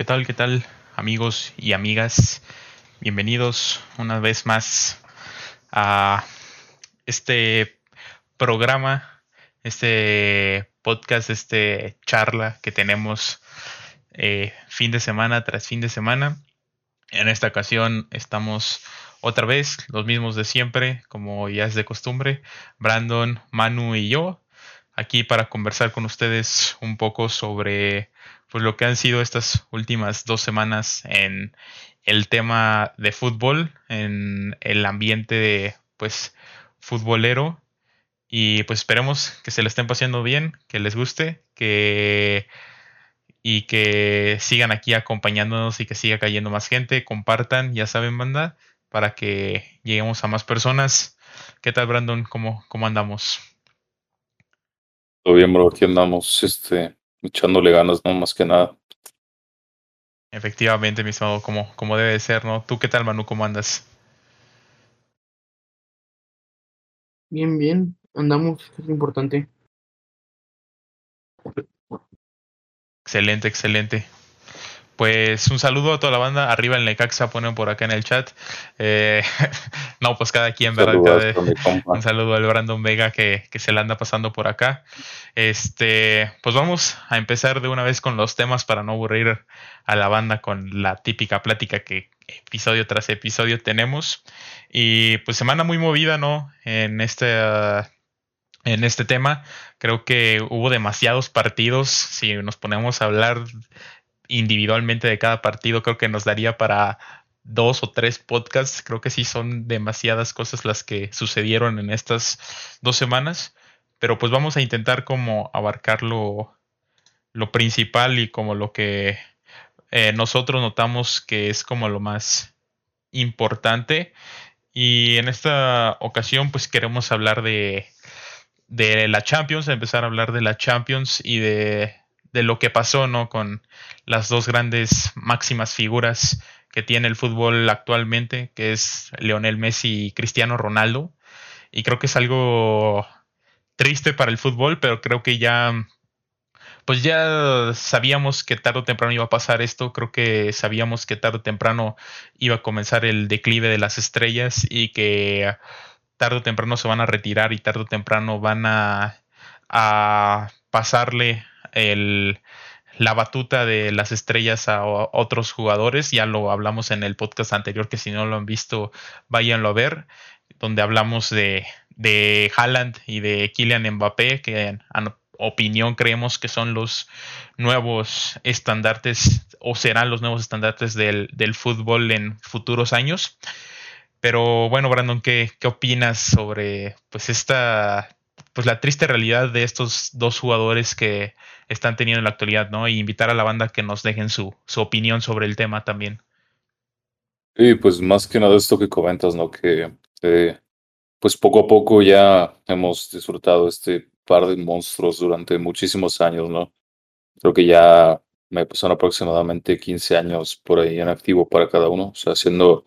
¿Qué tal? ¿Qué tal amigos y amigas? Bienvenidos una vez más a este programa, este podcast, este charla que tenemos eh, fin de semana tras fin de semana. En esta ocasión estamos otra vez los mismos de siempre, como ya es de costumbre, Brandon, Manu y yo, aquí para conversar con ustedes un poco sobre pues, lo que han sido estas últimas dos semanas en el tema de fútbol, en el ambiente pues futbolero y pues esperemos que se le estén pasando bien, que les guste, que y que sigan aquí acompañándonos y que siga cayendo más gente, compartan, ya saben, banda, para que lleguemos a más personas. ¿Qué tal, Brandon? ¿Cómo, cómo andamos? Todo bien, bro, aquí andamos, este, echándole ganas, ¿no? Más que nada. Efectivamente, mi estimado, como, como debe ser, ¿no? ¿Tú qué tal, Manu? ¿Cómo andas? Bien, bien, andamos, es importante. Excelente, excelente. Pues un saludo a toda la banda. Arriba en Necaxa ponen por acá en el chat. Eh, no, pues cada quien, ¿verdad? un saludo al Brandon Vega que, que, se la anda pasando por acá. Este, pues vamos a empezar de una vez con los temas para no aburrir a la banda con la típica plática que episodio tras episodio tenemos. Y pues semana muy movida, ¿no? En este en este tema. Creo que hubo demasiados partidos. Si nos ponemos a hablar individualmente de cada partido, creo que nos daría para dos o tres podcasts. Creo que sí son demasiadas cosas las que sucedieron en estas dos semanas. Pero pues vamos a intentar como abarcar lo, principal y como lo que eh, nosotros notamos que es como lo más importante. Y en esta ocasión pues queremos hablar de de la Champions, empezar a hablar de la Champions y de, de, lo que pasó, ¿no? Con las dos grandes máximas figuras que tiene el fútbol actualmente, que es Leonel Messi y Cristiano Ronaldo. Y creo que es algo triste para el fútbol, pero creo que ya, pues ya sabíamos que tarde o temprano iba a pasar esto, creo que sabíamos que tarde o temprano iba a comenzar el declive de las estrellas y que tarde o temprano se van a retirar y tarde o temprano van a, pasarle la batuta de las estrellas a, otros jugadores. Ya lo hablamos en el podcast anterior, que si no lo han visto, váyanlo a ver, donde hablamos de, de Haaland y de Kylian Mbappé, que en, opinión creemos que son los nuevos estandartes o serán los nuevos estandartes del, del fútbol en futuros años. Pero bueno, Brandon, ¿qué, qué opinas sobre pues esta pues la triste realidad de estos dos jugadores que están teniendo en la actualidad, ¿no? Y invitar a la banda que nos dejen su, su opinión sobre el tema también. Sí, pues más que nada esto que comentas, ¿no? Que eh, pues poco a poco ya hemos disfrutado este par de monstruos durante muchísimos años, ¿no? Creo que ya me pasaron aproximadamente 15 años por ahí en activo para cada uno, o sea, haciendo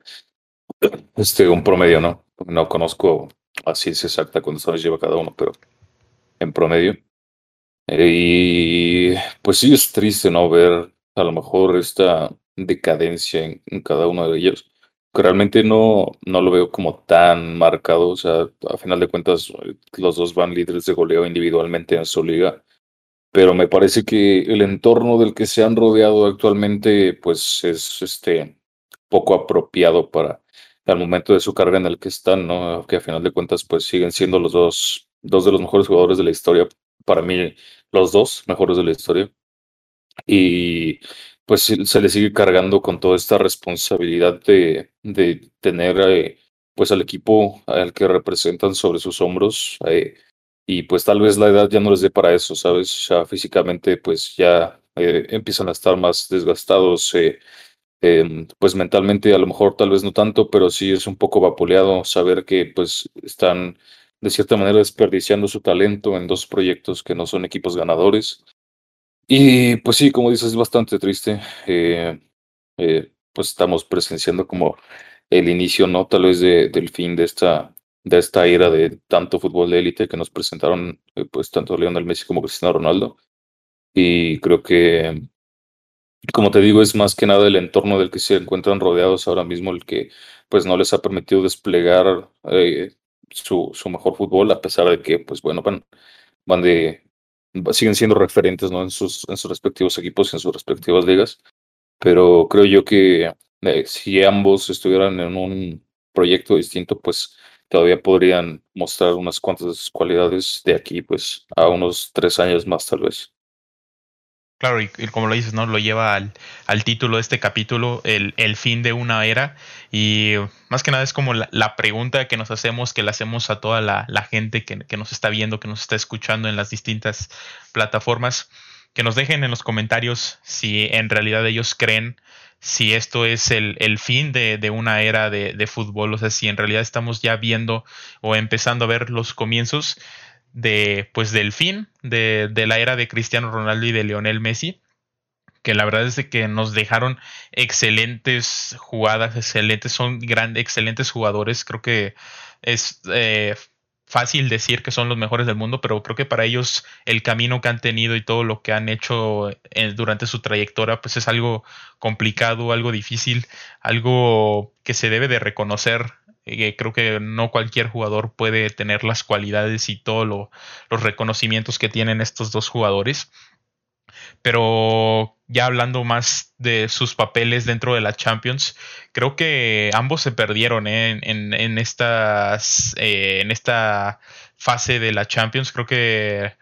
este, un promedio, ¿no? No conozco a ciencia exacta cuántos años lleva cada uno, pero en promedio. y pues sí es triste, ¿no? Ver a lo mejor esta decadencia en, cada uno de ellos. Realmente no, no lo veo como tan marcado. O sea, a final de cuentas, los dos van líderes de goleo individualmente en su liga. Pero me parece que el entorno del que se han rodeado actualmente, pues es este poco apropiado para al momento de su carrera en el que están, ¿no? Que a final de cuentas, pues siguen siendo los dos, dos de los mejores jugadores de la historia. Para mí, los dos mejores de la historia. Y pues se le sigue cargando con toda esta responsabilidad de, de tener eh, pues al equipo al que representan sobre sus hombros. Eh, y pues tal vez la edad ya no les dé para eso, ¿sabes? Ya físicamente pues ya eh, empiezan a estar más desgastados. Pues mentalmente a lo mejor tal vez no tanto, pero sí es un poco vapuleado saber que pues están de cierta manera desperdiciando su talento en dos proyectos que no son equipos ganadores. Y pues sí, como dices, es bastante triste. Eh, eh, pues estamos presenciando como el inicio, ¿no? Tal vez de, del fin de esta, de esta era de tanto fútbol de élite que nos presentaron eh, pues tanto Lionel Messi como Cristiano Ronaldo. Y creo que como te digo, es más que nada el entorno del que se encuentran rodeados ahora mismo el que pues no les ha permitido desplegar eh, su, su, mejor fútbol, a pesar de que, pues bueno, van, van de, siguen siendo referentes ¿no? en, sus, en sus respectivos equipos y en sus respectivas ligas. Pero creo yo que eh, si ambos estuvieran en un proyecto distinto, pues todavía podrían mostrar unas cuantas cualidades de aquí, pues a unos tres años más tal vez. Claro, y, como lo dices, ¿no? Lo lleva al, al título de este capítulo, el, el, fin de una era. Y más que nada es como la, la pregunta que nos hacemos, que le hacemos a toda la, la gente que, que, nos está viendo, que nos está escuchando en las distintas plataformas. Que nos dejen en los comentarios si en realidad ellos creen si esto es el, el fin de, de, una era de, de fútbol, o sea, si en realidad estamos ya viendo o empezando a ver los comienzos de pues del fin de, de, la era de Cristiano Ronaldo y de Lionel Messi que la verdad es que nos dejaron excelentes jugadas excelentes son grandes excelentes jugadores. Creo que es eh, fácil decir que son los mejores del mundo pero creo que para ellos el camino que han tenido y todo lo que han hecho en, durante su trayectoria pues es algo complicado algo difícil algo que se debe de reconocer creo que no cualquier jugador puede tener las cualidades y todos lo, los reconocimientos que tienen estos dos jugadores. Pero ya hablando más de sus papeles dentro de la Champions, creo que ambos se perdieron ¿eh? en, en, eh, en esta fase de la Champions. Creo que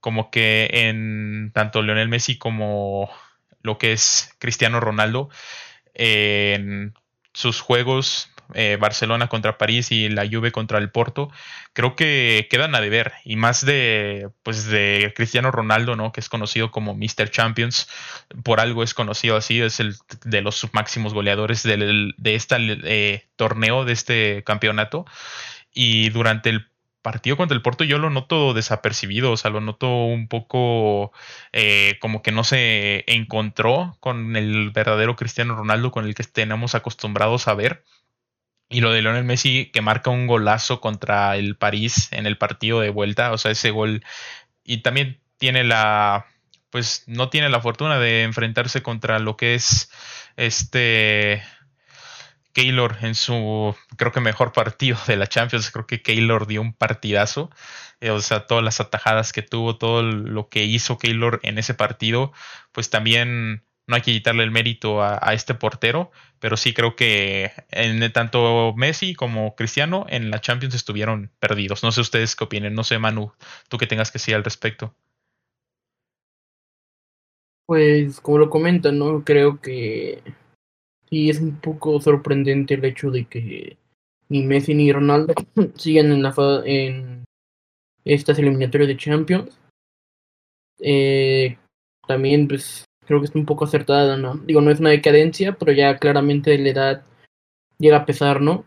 como que en tanto Lionel Messi como lo que es Cristiano Ronaldo, en sus juegos eh, Barcelona contra París y la Juve contra el Porto, creo que quedan a deber. Y más de, pues de Cristiano Ronaldo, ¿no? Que es conocido como Mr. Champions. Por algo es conocido así, es el de los máximos goleadores del, de este torneo, de este campeonato. Y durante el partido contra el Porto yo lo noto desapercibido, o sea, lo noto un poco eh, como que no se encontró con el verdadero Cristiano Ronaldo con el que tenemos acostumbrados a ver. Y lo de Lionel Messi que marca un golazo contra el París en el partido de vuelta, o sea, ese gol. Y también tiene la, pues no tiene la fortuna de enfrentarse contra lo que es este Keylor en su, creo que mejor partido de la Champions. Creo que Keylor dio un partidazo. Eh, o sea, todas las atajadas que tuvo, todo lo que hizo Keylor en ese partido, pues también no hay que quitarle el mérito a, este portero, pero sí creo que en tanto Messi como Cristiano en la Champions estuvieron perdidos. No sé ustedes qué opinen, no sé Manu, tú que tengas que decir al respecto. Pues como lo comentan, ¿no? Creo que sí es un poco sorprendente el hecho de que ni Messi ni Ronaldo sigan en la en estas eliminatorias de Champions. Eh, también pues creo que está un poco acertada, ¿no? Digo, no es una decadencia, pero ya claramente la edad llega a pesar, ¿no?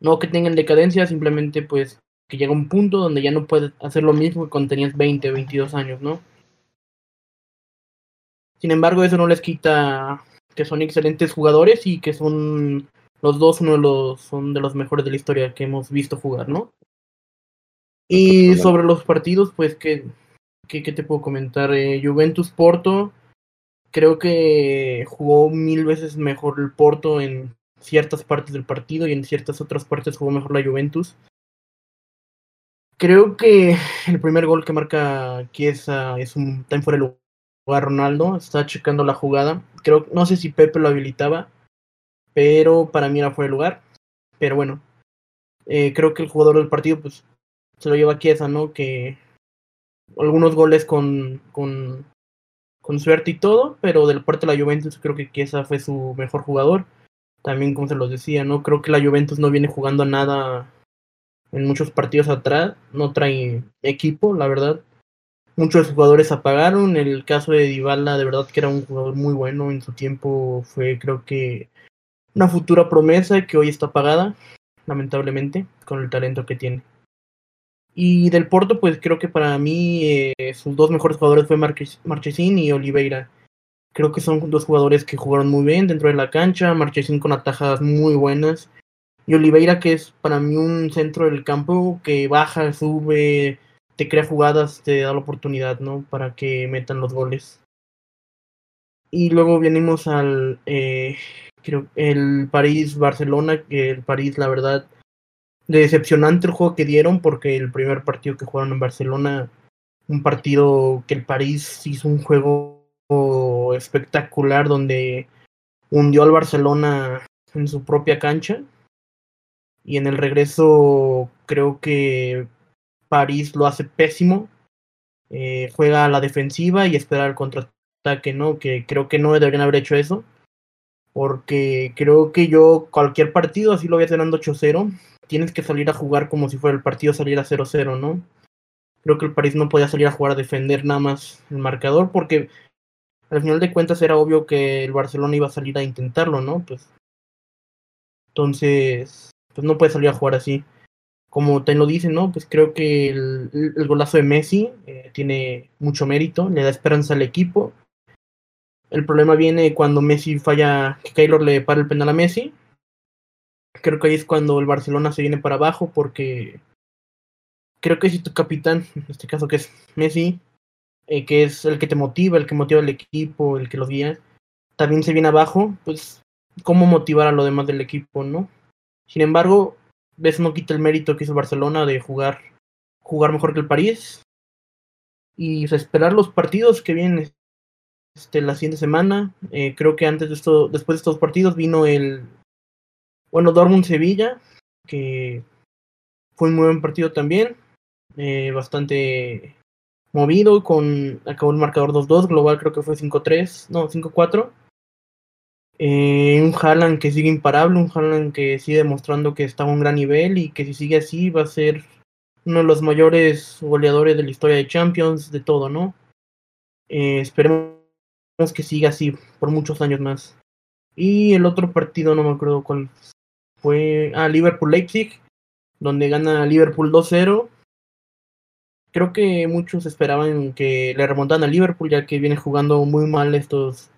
No que tengan decadencia, simplemente pues que llega un punto donde ya no puedes hacer lo mismo que cuando tenías 20 o 22 años, ¿no? Sin embargo, eso no les quita que son excelentes jugadores y que son los dos uno de los son de los mejores de la historia que hemos visto jugar, ¿no? Y sobre los partidos, pues que ¿qué, te puedo comentar? Eh, Juventus Porto creo que jugó mil veces mejor el Porto en ciertas partes del partido y en ciertas otras partes jugó mejor la Juventus. Creo que el primer gol que marca Chiesa es un time fuera de lugar Ronaldo, está checando la jugada. Creo no sé si Pepe lo habilitaba, pero para mí era fuera de lugar. Pero bueno, eh, creo que el jugador del partido pues se lo lleva Chiesa, ¿no? Que algunos goles con, con con suerte y todo, pero del parte de la Juventus creo que Chiesa fue su mejor jugador. También, como se los decía, no creo que la Juventus no viene jugando nada en muchos partidos atrás, no trae equipo, la verdad. Muchos jugadores apagaron, el caso de Dybala de verdad que era un jugador muy bueno en su tiempo, fue creo que una futura promesa que hoy está apagada, lamentablemente, con el talento que tiene. Y del Porto, pues creo que para mí eh, sus dos mejores jugadores fue Marchesín y Oliveira. Creo que son dos jugadores que jugaron muy bien dentro de la cancha. Marchesín con atajadas muy buenas. Y Oliveira, que es para mí un centro del campo que baja, sube, te crea jugadas, te da la oportunidad, ¿no? Para que metan los goles. Y luego venimos al eh, creo, el París-Barcelona, que el París, la verdad, decepcionante el juego que dieron, porque el primer partido que jugaron en Barcelona, un partido que el París hizo un juego espectacular donde hundió al Barcelona en su propia cancha. Y en el regreso creo que París lo hace pésimo. Eh, juega a la defensiva y espera el contraataque, ¿no? Que creo que no deberían haber hecho eso. Porque creo que yo, cualquier partido, así lo voy ganando 8-0, tienes que salir a jugar como si fuera el partido salir a 0-0, ¿no? Creo que el París no podía salir a jugar a defender nada más el marcador porque al final de cuentas era obvio que el Barcelona iba a salir a intentarlo, ¿no? Pues entonces, pues no puede salir a jugar así como te lo dicen, ¿no? Pues creo que el, golazo de Messi eh, tiene mucho mérito, le da esperanza al equipo. El problema viene cuando Messi falla, que Keylor le para el penal a Messi. Creo que ahí es cuando el Barcelona se viene para abajo porque creo que si tu capitán, en este caso que es Messi, eh, que es el que te motiva, el que motiva al equipo, el que lo guía, también se viene abajo, pues cómo motivar a lo demás del equipo, ¿no? Sin embargo, eso no quita el mérito que hizo Barcelona de jugar, jugar mejor que el París. Y esperar los partidos que vienen este, la siguiente semana. Eh, creo que antes de esto, después de estos partidos vino el bueno Dortmund Sevilla, que fue un muy buen partido también. Eh, bastante movido, con acabó el marcador 2-2, global creo que fue 5-3, no, 5-4. Eh, un Haaland que sigue imparable, un Haaland que sigue demostrando que está a un gran nivel y que si sigue así va a ser uno de los mayores goleadores de la historia de Champions, de todo, ¿no? Eh, esperemos que siga así por muchos años más. Y el otro partido, no me acuerdo cuál fue, ah, Liverpool-Leipzig, donde gana Liverpool 2-0. Creo que muchos esperaban que le remontaran a Liverpool, ya que viene jugando muy mal estas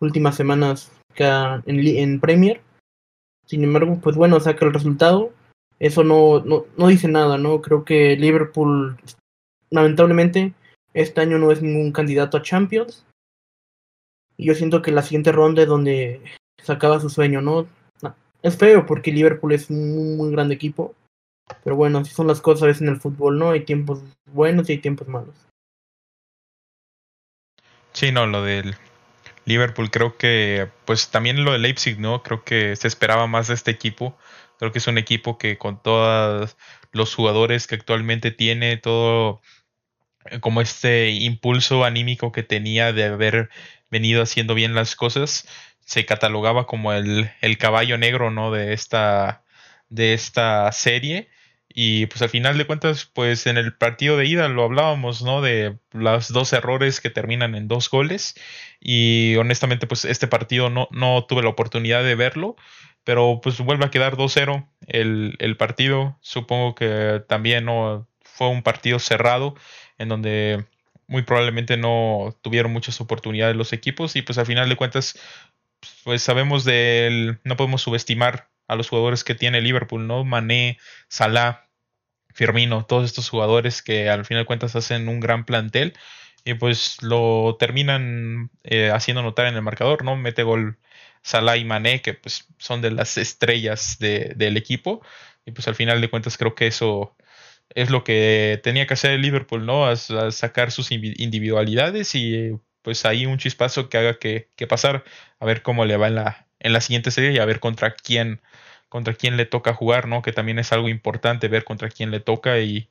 últimas semanas en, en Premier. Sin embargo, pues bueno, saca el resultado. Eso no, no, no dice nada, ¿no? Creo que Liverpool, lamentablemente, este año no es ningún candidato a Champions. Y yo siento que la siguiente ronda es donde sacaba su sueño, ¿no? Es feo porque Liverpool es un muy grande equipo. Pero bueno, así son las cosas a veces en el fútbol, ¿no? Hay tiempos buenos y hay tiempos malos. Sí, no, lo del Liverpool creo que, pues también lo de Leipzig, ¿no? Creo que se esperaba más de este equipo. Creo que es un equipo que con todos los jugadores que actualmente tiene, todo eh, como este impulso anímico que tenía de haber venido haciendo bien las cosas, se catalogaba como el, el caballo negro, ¿no? De esta, de esta serie y pues al final de cuentas, pues en el partido de ida lo hablábamos, ¿no? De los dos errores que terminan en dos goles. Y honestamente, pues este partido no, no tuve la oportunidad de verlo. Pero pues vuelve a quedar 2-0 el, el, partido. Supongo que también no fue un partido cerrado en donde muy probablemente no tuvieron muchas oportunidades los equipos. Y pues al final de cuentas, pues sabemos del. no podemos subestimar a los jugadores que tiene Liverpool, ¿no? Mané, Salah, Firmino, todos estos jugadores que al final de cuentas hacen un gran plantel y pues lo terminan eh, haciendo notar en el marcador, ¿no? Mete gol Salah y Mané, que pues son de las estrellas del equipo y pues al final de cuentas creo que eso es lo que tenía que hacer el Liverpool, ¿no? A, sacar sus individualidades y pues ahí un chispazo que haga que, que pasar, a ver cómo le va en la, en la siguiente serie y a ver contra quién, contra quién le toca jugar, ¿no? Que también es algo importante ver contra quién le toca y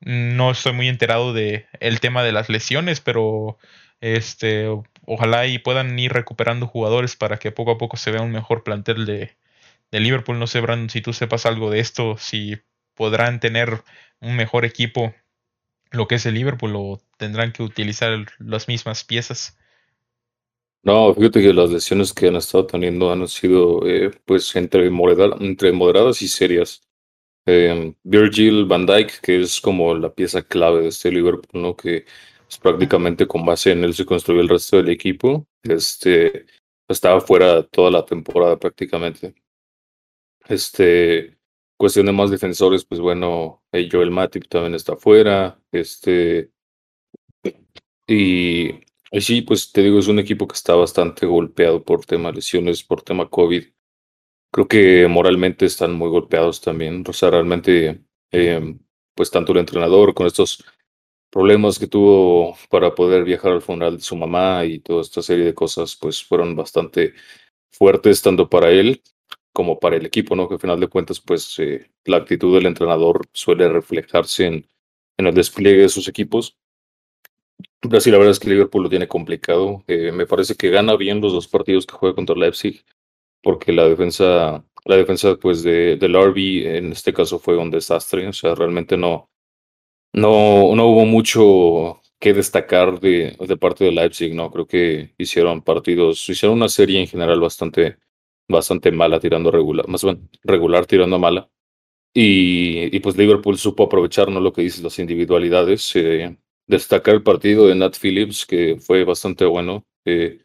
no estoy muy enterado de el tema de las lesiones, pero este ojalá y puedan ir recuperando jugadores para que poco a poco se vea un mejor plantel de, de Liverpool. No sé, Brandon, si tú sepas algo de esto, si podrán tener un mejor equipo lo que es el Liverpool o tendrán que utilizar las mismas piezas. No, fíjate que las lesiones que han estado teniendo han sido eh, pues entre, entre moderadas y serias. Eh, Virgil van Dijk, que es como la pieza clave de este Liverpool, ¿no? Que es prácticamente con base en él se construyó el resto del equipo. Este estaba fuera toda la temporada prácticamente. Este, cuestión de más defensores, pues bueno, eh, Joel Matip también está fuera. Este, y Sí, pues te digo, es un equipo que está bastante golpeado por tema lesiones, por tema COVID. Creo que moralmente están muy golpeados también. O sea, realmente, em, pues tanto el entrenador con estos problemas que tuvo para poder viajar al funeral de su mamá y toda esta serie de cosas, pues fueron bastante fuertes tanto para él como para el equipo, ¿no? Que al final de cuentas, pues eh, la actitud del entrenador suele reflejarse en, en el despliegue de sus equipos. Sí, la verdad es que Liverpool lo tiene complicado. Eh, me parece que gana bien los dos partidos que juega contra Leipzig, porque la defensa, la defensa pues de, del RB en este caso fue un desastre. O sea, realmente no, no, no hubo mucho que destacar de, de parte de Leipzig, ¿no? Creo que hicieron partidos, hicieron una serie en general bastante, bastante mala tirando regular, más bien regular tirando mala. Y, y pues Liverpool supo aprovechar, ¿no? Lo que dices, las individualidades. Eh, destacar el partido de Nat Phillips, que fue bastante bueno. Eh,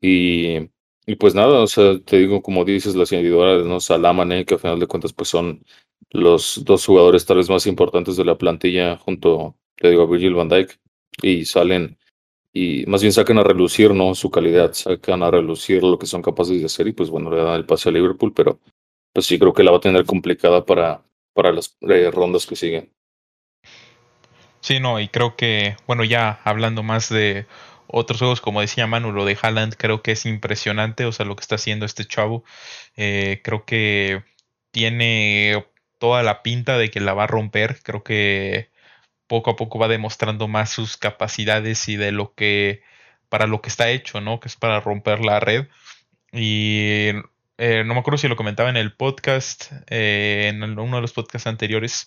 y, y, pues nada, o sea, te digo, como dices, las individualidades, ¿no? Salamane, que al final de cuentas, pues son los dos jugadores tal vez más importantes de la plantilla, junto, te digo, a Virgil van Dijk, y salen y más bien sacan a relucir, ¿no? Su calidad, sacan a relucir lo que son capaces de hacer, y pues bueno, le dan el pase a Liverpool, pero pues sí creo que la va a tener complicada para, para las eh, rondas que siguen. Sí, no, y creo que, bueno, ya hablando más de otros juegos, como decía Manu, lo de Haaland creo que es impresionante, o sea, lo que está haciendo este chavo. Eh, creo que tiene toda la pinta de que la va a romper. Creo que poco a poco va demostrando más sus capacidades y de lo que, para lo que está hecho, ¿no? Que es para romper la red. Y eh, no me acuerdo si lo comentaba en el podcast, eh, en uno de los podcasts anteriores,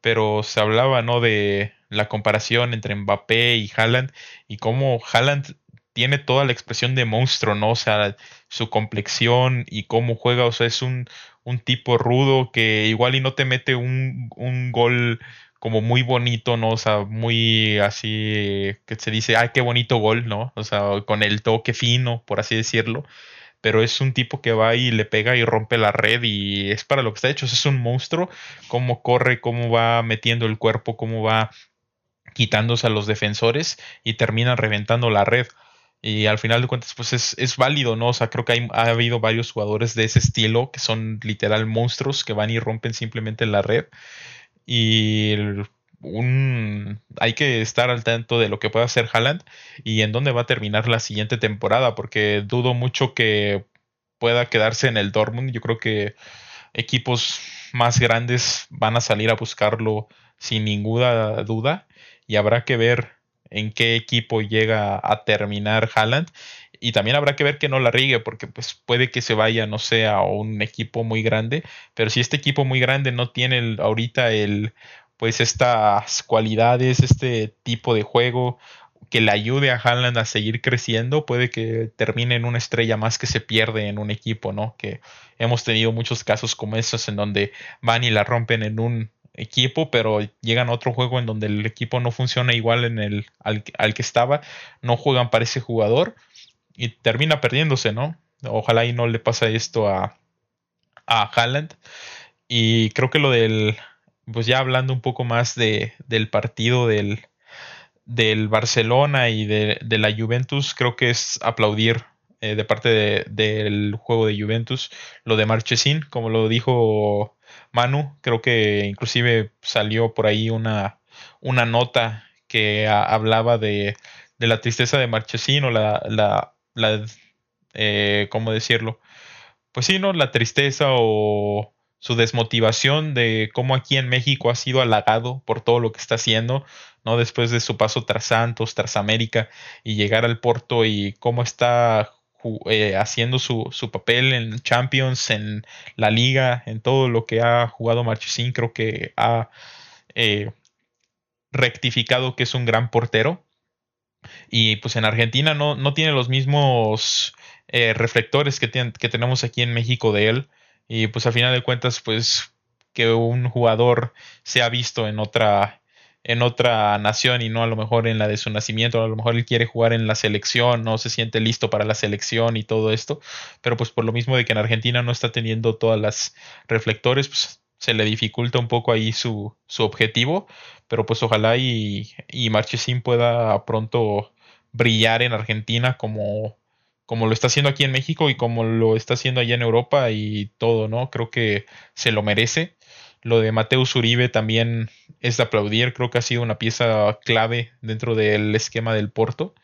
pero se hablaba, ¿no? De la comparación entre Mbappé y Haaland y cómo Haaland tiene toda la expresión de monstruo, ¿no? O sea, su complexión y cómo juega, o sea, es un, un tipo rudo que igual y no te mete un, un gol como muy bonito, ¿no? O sea, muy así que se dice, ay, qué bonito gol, ¿no? O sea, con el toque fino, por así decirlo pero es un tipo que va y le pega y rompe la red y es para lo que está hecho. Es un monstruo, cómo corre, cómo va metiendo el cuerpo, cómo va quitándose a los defensores y termina reventando la red. Y al final de cuentas, pues es, es válido, ¿no? O sea, creo que hay, ha habido varios jugadores de ese estilo que son literal monstruos que van y rompen simplemente la red. Y un, hay que estar al tanto de lo que pueda hacer Haaland y en dónde va a terminar la siguiente temporada, porque dudo mucho que pueda quedarse en el Dortmund. Yo creo que equipos más grandes van a salir a buscarlo sin ninguna duda y habrá que ver en qué equipo llega a terminar Haaland y también habrá que ver que no la rigue porque pues puede que se vaya no sé a un equipo muy grande pero si este equipo muy grande no tiene ahorita el pues estas cualidades, este tipo de juego que le ayude a Haaland a seguir creciendo, puede que termine en una estrella más que se pierde en un equipo, ¿no? Que hemos tenido muchos casos como esos en donde van y la rompen en un equipo, pero llegan a otro juego en donde el equipo no funciona igual en el al, que estaba, no juegan para ese jugador y termina perdiéndose, ¿no? Ojalá y no le pase esto a, a Haaland. Y creo que lo del pues ya hablando un poco más de, del partido del, del Barcelona y de, de, la Juventus, creo que es aplaudir eh, de parte del juego de Juventus lo de Marchesín, como lo dijo Manu, creo que inclusive salió por ahí una, una nota que hablaba de, de, la tristeza de Marchesín o la, la, la eh, ¿cómo decirlo? Pues sí, ¿no? La tristeza o su desmotivación de cómo aquí en México ha sido halagado por todo lo que está haciendo, ¿no? Después de su paso tras Santos, tras América y llegar al Porto y cómo está eh, haciendo su, su, papel en Champions, en la liga, en todo lo que ha jugado Marchesín, creo que ha eh, rectificado que es un gran portero. Y pues en Argentina no, no tiene los mismos eh, reflectores que, que tenemos aquí en México de él. Y pues al final de cuentas, pues que un jugador sea visto en otra en otra nación y no a lo mejor en la de su nacimiento, a lo mejor él quiere jugar en la selección, no se siente listo para la selección y todo esto, pero pues por lo mismo de que en Argentina no está teniendo todas las reflectores, pues se le dificulta un poco ahí su, su objetivo, pero pues ojalá y, y Marchesín pueda pronto brillar en Argentina como, como lo está haciendo aquí en México y como lo está haciendo allá en Europa y todo, ¿no? Creo que se lo merece. Lo de Mateus Uribe también es de aplaudir, creo que ha sido una pieza clave dentro del esquema del Porto.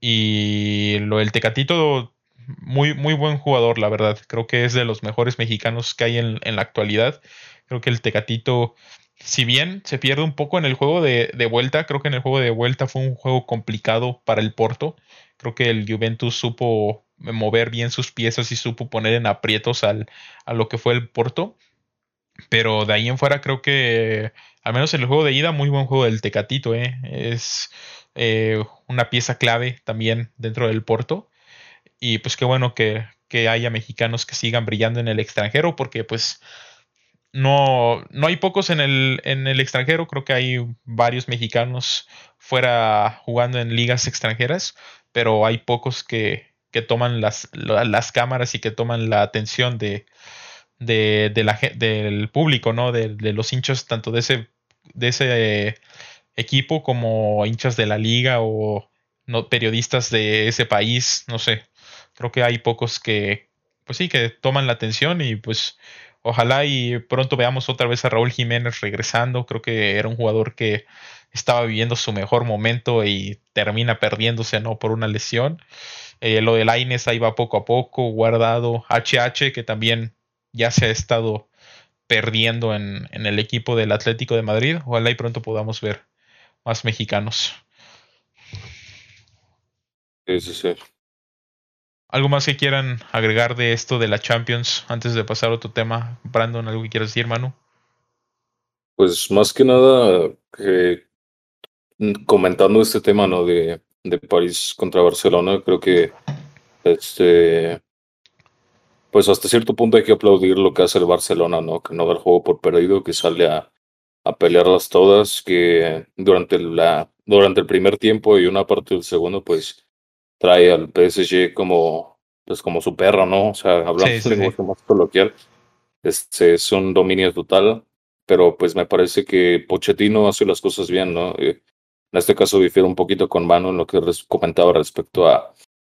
Y lo del Tecatito, muy, muy buen jugador, la verdad. Creo que es de los mejores mexicanos que hay en, en la actualidad. Creo que el Tecatito si bien se pierde un poco en el juego de, vuelta, creo que en el juego de vuelta fue un juego complicado para el Porto. Creo que el Juventus supo mover bien sus piezas y supo poner en aprietos al, a lo que fue el Porto. Pero de ahí en fuera creo que, al menos en el juego de ida, muy buen juego del Tecatito. ¿eh? Es eh, una pieza clave también dentro del Porto. Y pues qué bueno que, que haya mexicanos que sigan brillando en el extranjero porque pues no, no hay pocos en el, en el extranjero, creo que hay varios mexicanos fuera jugando en ligas extranjeras, pero hay pocos que, que toman las, las, cámaras y que toman la atención de, la, del público, ¿no? De, de, los hinchas tanto de ese, de ese equipo como hinchas de la liga o no, periodistas de ese país, no sé. Creo que hay pocos que, pues sí, que toman la atención y pues Ojalá y pronto veamos otra vez a Raúl Jiménez regresando. Creo que era un jugador que estaba viviendo su mejor momento y termina perdiéndose no por una lesión. Eh, lo de Laines ahí va poco a poco, guardado. HH que también ya se ha estado perdiendo en, el equipo del Atlético de Madrid. Ojalá y pronto podamos ver más mexicanos. Sí, sí, sí. ¿Algo más que quieran agregar de esto de la Champions antes de pasar a otro tema? Brandon, ¿algo que quieras decir, Manu? Pues más que nada, comentando este tema ¿no? de, de París contra Barcelona, creo que este pues hasta cierto punto hay que aplaudir lo que hace el Barcelona, ¿no? Que no da el juego por perdido, que sale a, a pelearlas todas, que durante la durante el primer tiempo y una parte del segundo, pues trae al PSG como, pues como su perro, ¿no? O sea, hablando de más coloquial, este es un dominio total, pero pues me parece que Pochettino hace las cosas bien, ¿no? Eh, en este caso difiere un poquito con Mano en lo que comentaba respecto a,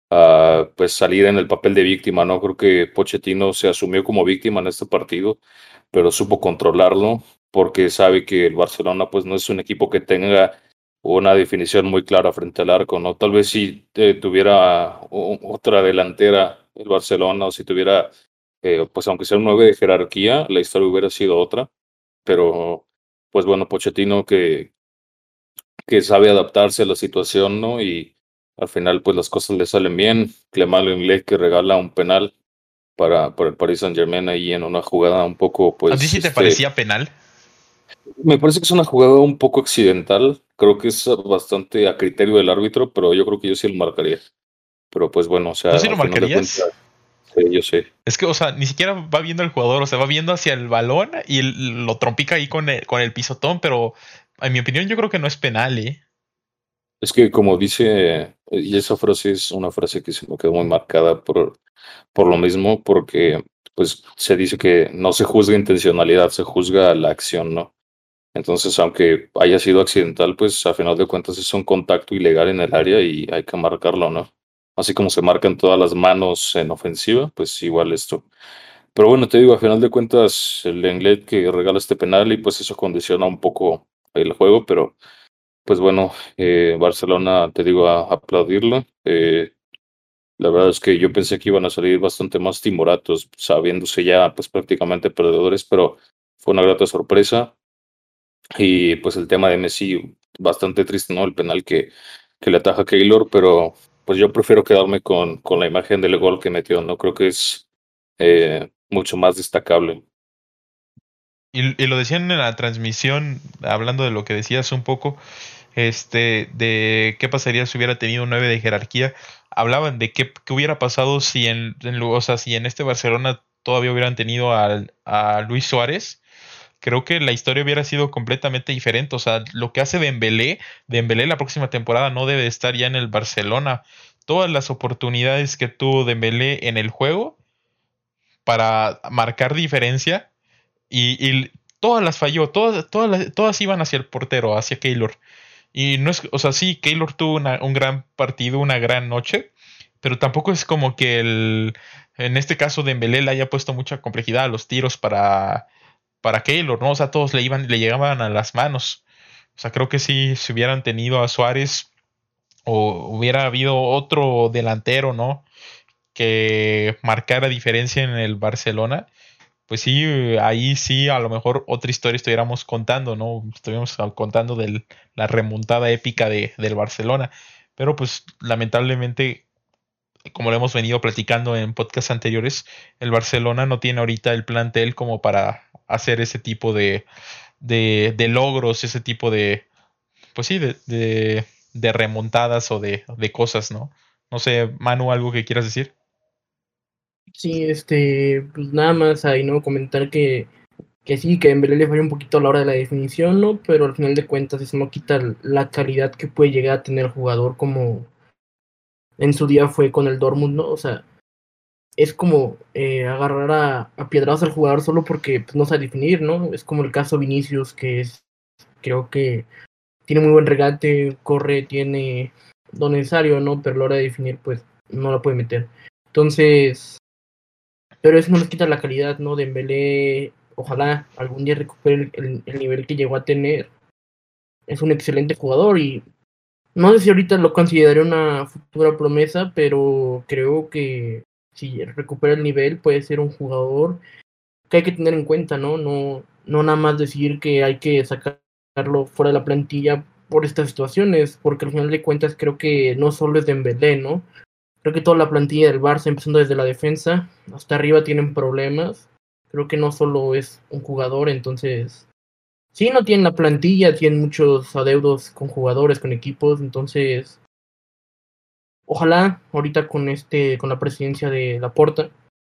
a, pues salir en el papel de víctima, ¿no? Creo que Pochettino se asumió como víctima en este partido, pero supo controlarlo porque sabe que el Barcelona pues no es un equipo que tenga una definición muy clara frente al arco, ¿no? Tal vez si eh, tuviera otra delantera el Barcelona o si tuviera, eh, pues aunque sea un 9 de jerarquía, la historia hubiera sido otra, pero pues bueno, Pochettino que, que sabe adaptarse a la situación, ¿no? Y al final pues las cosas le salen bien. Clemalo Inglés que regala un penal para, para el Paris Saint Germain ahí en una jugada un poco pues... ¿A ti sí te este parecía penal? Me parece que es una jugada un poco accidental. Creo que es bastante a criterio del árbitro, pero yo creo que yo sí lo marcaría. Pero pues bueno, o sea. ¿Tú sí lo marcarías? sí, yo sé. Es que, o sea, ni siquiera va viendo el jugador, o sea, va viendo hacia el balón y lo trompica ahí con el, con el pisotón, pero en mi opinión yo creo que no es penal, ¿eh? Es que como dice, y esa frase es una frase que se me quedó muy marcada por, por lo mismo, porque pues se dice que no se juzga intencionalidad, se juzga la acción, ¿no? Entonces, aunque haya sido accidental, pues a final de cuentas es un contacto ilegal en el área y hay que marcarlo, ¿no? Así como se marcan todas las manos en ofensiva, pues igual esto. Pero bueno, te digo, a final de cuentas, el Englet que regala este penal y pues eso condiciona un poco el juego, pero pues bueno, eh, Barcelona, te digo, a aplaudirlo. Eh, la verdad es que yo pensé que iban a salir bastante más timoratos, sabiéndose ya pues prácticamente perdedores, pero fue una grata sorpresa. Y pues el tema de Messi, bastante triste, ¿no? El penal que, que le ataja a Keylor, pero pues yo prefiero quedarme con, con la imagen del gol que metió, ¿no? Creo que es eh, mucho más destacable. Y, y, lo decían en la transmisión, hablando de lo que decías un poco, este, de qué pasaría si hubiera tenido un 9 de jerarquía. Hablaban de qué, qué hubiera pasado si en, en, o sea, si en este Barcelona todavía hubieran tenido a Luis Suárez creo que la historia hubiera sido completamente diferente. O sea, lo que hace Dembélé, Dembélé la próxima temporada no debe estar ya en el Barcelona. Todas las oportunidades que tuvo Dembélé en el juego para marcar diferencia y, todas las falló, todas, todas, todas iban hacia el portero, hacia Keylor. Y no es, o sea, sí, Keylor tuvo un gran partido, una gran noche, pero tampoco es como que el, en este caso Dembélé le haya puesto mucha complejidad a los tiros para, para Keylor, ¿no? O sea, todos le iban, le llegaban a las manos. O sea, creo que si, si hubieran tenido a Suárez o hubiera habido otro delantero, ¿no? Que marcara diferencia en el Barcelona, pues sí, ahí sí, a lo mejor otra historia estuviéramos contando, ¿no? Estuviéramos contando de la remontada épica de, del Barcelona. Pero pues lamentablemente, como lo hemos venido platicando en podcasts anteriores, el Barcelona no tiene ahorita el plantel como para hacer ese tipo de, de, de logros, ese tipo de, pues sí, de, de, de remontadas o de, de cosas, ¿no? No sé, Manu, algo que quieras decir. Sí, este, pues nada más ahí, ¿no? Comentar que, que sí, que en le falla un poquito a la hora de la definición, ¿no? Pero al final de cuentas eso no quita la calidad que puede llegar a tener el jugador como en su día fue con el Dortmund, ¿no? O sea, es como eh, agarrar a, piedrados al jugador solo porque pues, no sabe definir, ¿no? Es como el caso Vinicius, que es, creo que tiene muy buen regate, corre, tiene lo necesario, ¿no? Pero a la hora de definir, pues no lo puede meter. Entonces, pero eso no les quita la calidad, ¿no? De Dembélé, ojalá algún día recupere el, nivel que llegó a tener. Es un excelente jugador y no sé si ahorita lo consideraría una futura promesa, pero creo que si recupera el nivel puede ser un jugador que hay que tener en cuenta, ¿no? No, no nada más decir que hay que sacarlo fuera de la plantilla por estas situaciones, porque al final de cuentas creo que no solo es Dembélé, ¿no? Creo que toda la plantilla del Barça, empezando desde la defensa hasta arriba, tienen problemas. Creo que no solo es un jugador, entonces. Sí, no tienen la plantilla, tienen muchos adeudos con jugadores, con equipos, entonces. Ojalá ahorita con este, con la presidencia de Laporta,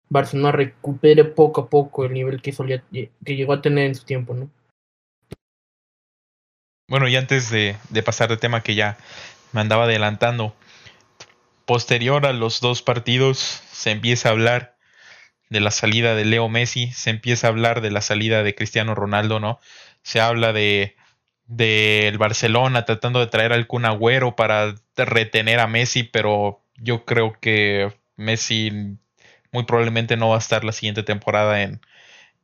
Barcelona recupere poco a poco el nivel que solía, que llegó a tener en su tiempo, ¿no? Bueno, y antes de, de pasar de tema que ya me andaba adelantando, Posterior a los dos partidos se empieza a hablar de la salida de Leo Messi, se empieza a hablar de la salida de Cristiano Ronaldo, ¿no? Se habla de del Barcelona tratando de traer al Agüero para retener a Messi, pero yo creo que Messi muy probablemente no va a estar la siguiente temporada en,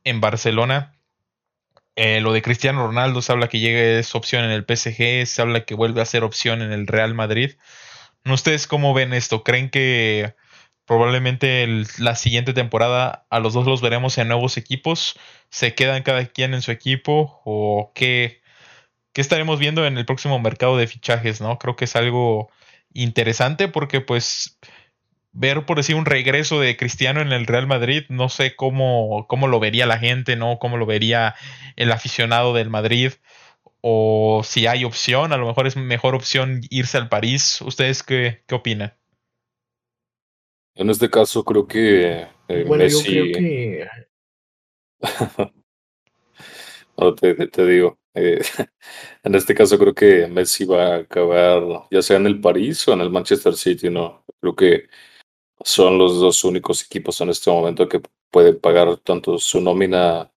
en Barcelona. Eh, lo de Cristiano Ronaldo se habla que llegue esa opción en el PSG, se habla que vuelve a ser opción en el Real Madrid. ¿Ustedes cómo ven esto? ¿Creen que probablemente la siguiente temporada a los dos los veremos en nuevos equipos? ¿Se quedan cada quien en su equipo? ¿O qué, qué estaremos viendo en el próximo mercado de fichajes? ¿no? Creo que es algo interesante porque pues ver por decir un regreso de Cristiano en el Real Madrid, no sé cómo, cómo lo vería la gente, ¿no? Cómo lo vería el aficionado del Madrid o si hay opción, a lo mejor es mejor opción irse al París. ¿Ustedes qué, qué opinan? En este caso creo que eh, bueno, Messi... yo creo que... te, digo, eh, en este caso creo que Messi va a acabar ya sea en el París o en el Manchester City, ¿no? Creo que son los dos únicos equipos en este momento que pueden pagar tanto su nómina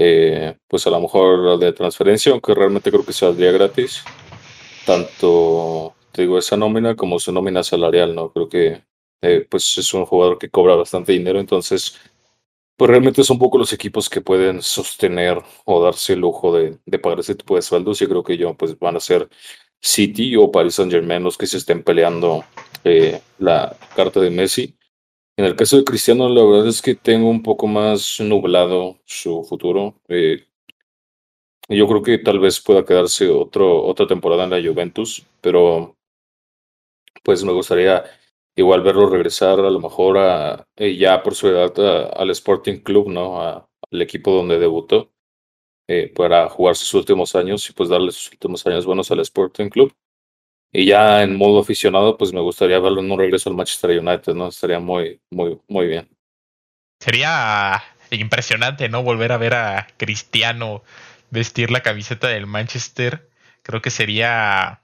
eh, pues a lo mejor de transferencia, aunque realmente creo que saldría gratis, tanto, digo, esa nómina como su nómina salarial, ¿no? Creo que eh, pues es un jugador que cobra bastante dinero, entonces, pues realmente son poco los equipos que pueden sostener o darse el lujo de, de pagar ese tipo de sueldos y creo que yo, pues van a ser City o Paris Saint Germain los que se estén peleando eh, la carta de Messi. En el caso de Cristiano, la verdad es que tengo un poco más nublado su futuro. Eh, yo creo que tal vez pueda quedarse otro, otra temporada en la Juventus, pero pues me gustaría igual verlo regresar a lo mejor a, eh, ya por su edad al Sporting Club, ¿no? al equipo donde debutó, eh, para jugar sus últimos años y pues darle sus últimos años buenos al Sporting Club. Y ya en modo aficionado, pues me gustaría verlo en un regreso al Manchester United, ¿no? Estaría muy, muy, muy bien. Sería impresionante, ¿no? Volver a ver a Cristiano vestir la camiseta del Manchester. Creo que sería,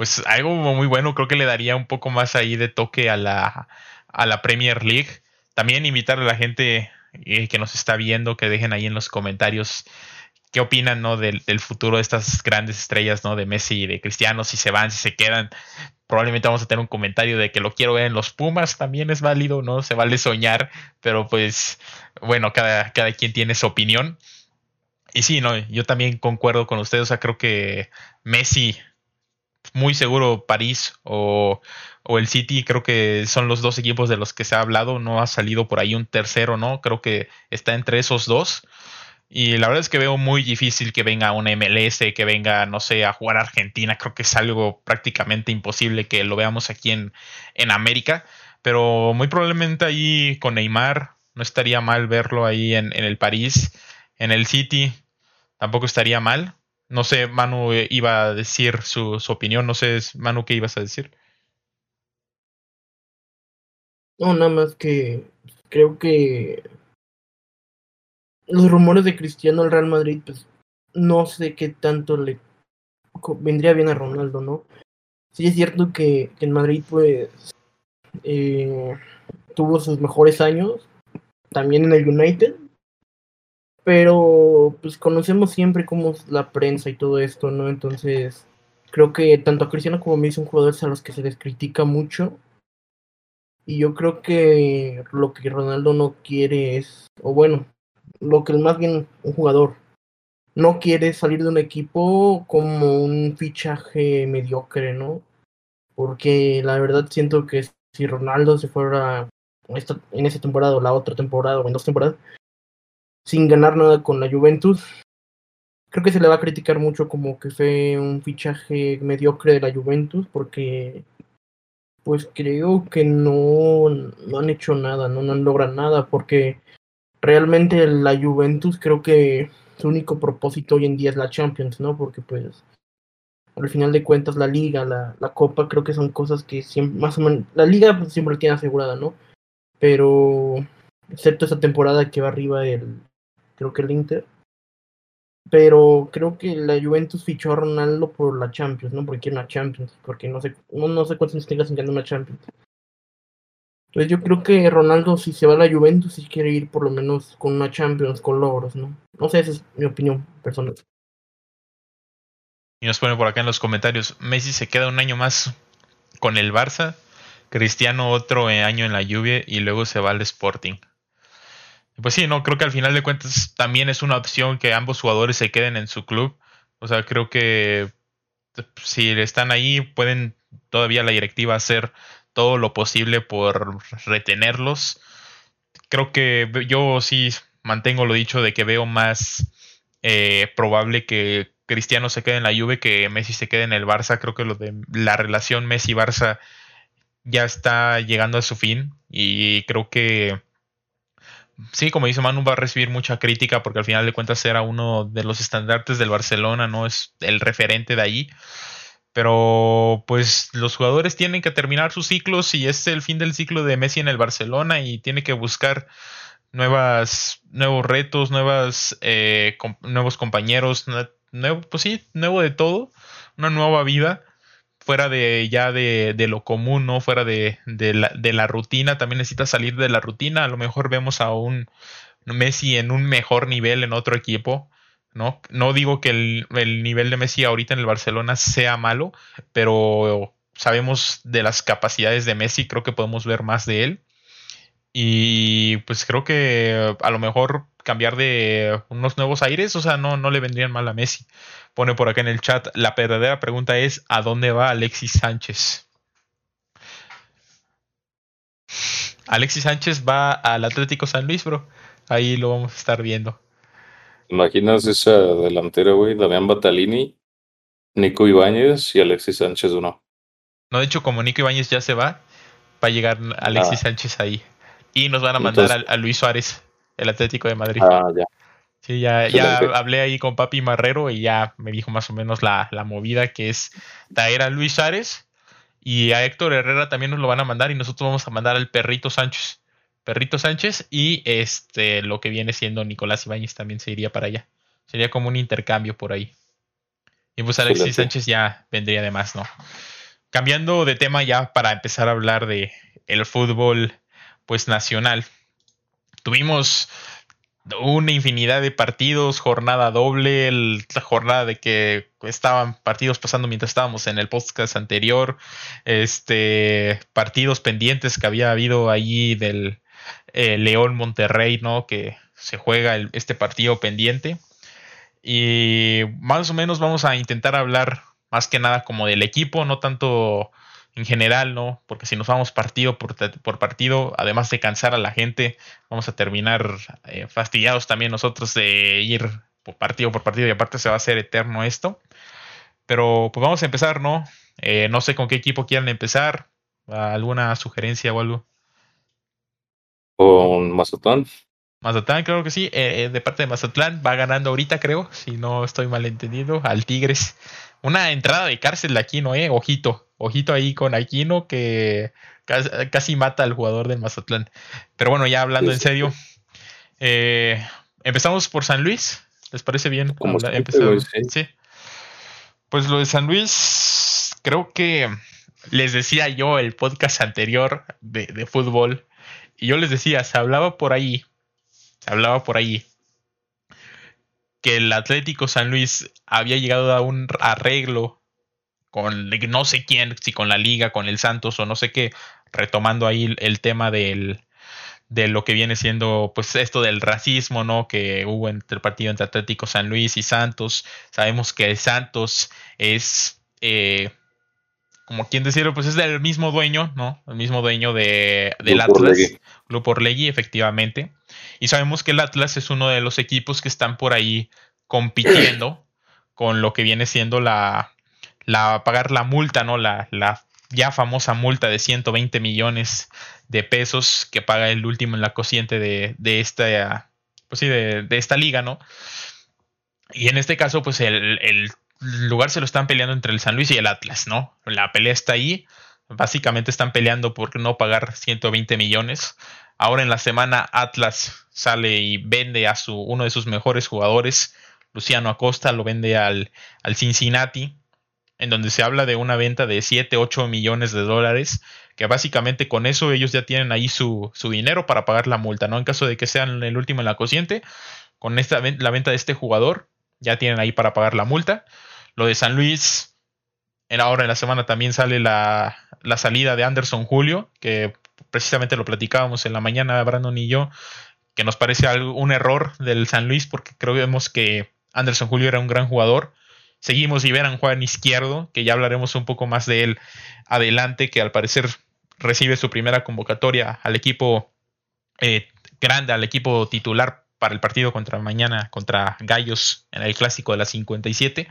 pues, algo muy bueno. Creo que le daría un poco más ahí de toque a la, a la Premier League. También invitar a la gente eh, que nos está viendo que dejen ahí en los comentarios qué opinan, ¿no? Del, del, futuro de estas grandes estrellas, ¿no? De Messi y de Cristiano, si se van, si se quedan. Probablemente vamos a tener un comentario de que lo quiero ver en los Pumas, también es válido, ¿no? Se vale soñar, pero pues, bueno, cada, cada quien tiene su opinión. Y sí, no, yo también concuerdo con ustedes, o sea, creo que Messi, muy seguro París o, o el City, creo que son los dos equipos de los que se ha hablado, no ha salido por ahí un tercero, ¿no? Creo que está entre esos dos. Y la verdad es que veo muy difícil que venga una MLS, que venga, no sé, a jugar a Argentina. Creo que es algo prácticamente imposible que lo veamos aquí en, en América. Pero muy probablemente ahí con Neymar, no estaría mal verlo ahí en, en el París. En el City tampoco estaría mal. No sé, Manu iba a decir su, su opinión. No sé, Manu, ¿qué ibas a decir? No, nada más que creo que los rumores de Cristiano al Real Madrid, pues no sé qué tanto le vendría bien a Ronaldo, ¿no? Sí es cierto que, que en Madrid, pues, eh, tuvo sus mejores años, también en el United, pero pues conocemos siempre cómo es la prensa y todo esto, ¿no? Entonces, creo que tanto a Cristiano como a mí son jugadores a los que se les critica mucho y yo creo que lo que Ronaldo no quiere es, o bueno, lo que más bien un jugador no quiere salir de un equipo como un fichaje mediocre, ¿no? Porque la verdad siento que si Ronaldo se fuera esta, en esa temporada o la otra temporada o en dos temporadas sin ganar nada con la Juventus, creo que se le va a criticar mucho como que fue un fichaje mediocre de la Juventus porque pues creo que no, no han hecho nada, ¿no? no han logrado nada, porque realmente la Juventus creo que su único propósito hoy en día es la Champions, ¿no? Porque pues al final de cuentas la liga, la, la copa, creo que son cosas que siempre, más o menos, la liga pues, siempre tiene asegurada, ¿no? Pero excepto esa temporada que va arriba el, creo que el Inter, pero creo que la Juventus fichó a Ronaldo por la Champions, ¿no? Porque quiere una Champions, porque no sé, no, no sé cuántos años tenga sin ganar una Champions. Entonces yo creo que Ronaldo si se va a la Juventus sí quiere ir por lo menos con una Champions, con logros, ¿no? No sé, esa es mi opinión personal. Y nos pone por acá en los comentarios, Messi se queda un año más con el Barça, Cristiano otro año en la lluvia y luego se va al Sporting. Pues sí, no, creo que al final de cuentas también es una opción que ambos jugadores se queden en su club. O sea, creo que si están ahí, pueden todavía la directiva hacer todo lo posible por retenerlos. Creo que yo sí mantengo lo dicho de que veo más eh, probable que Cristiano se quede en la Juve que Messi se quede en el Barça. Creo que lo de la relación Messi-Barça ya está llegando a su fin y creo que sí, como dice Manu, va a recibir mucha crítica porque al final de cuentas era uno de los estandartes del Barcelona, no es el referente de ahí. Pero pues los jugadores tienen que terminar sus ciclos y es el fin del ciclo de Messi en el Barcelona y tiene que buscar nuevas, nuevos retos, nuevas, eh, nuevos compañeros, nuevo, pues sí, nuevo de todo, una nueva vida fuera de ya de, de lo común, ¿no? Fuera de, de, la, de la rutina, también necesita salir de la rutina. A lo mejor vemos a un Messi en un mejor nivel en otro equipo. ¿no? No digo que el, el, nivel de Messi ahorita en el Barcelona sea malo, pero sabemos de las capacidades de Messi, creo que podemos ver más de él. Y pues creo que a lo mejor cambiar de unos nuevos aires, o sea, no, no le vendrían mal a Messi. Pone por acá en el chat, la verdadera pregunta es, ¿a dónde va Alexis Sánchez? Alexis Sánchez va al Atlético San Luis, bro. Ahí lo vamos a estar viendo. ¿Imaginas esa delantera, güey? Damián Batalini, Nico Ibáñez y Alexis Sánchez uno. No, de hecho, como Nico Ibáñez ya se va, va a llegar Alexis ah. Sánchez ahí. Y nos van a mandar Entonces, a, a, Luis Suárez, el Atlético de Madrid. Ah, ya. Sí, ya, ya hablé ahí con Papi Marrero y ya me dijo más o menos la, la movida que es traer a Luis Suárez y a Héctor Herrera también nos lo van a mandar y nosotros vamos a mandar al Perrito Sánchez. Perrito Sánchez y este lo que viene siendo Nicolás Ibáñez también se iría para allá. Sería como un intercambio por ahí. Y pues Alexis Excelente. Sánchez ya vendría de más, ¿no? Cambiando de tema ya para empezar a hablar de el fútbol pues nacional. Tuvimos una infinidad de partidos, jornada doble, la jornada de que estaban partidos pasando mientras estábamos en el podcast anterior, este partidos pendientes que había habido allí del eh, León Monterrey, ¿no? Que se juega este partido pendiente. Y más o menos vamos a intentar hablar más que nada como del equipo, no tanto en general, ¿no? Porque si nos vamos partido por, partido, además de cansar a la gente, vamos a terminar eh, fastidiados también nosotros de ir por partido por partido y aparte se va a hacer eterno esto. Pero pues vamos a empezar, ¿no? Eh, no sé con qué equipo quieran empezar. ¿Alguna sugerencia o algo? Con Mazatlán. Mazatlán, creo que sí. Eh, de parte de Mazatlán va ganando ahorita, creo, si no estoy mal entendido, al Tigres. Una entrada de cárcel de Aquino, eh. Ojito, ojito ahí con Aquino que casi, mata al jugador del Mazatlán. Pero bueno, ya hablando en serio, eh, empezamos por San Luis. ¿Les parece bien? sí. Pues lo de San Luis, creo que les decía yo el podcast anterior de, de fútbol. Y yo les decía, se hablaba por ahí, se hablaba por ahí que el Atlético San Luis había llegado a un arreglo con no sé quién, si con la liga, con el Santos o no sé qué, retomando ahí el tema del, de lo que viene siendo pues esto del racismo, ¿no? Que hubo entre el partido entre Atlético San Luis y Santos. Sabemos que Santos es, eh, como quien decirlo, pues es del mismo dueño, ¿no? El mismo dueño de, del Atlas, Grupo Orlegui, efectivamente. Y sabemos que el Atlas es uno de los equipos que están por ahí compitiendo con lo que viene siendo la, la pagar la multa, ¿no? La, la ya famosa multa de 120 millones de pesos que paga el último en la cociente de, de esta, pues sí, de, de, esta liga, ¿no? Y en este caso, pues el, el, lugar se lo están peleando entre el San Luis y el Atlas, ¿no? La pelea está ahí. Básicamente están peleando por no pagar 120 millones. Ahora en la semana Atlas sale y vende a su, uno de sus mejores jugadores, Luciano Acosta, lo vende al, al Cincinnati, en donde se habla de una venta de 7, 8 millones de dólares, que básicamente con eso ellos ya tienen ahí su, su, dinero para pagar la multa, ¿no? En caso de que sean el último en la cociente, con esta, la venta de este jugador, ya tienen ahí para pagar la multa. Lo de San Luis, en ahora en la semana también sale la, la salida de Anderson Julio, que precisamente lo platicábamos en la mañana, Brandon y yo, que nos parece un error del San Luis porque creemos que Anderson Julio era un gran jugador. Seguimos y verán Juan Izquierdo, que ya hablaremos un poco más de él adelante, que al parecer recibe su primera convocatoria al equipo eh, grande, al equipo titular para el partido contra mañana, contra Gallos en el clásico de la 57.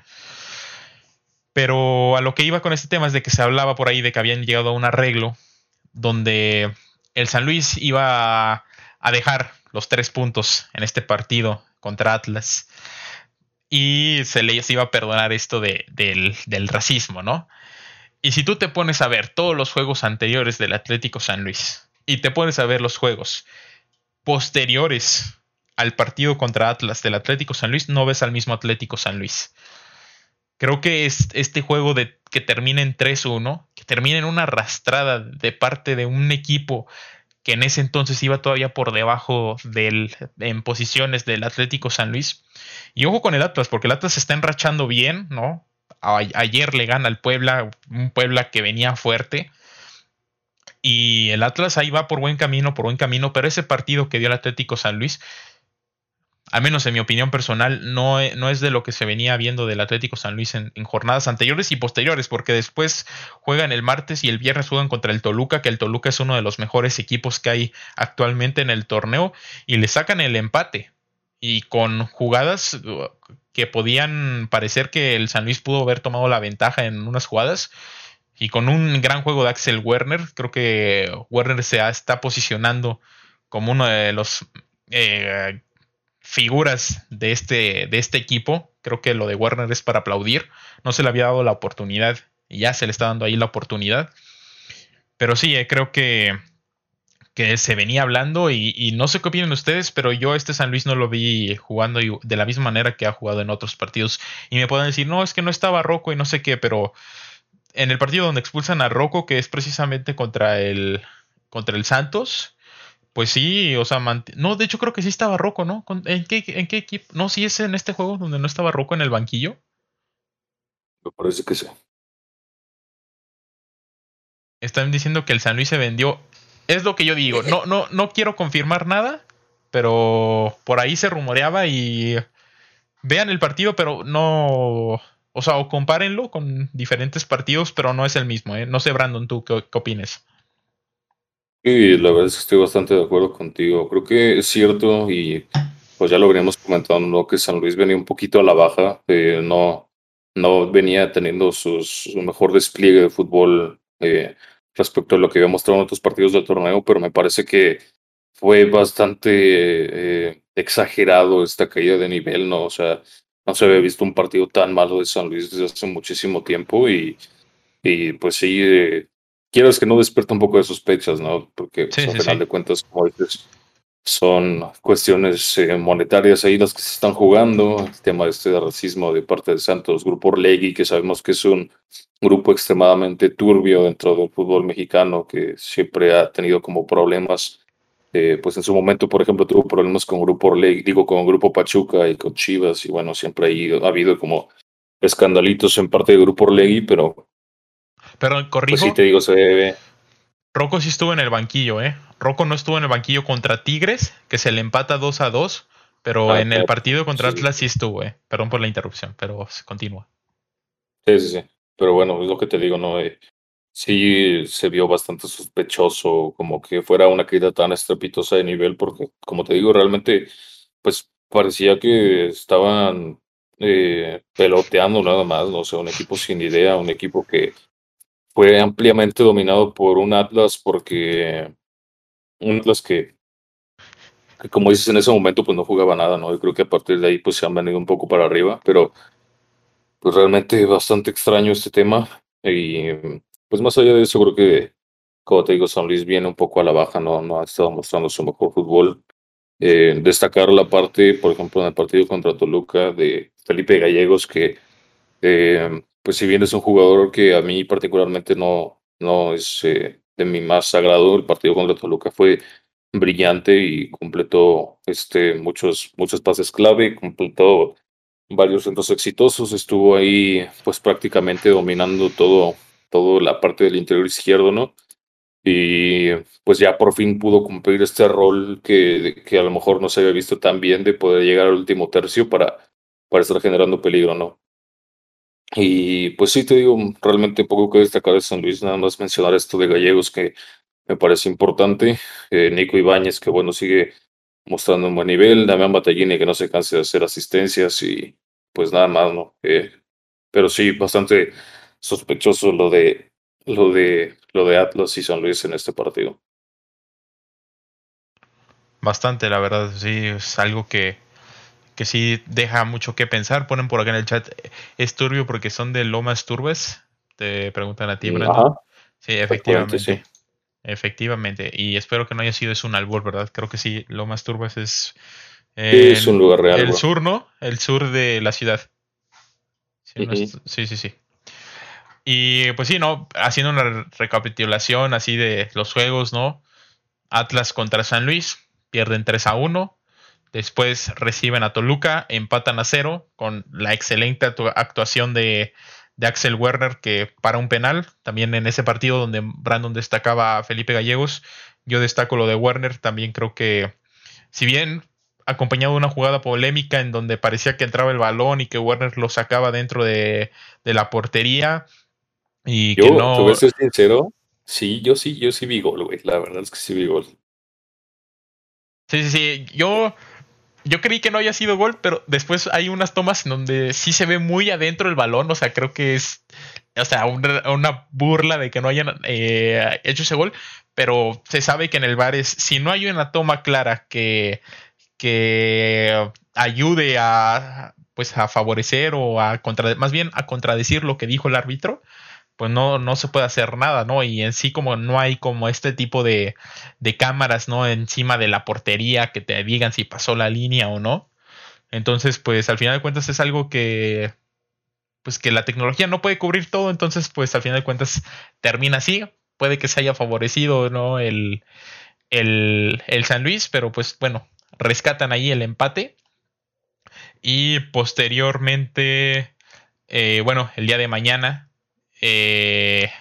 Pero a lo que iba con este tema es de que se hablaba por ahí de que habían llegado a un arreglo donde el San Luis iba a dejar los tres puntos en este partido contra Atlas y se les iba a perdonar esto de, del, del, racismo, ¿no? Y si tú te pones a ver todos los juegos anteriores del Atlético San Luis y te pones a ver los juegos posteriores al partido contra Atlas del Atlético San Luis, no ves al mismo Atlético San Luis. Creo que es este juego de que termina en 3-1, que termina en una arrastrada de parte de un equipo que en ese entonces iba todavía por debajo del, en posiciones del Atlético San Luis. Y ojo con el Atlas, porque el Atlas se está enrachando bien, ¿no? ayer le gana al Puebla, un Puebla que venía fuerte. Y el Atlas ahí va por buen camino, por buen camino, pero ese partido que dio el Atlético San Luis al menos en mi opinión personal, no, e, no, es de lo que se venía viendo del Atlético San Luis en, jornadas anteriores y posteriores, porque después juegan el martes y el viernes juegan contra el Toluca, que el Toluca es uno de los mejores equipos que hay actualmente en el torneo, y le sacan el empate. Y con jugadas uh, que podían parecer que el San Luis pudo haber tomado la ventaja en unas jugadas, y con un gran juego de Axel Werner, creo que Werner se está posicionando como uno de los eh, figuras de este, de este equipo. Creo que lo de Werner es para aplaudir. No se le había dado la oportunidad y ya se le está dando ahí la oportunidad. Pero sí, eh, creo que, que se venía hablando y, no sé qué opinan ustedes, pero yo este San Luis no lo vi jugando de la misma manera que ha jugado en otros partidos. Y me pueden decir, no, es que no estaba Rocco y no sé qué, pero en el partido donde expulsan a Rocco, que es precisamente contra el, contra el Santos, Pues sí, o sea, no, de hecho creo que sí estaba Rocco, ¿no? ¿En qué, en qué equipo? No, sí es en este juego donde no estaba Rocco en el banquillo. Me parece que sí. Están diciendo que el San Luis se vendió. Es lo que yo digo. No, no, no quiero confirmar nada, pero por ahí se rumoreaba y vean el partido, pero no. O sea, o compárenlo con diferentes partidos, pero no es el mismo. ¿eh? No sé, Brandon, tú qué, qué opines. Sí, la verdad es que estoy bastante de acuerdo contigo. Creo que es cierto y pues ya lo veníamos comentando, ¿no? Que San Luis venía un poquito a la baja, eh, no, no venía teniendo sus, su mejor despliegue de fútbol eh, respecto a lo que había mostrado en otros partidos del torneo, pero me parece que fue bastante eh, exagerado esta caída de nivel, ¿no? O sea, no se había visto un partido tan malo de San Luis desde hace muchísimo tiempo y, y pues sí, quieras que no despierta un poco de sospechas, ¿no? Porque pues, al final de cuentas, como dices, son cuestiones eh, monetarias ahí las que se están jugando, el tema este de racismo de parte de Santos, Grupo Orlegui, que sabemos que es un grupo extremadamente turbio dentro del fútbol mexicano, que siempre ha tenido como problemas, eh, pues en su momento, por ejemplo, tuvo problemas con Grupo Orlegui, digo, con Grupo Pachuca y con Chivas, y bueno, siempre ha habido como escandalitos en parte del Grupo Orlegui, pero pero corrijo. Pues sí, te digo, se debe. Rocco sí estuvo en el banquillo, ¿eh? Rocco no estuvo en el banquillo contra Tigres, que se le empata 2 a 2, pero ah, en el partido contra Atlas sí estuvo, ¿eh? Perdón por la interrupción, pero se continúa. Sí, sí, sí. Pero bueno, es lo que te digo, ¿no? Eh, sí se vio bastante sospechoso, como que fuera una caída tan estrepitosa de nivel, porque, como te digo, realmente, pues parecía que estaban eh, peloteando nada más, ¿no? O sea, un equipo sin idea, un equipo que fue ampliamente dominado por un Atlas porque un Atlas que, como dices en ese momento pues no jugaba nada, ¿no? Yo creo que a partir de ahí pues se han venido un poco para arriba, pero pues realmente bastante extraño este tema y pues más allá de eso creo que como te digo San Luis viene un poco a la baja, no, no ha estado mostrando su mejor fútbol. Eh, destacar la parte, por ejemplo, en el partido contra Toluca de Felipe Gallegos que eh, pues si bien es un jugador que a mí particularmente no, no es eh, de mi más sagrado, el partido contra Toluca fue brillante y completó este, muchos, muchos pases clave, completó varios centros exitosos, estuvo ahí pues prácticamente dominando todo, todo la parte del interior izquierdo, ¿no? Y pues ya por fin pudo cumplir este rol que, que a lo mejor no se había visto tan bien de poder llegar al último tercio para, para estar generando peligro, ¿no? Y pues sí, te digo, realmente poco que destacar de San Luis, nada más mencionar esto de Gallegos que me parece importante. Eh, Nico Ibáñez, que bueno, sigue mostrando un buen nivel. Damián Batallini, que no se canse de hacer asistencias y pues nada más, ¿no? Eh, pero sí, bastante sospechoso lo de, lo de, lo de Atlas y San Luis en este partido. Bastante, la verdad, sí, es algo que que sí deja mucho que pensar. Ponen por acá en el chat, es turbio porque son de Lomas Turbes. Te preguntan a ti, Brandon. Sí, efectivamente. Sí. Efectivamente. Y espero que no haya sido eso un albur, ¿verdad? Creo que sí, Lomas Turbes es... es un lugar real. El sur, ¿no? El sur de la ciudad. Sí, sí, sí, sí. Y pues sí, ¿no? Haciendo una recapitulación así de los juegos, ¿no? Atlas contra San Luis, pierden 3 a 1. Después reciben a Toluca, empatan a cero con la excelente actuación de, Axel Werner que para un penal. También en ese partido donde Brandon destacaba a Felipe Gallegos, yo destaco lo de Werner. También creo que, si bien acompañado de una jugada polémica en donde parecía que entraba el balón y que Werner lo sacaba dentro de, la portería. Y yo, que no. Te voy a ser sincero, sí, yo sí, yo sí vi gol, güey. La verdad es que sí vi gol. Sí, sí, sí. Yo yo creí que no haya sido gol, pero después hay unas tomas en donde sí se ve muy adentro el balón. O sea, creo que es, o sea, una, burla de que no hayan eh, hecho ese gol. Pero se sabe que en el bar es, si no hay una toma clara que, que ayude a, pues, a favorecer o a contra, más bien a contradecir lo que dijo el árbitro, pues no, no se puede hacer nada, ¿no? Y en sí como no hay como este tipo de, de cámaras, ¿no? Encima de la portería que te digan si pasó la línea o no. Entonces, pues al final de cuentas es algo que, pues que la tecnología no puede cubrir todo, entonces pues al final de cuentas termina así. Puede que se haya favorecido, ¿no? El, el, el San Luis, pero pues bueno, rescatan ahí el empate. Y posteriormente, eh, bueno, el día de mañana eh,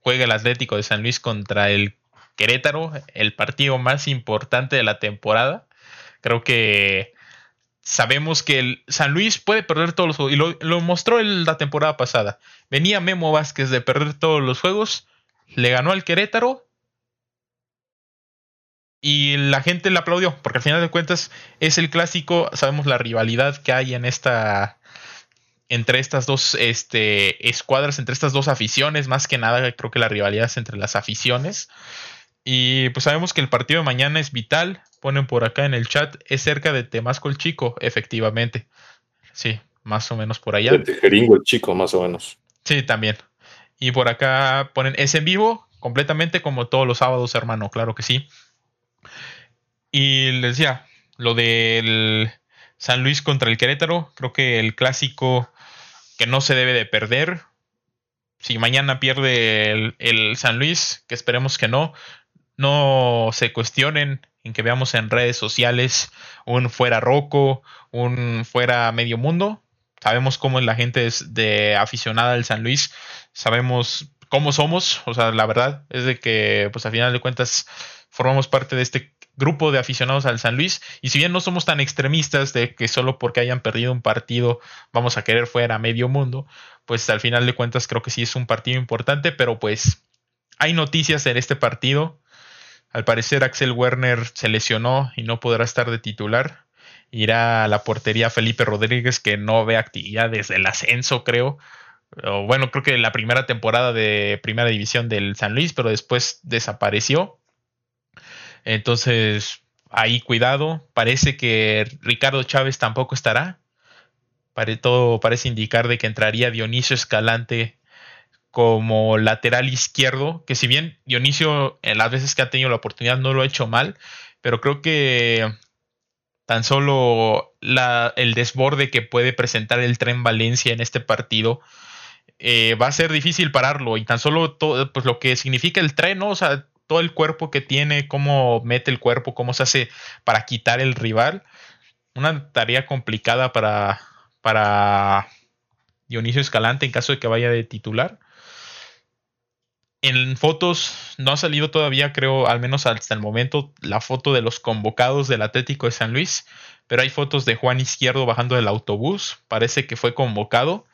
juega el Atlético de San Luis contra el Querétaro, el partido más importante de la temporada. Creo que sabemos que el San Luis puede perder todos los juegos y lo, lo mostró la temporada pasada. Venía Memo Vázquez de perder todos los juegos, le ganó al Querétaro y la gente le aplaudió, porque al final de cuentas es el clásico, sabemos la rivalidad que hay en esta entre estas dos este, escuadras, entre estas dos aficiones, más que nada creo que la rivalidad es entre las aficiones. Y pues sabemos que el partido de mañana es vital, ponen por acá en el chat, es cerca de Temasco el Chico, efectivamente. Sí, más o menos por allá. De Tejeringo el Chico, más o menos. Sí, también. Y por acá ponen, es en vivo, completamente como todos los sábados, hermano, claro que sí. Y les decía, lo del San Luis contra el Querétaro, creo que el clásico que no se debe de perder. Si mañana pierde el, San Luis, que esperemos que no, no se cuestionen en que veamos en redes sociales un fuera roco, un fuera medio mundo. Sabemos cómo es la gente de aficionada del San Luis, sabemos cómo somos, o sea, la verdad es de que, pues a final de cuentas, formamos parte de este grupo de aficionados al San Luis. Y si bien no somos tan extremistas de que solo porque hayan perdido un partido vamos a querer fuera medio mundo, pues al final de cuentas creo que sí es un partido importante, pero pues hay noticias en este partido. Al parecer Axel Werner se lesionó y no podrá estar de titular. Irá a la portería Felipe Rodríguez que no ve actividad desde el ascenso, creo. O bueno, creo que la primera temporada de primera división del San Luis, pero después desapareció. Entonces, ahí cuidado. Parece que Ricardo Chávez tampoco estará. todo parece indicar de que entraría Dionisio Escalante como lateral izquierdo, que si bien Dionisio en las veces que ha tenido la oportunidad no lo ha hecho mal, pero creo que tan solo el desborde que puede presentar el tren Valencia en este partido eh, va a ser difícil pararlo y tan solo todo, pues lo que significa el tren, ¿no? o sea, todo el cuerpo que tiene, cómo mete el cuerpo, cómo se hace para quitar el rival. Una tarea complicada para, para Dionisio Escalante en caso de que vaya de titular. En fotos no ha salido todavía, creo, al menos hasta el momento, la foto de los convocados del Atlético de San Luis, pero hay fotos de Juan Izquierdo bajando del autobús, parece que fue convocado.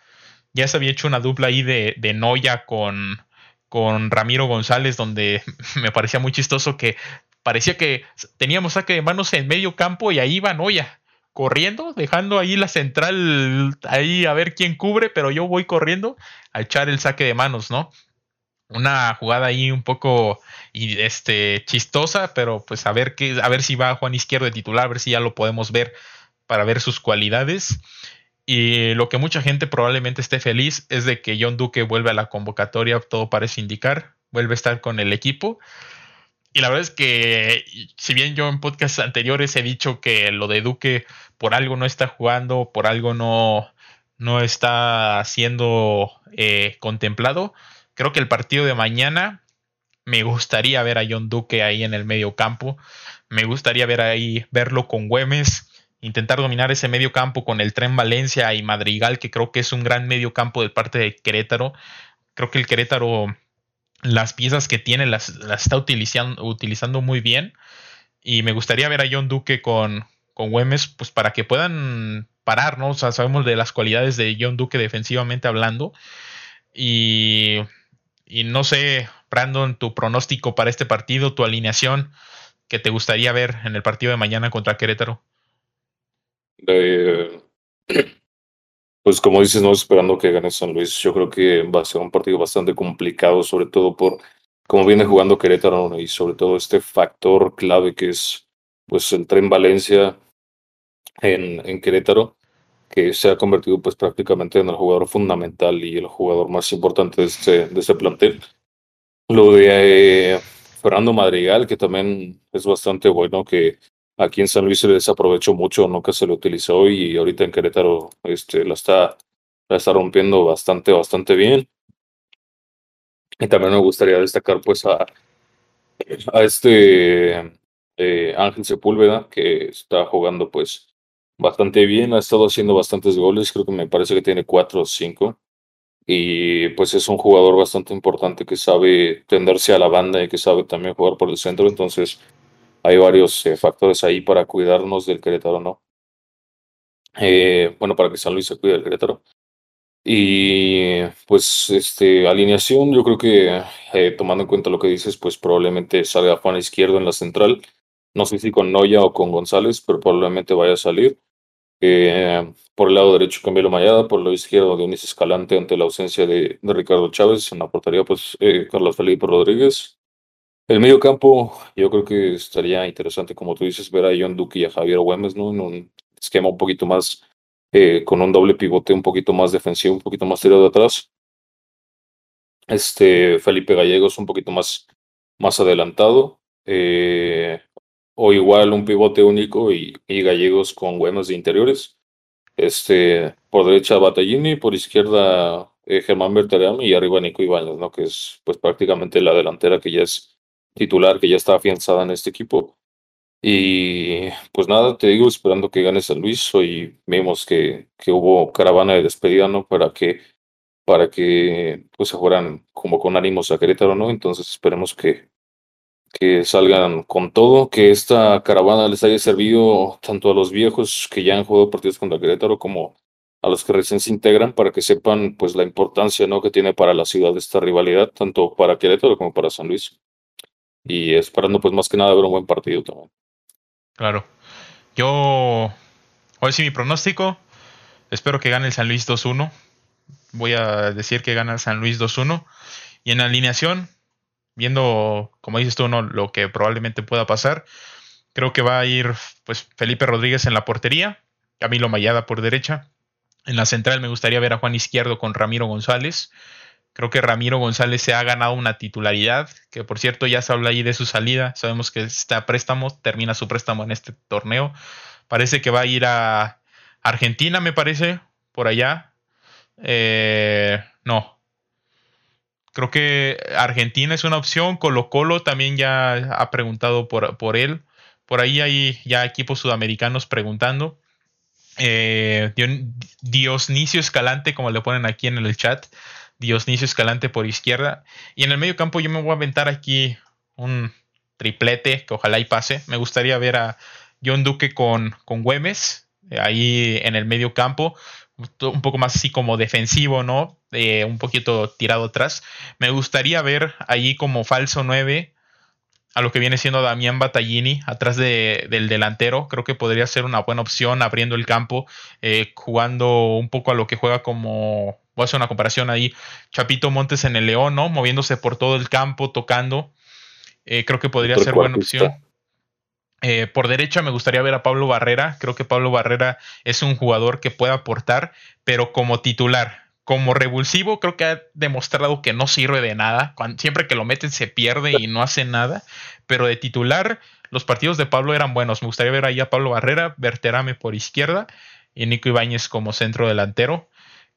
Ya se había hecho una dupla ahí de, de Noya con, con Ramiro González, donde me parecía muy chistoso que parecía que teníamos saque de manos en medio campo y ahí iba Noya corriendo, dejando ahí la central ahí a ver quién cubre, pero yo voy corriendo a echar el saque de manos, ¿no? Una jugada ahí un poco este chistosa, pero pues a ver qué, a ver si va Juan Izquierdo de titular, a ver si ya lo podemos ver para ver sus cualidades. Y lo que mucha gente probablemente esté feliz es de que John Duque vuelve a la convocatoria, todo parece indicar, vuelve a estar con el equipo. Y la verdad es que, si bien yo en podcasts anteriores he dicho que lo de Duque por algo no está jugando, por algo no, no está siendo eh, contemplado, creo que el partido de mañana me gustaría ver a John Duque ahí en el medio campo. Me gustaría ver ahí, verlo con Güemes intentar dominar ese medio campo con el Tren Valencia y Madrigal, que creo que es un gran medio campo de parte de Querétaro. Creo que el Querétaro, las piezas que tiene, las, está utilizando, utilizando muy bien. Y me gustaría ver a John Duque con, con Güemes, pues para que puedan parar, ¿no? O sea, sabemos de las cualidades de John Duque defensivamente hablando. Y, y no sé, Brandon, tu pronóstico para este partido, tu alineación que te gustaría ver en el partido de mañana contra Querétaro pues como dices, no esperando que gane San Luis, yo creo que va a ser un partido bastante complicado, sobre todo por cómo viene jugando Querétaro y sobre todo este factor clave que es pues el tren Valencia en, en Querétaro, que se ha convertido pues prácticamente en el jugador fundamental y el jugador más importante de este, de este plantel. Lo de eh, Fernando Madrigal, que también es bastante bueno, que Aquí en San Luis se le desaprovechó mucho, nunca se lo utilizó y ahorita en Querétaro este, la, está, la está rompiendo bastante, bastante bien. Y también me gustaría destacar pues a, este eh, Ángel Sepúlveda, que está jugando pues bastante bien, ha estado haciendo bastantes goles, creo que me parece que tiene cuatro o cinco. Y pues es un jugador bastante importante que sabe tenderse a la banda y que sabe también jugar por el centro. Entonces hay varios eh, factores ahí para cuidarnos del Querétaro, ¿no? Eh, bueno, para que San Luis se cuide del Querétaro. Y pues, este, alineación, yo creo que eh, tomando en cuenta lo que dices, pues probablemente salga Juan Izquierdo en la central. No sé si con Noya o con González, pero probablemente vaya a salir. Eh, por el lado derecho Camilo Mayada, por el lado izquierdo Dionis Escalante ante la ausencia de, de Ricardo Chávez, en la portería pues eh, Carlos Felipe Rodríguez. El medio campo, yo creo que estaría interesante, como tú dices, ver a John Duque y a Javier Güemes, ¿no? En un esquema un poquito más eh, con un doble pivote un poquito más defensivo, un poquito más tirado de atrás. Este Felipe Gallegos un poquito más, más adelantado. Eh, o igual un pivote único y, Gallegos con buenos de interiores. Este, por derecha Battaglini, por izquierda eh, Germán Berterame y arriba Nico Ibáñez, ¿no? Que es pues prácticamente la delantera que ya es titular, que ya está afianzada en este equipo. Y pues nada, te digo, esperando que gane San Luis. Hoy vimos que, que hubo caravana de despedida, ¿no? Para que, para que pues se fueran como con ánimos a Querétaro, ¿no? Entonces esperemos que, que salgan con todo, que esta caravana les haya servido tanto a los viejos que ya han jugado partidos contra Querétaro como a los que recién se integran para que sepan pues la importancia ¿no? que tiene para la ciudad esta rivalidad, tanto para Querétaro como para San Luis. Y esperando pues más que nada ver un buen partido también. Claro. Yo hoy sí mi pronóstico. Espero que gane el San Luis 2-1. Voy a decir que gana el San Luis 2-1. Y en la alineación, viendo, como dices tú, ¿no? lo que probablemente pueda pasar, creo que va a ir pues Felipe Rodríguez en la portería, Camilo Mayada por derecha. En la central me gustaría ver a Juan Izquierdo con Ramiro González. Creo que Ramiro González se ha ganado una titularidad, que por cierto ya se habla ahí de su salida. Sabemos que está a préstamo, termina su préstamo en este torneo. Parece que va a ir a Argentina, me parece, por allá. Eh, no. Creo que Argentina es una opción. Colo Colo también ya ha preguntado por, por él. Por ahí hay ya equipos sudamericanos preguntando. Eh, Dionisio Escalante, como le ponen aquí en el chat, Dionisio Escalante por izquierda. Y en el medio campo yo me voy a aventar aquí un triplete que ojalá y pase. Me gustaría ver a John Duque con, con Güemes eh, ahí en el medio campo. Un poco más así como defensivo, ¿no? Eh, un poquito tirado atrás. Me gustaría ver ahí como falso 9 a lo que viene siendo Damián Battaglini atrás del delantero. Creo que podría ser una buena opción abriendo el campo, eh, jugando un poco a lo que juega como voy a hacer una comparación ahí, Chapito Montes en el León, ¿no? Moviéndose por todo el campo, tocando. Eh, creo que podría ser buena opción. Eh, por derecha me gustaría ver a Pablo Barrera. Creo que Pablo Barrera es un jugador que puede aportar, pero como titular. Como revulsivo, creo que ha demostrado que no sirve de nada. siempre que lo meten se pierde y no hace nada. Pero de titular, los partidos de Pablo eran buenos. Me gustaría ver ahí a Pablo Barrera, Berterame por izquierda y Nico Ibáñez como centro delantero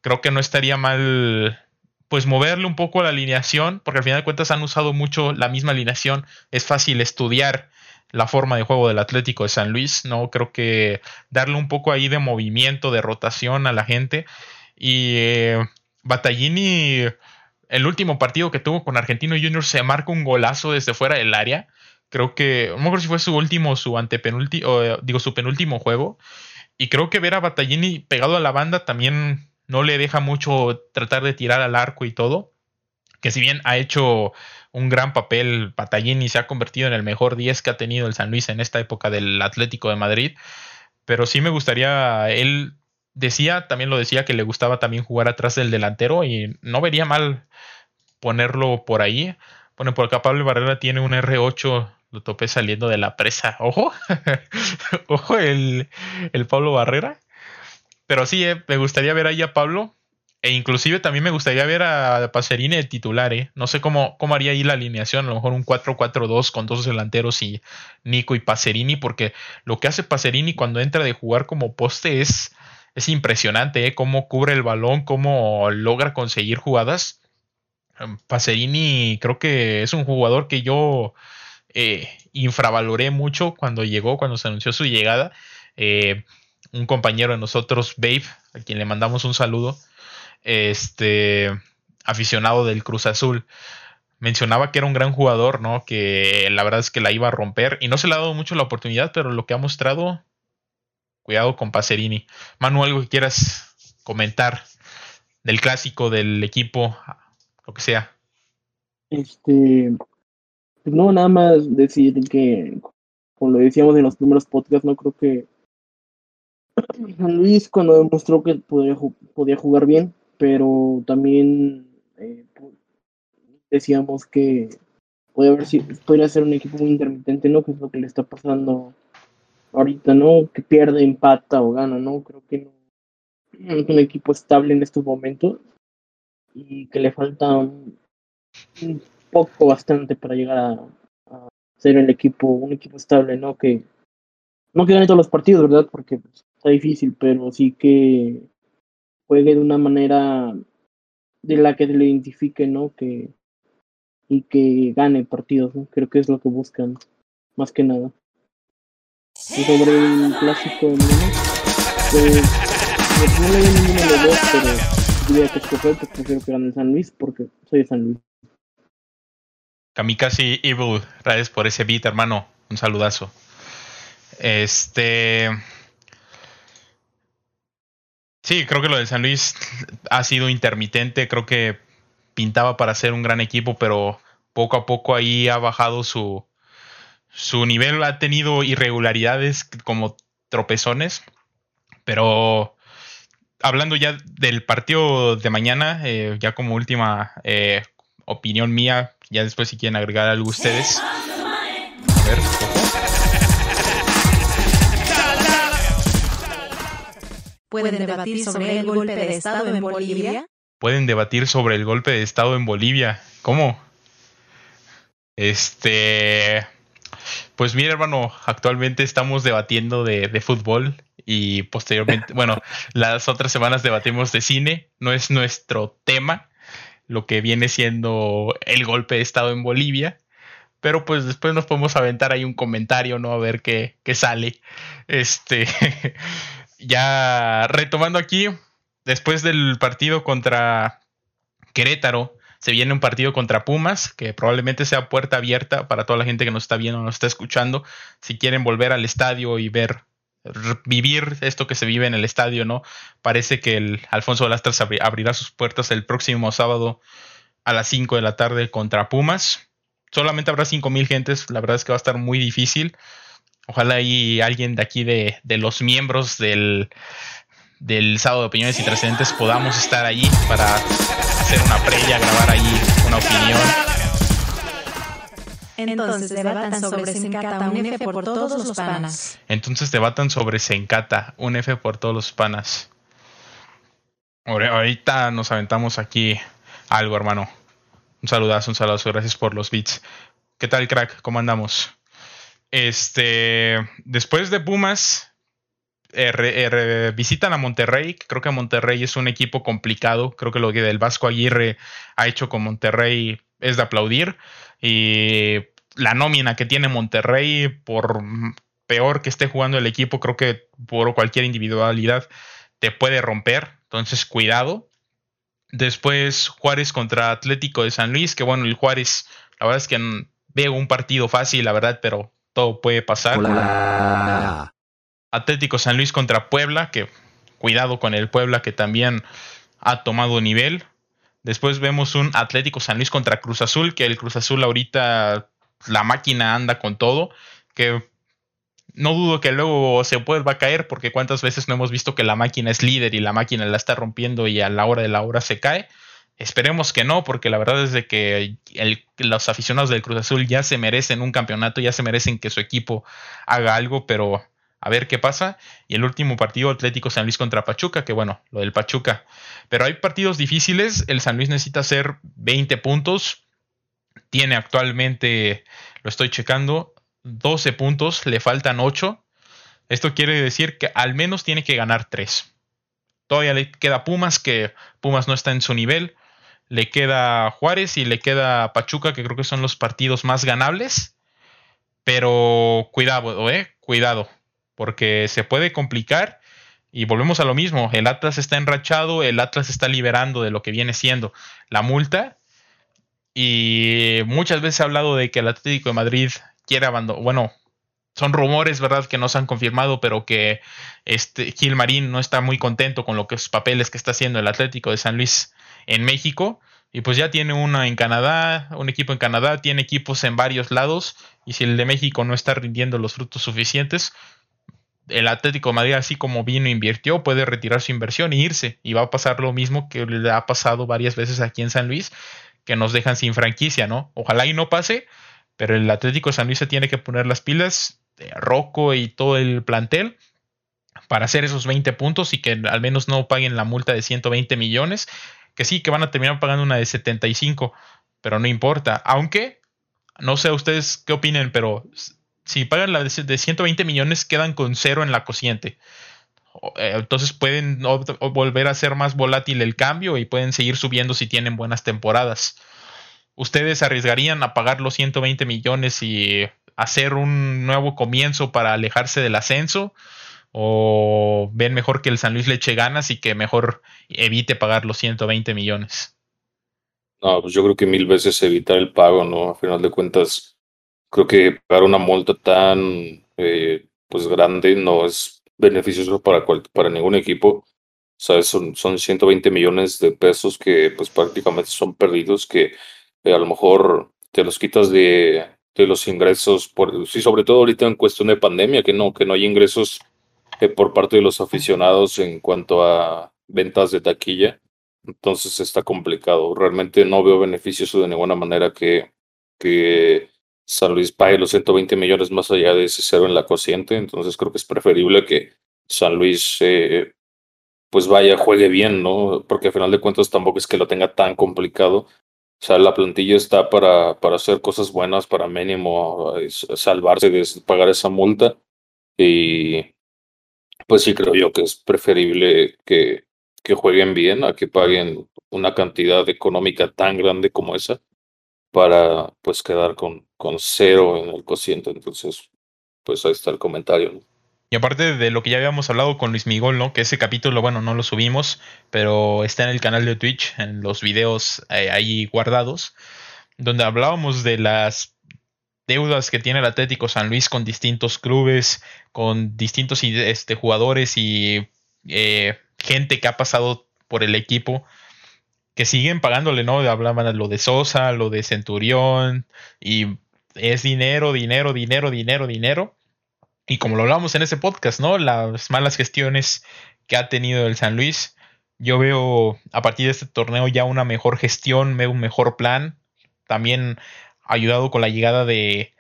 creo que no estaría mal pues moverle un poco la alineación, porque al final de cuentas han usado mucho la misma alineación, es fácil estudiar la forma de juego del Atlético de San Luis, ¿no? Creo que darle un poco ahí de movimiento, de rotación a la gente. Y eh, Battaglini, el último partido que tuvo con Argentino Junior, se marca un golazo desde fuera del área. Creo que, no me acuerdo si fue su último, su antepenúltimo, digo, su penúltimo juego. Y creo que ver a Battaglini pegado a la banda también no le deja mucho tratar de tirar al arco y todo. Que si bien ha hecho un gran papel y se ha convertido en el mejor 10 que ha tenido el San Luis en esta época del Atlético de Madrid. Pero sí me gustaría, él decía, también lo decía, que le gustaba también jugar atrás del delantero y no vería mal ponerlo por ahí. Pone por acá Pablo Barrera tiene un R8, lo topé saliendo de la presa. Ojo, ojo el, el Pablo Barrera. Pero sí, eh, me gustaría ver ahí a Pablo. E inclusive también me gustaría ver a Pacerini de titular, ¿eh? No sé cómo, cómo haría ahí la alineación, a lo mejor un 4-4-2 con dos delanteros y Nico y Pacerini, porque lo que hace Pacerini cuando entra de jugar como poste es, es impresionante, ¿eh? Cómo cubre el balón, cómo logra conseguir jugadas. Pacerini creo que es un jugador que yo eh, infravaloré mucho cuando llegó, cuando se anunció su llegada. Eh, un compañero de nosotros, Babe, a quien le mandamos un saludo, este aficionado del Cruz Azul, mencionaba que era un gran jugador, ¿no? Que la verdad es que la iba a romper y no se le ha dado mucho la oportunidad, pero lo que ha mostrado, cuidado con Pacerini. Manu, algo que quieras comentar del clásico, del equipo, lo que sea. Este, pues no, nada más decir que, como lo decíamos en los primeros podcasts, no creo que San Luis cuando demostró que podía, podía jugar bien, pero también eh, decíamos que puede haber podría ser un equipo muy intermitente, ¿no? Que es lo que le está pasando ahorita, ¿no? Que pierde, empata o gana, ¿no? Creo que no es un equipo estable en estos momentos y que le falta un, poco bastante para llegar a, a, ser el equipo, un equipo estable, ¿no? Que no que gane todos los partidos, ¿verdad? Porque pues, está difícil, pero sí que juegue de una manera de la que se le identifique, ¿no? Que y que gane partidos, ¿no? Creo que es lo que buscan, más que nada. Y sobre el clásico de pues, no le doy ninguno de los dos, pero diría que escoger, pues prefiero que gane San Luis porque soy de San Luis. Kamikaze Evil, gracias por ese beat, hermano. Un saludazo. Este. Sí, creo que lo de San Luis ha sido intermitente. Creo que pintaba para ser un gran equipo, pero poco a poco ahí ha bajado su, su nivel, ha tenido irregularidades como tropezones, pero hablando ya del partido de mañana, eh, ya como última eh, opinión mía, ya después si quieren agregar algo ustedes. A ver, ¿Pueden debatir sobre el golpe de Estado en Bolivia? pueden debatir sobre el golpe de Estado en Bolivia. ¿Cómo? Este. Pues mira, hermano, actualmente estamos debatiendo de, fútbol y posteriormente, bueno, las otras semanas debatimos de cine, no es nuestro tema, lo que viene siendo el golpe de Estado en Bolivia, pero pues después nos podemos aventar ahí un comentario, ¿no? A ver qué, qué sale. Este, ya retomando aquí, después del partido contra Querétaro, se viene un partido contra Pumas, que probablemente sea puerta abierta para toda la gente que nos está viendo, nos está escuchando. Si quieren volver al estadio y ver, vivir esto que se vive en el estadio, ¿no? Parece que el Alfonso Lastras abrirá sus puertas el próximo sábado a las 5 de la tarde contra Pumas. Solamente habrá 5 mil gentes, la verdad es que va a estar muy difícil. Ojalá y alguien de aquí de, de los miembros del, del sábado de opiniones y trascendentes podamos estar allí para hacer una previa, grabar allí una opinión. Entonces debatan sobre Sencata, un F por todos los panas. Entonces debatan sobre Sencata, un F por todos los panas. Ahorita nos aventamos aquí algo, hermano. Un saludazo, un saludazo, gracias por los beats. ¿Qué tal, crack? ¿Cómo andamos? Este, después de Pumas, eh, visitan a Monterrey. Creo que Monterrey es un equipo complicado. Creo que lo que el Vasco Aguirre ha hecho con Monterrey es de aplaudir. Y la nómina que tiene Monterrey, por peor que esté jugando el equipo, creo que por cualquier individualidad te puede romper. Entonces, cuidado. Después Juárez contra Atlético de San Luis, que bueno, el Juárez, la verdad es que veo un partido fácil, la verdad, pero todo puede pasar. Atlético San Luis contra Puebla, que cuidado con el Puebla que también ha tomado nivel. Después vemos un Atlético San Luis contra Cruz Azul, que el Cruz Azul ahorita la máquina anda con todo, que no dudo que luego se pueda a caer, porque cuántas veces no hemos visto que la máquina es líder y la máquina la está rompiendo y a la hora de la hora se cae. Esperemos que no, porque la verdad es de que los aficionados del Cruz Azul ya se merecen un campeonato, ya se merecen que su equipo haga algo, pero a ver qué pasa. Y el último partido Atlético San Luis contra Pachuca, que bueno, lo del Pachuca. Pero hay partidos difíciles, el San Luis necesita hacer 20 puntos. Tiene actualmente, lo estoy checando, 12 puntos, le faltan 8. Esto quiere decir que al menos tiene que ganar 3. Todavía le queda Pumas, que Pumas no está en su nivel. Le queda Juárez y le queda Pachuca, que creo que son los partidos más ganables. Pero cuidado, ¿eh? Cuidado, porque se puede complicar y volvemos a lo mismo. El Atlas está enrachado, el Atlas está liberando de lo que viene siendo la multa. Y muchas veces ha hablado de que el Atlético de Madrid quiere abandonar. Bueno, son rumores, ¿verdad? Que no se han confirmado, pero que este Gilmarín no está muy contento con lo que sus papeles que está haciendo el Atlético de San Luis en México. Y pues ya tiene una en Canadá, un equipo en Canadá, tiene equipos en varios lados. Y si el de México no está rindiendo los frutos suficientes, el Atlético de Madrid, así como vino e invirtió, puede retirar su inversión e irse. Y va a pasar lo mismo que le ha pasado varias veces aquí en San Luis, que nos dejan sin franquicia, ¿no? Ojalá y no pase, pero el Atlético de San Luis se tiene que poner las pilas, de Rocco y todo el plantel, para hacer esos 20 puntos y que al menos no paguen la multa de 120 millones que sí, que van a terminar pagando una de 75, pero no importa. Aunque, no sé ustedes qué opinen, pero si pagan la de 120 millones, quedan con cero en la cociente. Eh, entonces pueden volver a ser más volátil el cambio y pueden seguir subiendo si tienen buenas temporadas. ¿Ustedes arriesgarían a pagar los 120 millones y hacer un nuevo comienzo para alejarse del ascenso? ¿O ven mejor que el San Luis le eche ganas y que mejor evite pagar los 120 millones? No, pues yo creo que mil veces evitar el pago, ¿no? A final de cuentas, creo que pagar una multa tan eh, pues grande no es beneficioso para, para ningún equipo. ¿Sabes? Son, son 120 millones de pesos que pues prácticamente son perdidos, que eh, a lo mejor te los quitas de, de los ingresos, por, sí, sobre todo ahorita en cuestión de pandemia, que no, que no hay ingresos por parte de los aficionados en cuanto a ventas de taquilla. Entonces está complicado. Realmente no veo beneficioso de ninguna manera que, que San Luis pague los 120 millones más allá de ese cero en la cociente. Entonces creo que es preferible que San Luis eh, pues vaya, juegue bien, ¿no? Porque al final de cuentas tampoco es que lo tenga tan complicado. O sea, la plantilla está para, para hacer cosas buenas, para mínimo eh, salvarse de pagar esa multa. Y, pues sí creo yo que es preferible que, que jueguen bien a que paguen una cantidad económica tan grande como esa para pues quedar con, con cero en el cociente. Entonces, pues ahí está el comentario. Y aparte de lo que ya habíamos hablado con Luis Miguel, ¿no? Que ese capítulo, bueno, no lo subimos, pero está en el canal de Twitch, en los videos eh, ahí guardados, donde hablábamos de las deudas que tiene el Atlético San Luis con distintos clubes, con distintos este, jugadores y eh, gente que ha pasado por el equipo que siguen pagándole, ¿no? Hablaban lo de Sosa, lo de Centurión, y es dinero, dinero, dinero, dinero, dinero. Y como lo hablamos en ese podcast, ¿no? Las malas gestiones que ha tenido el San Luis. Yo veo a partir de este torneo ya una mejor gestión, un mejor plan. También ayudado con la llegada de,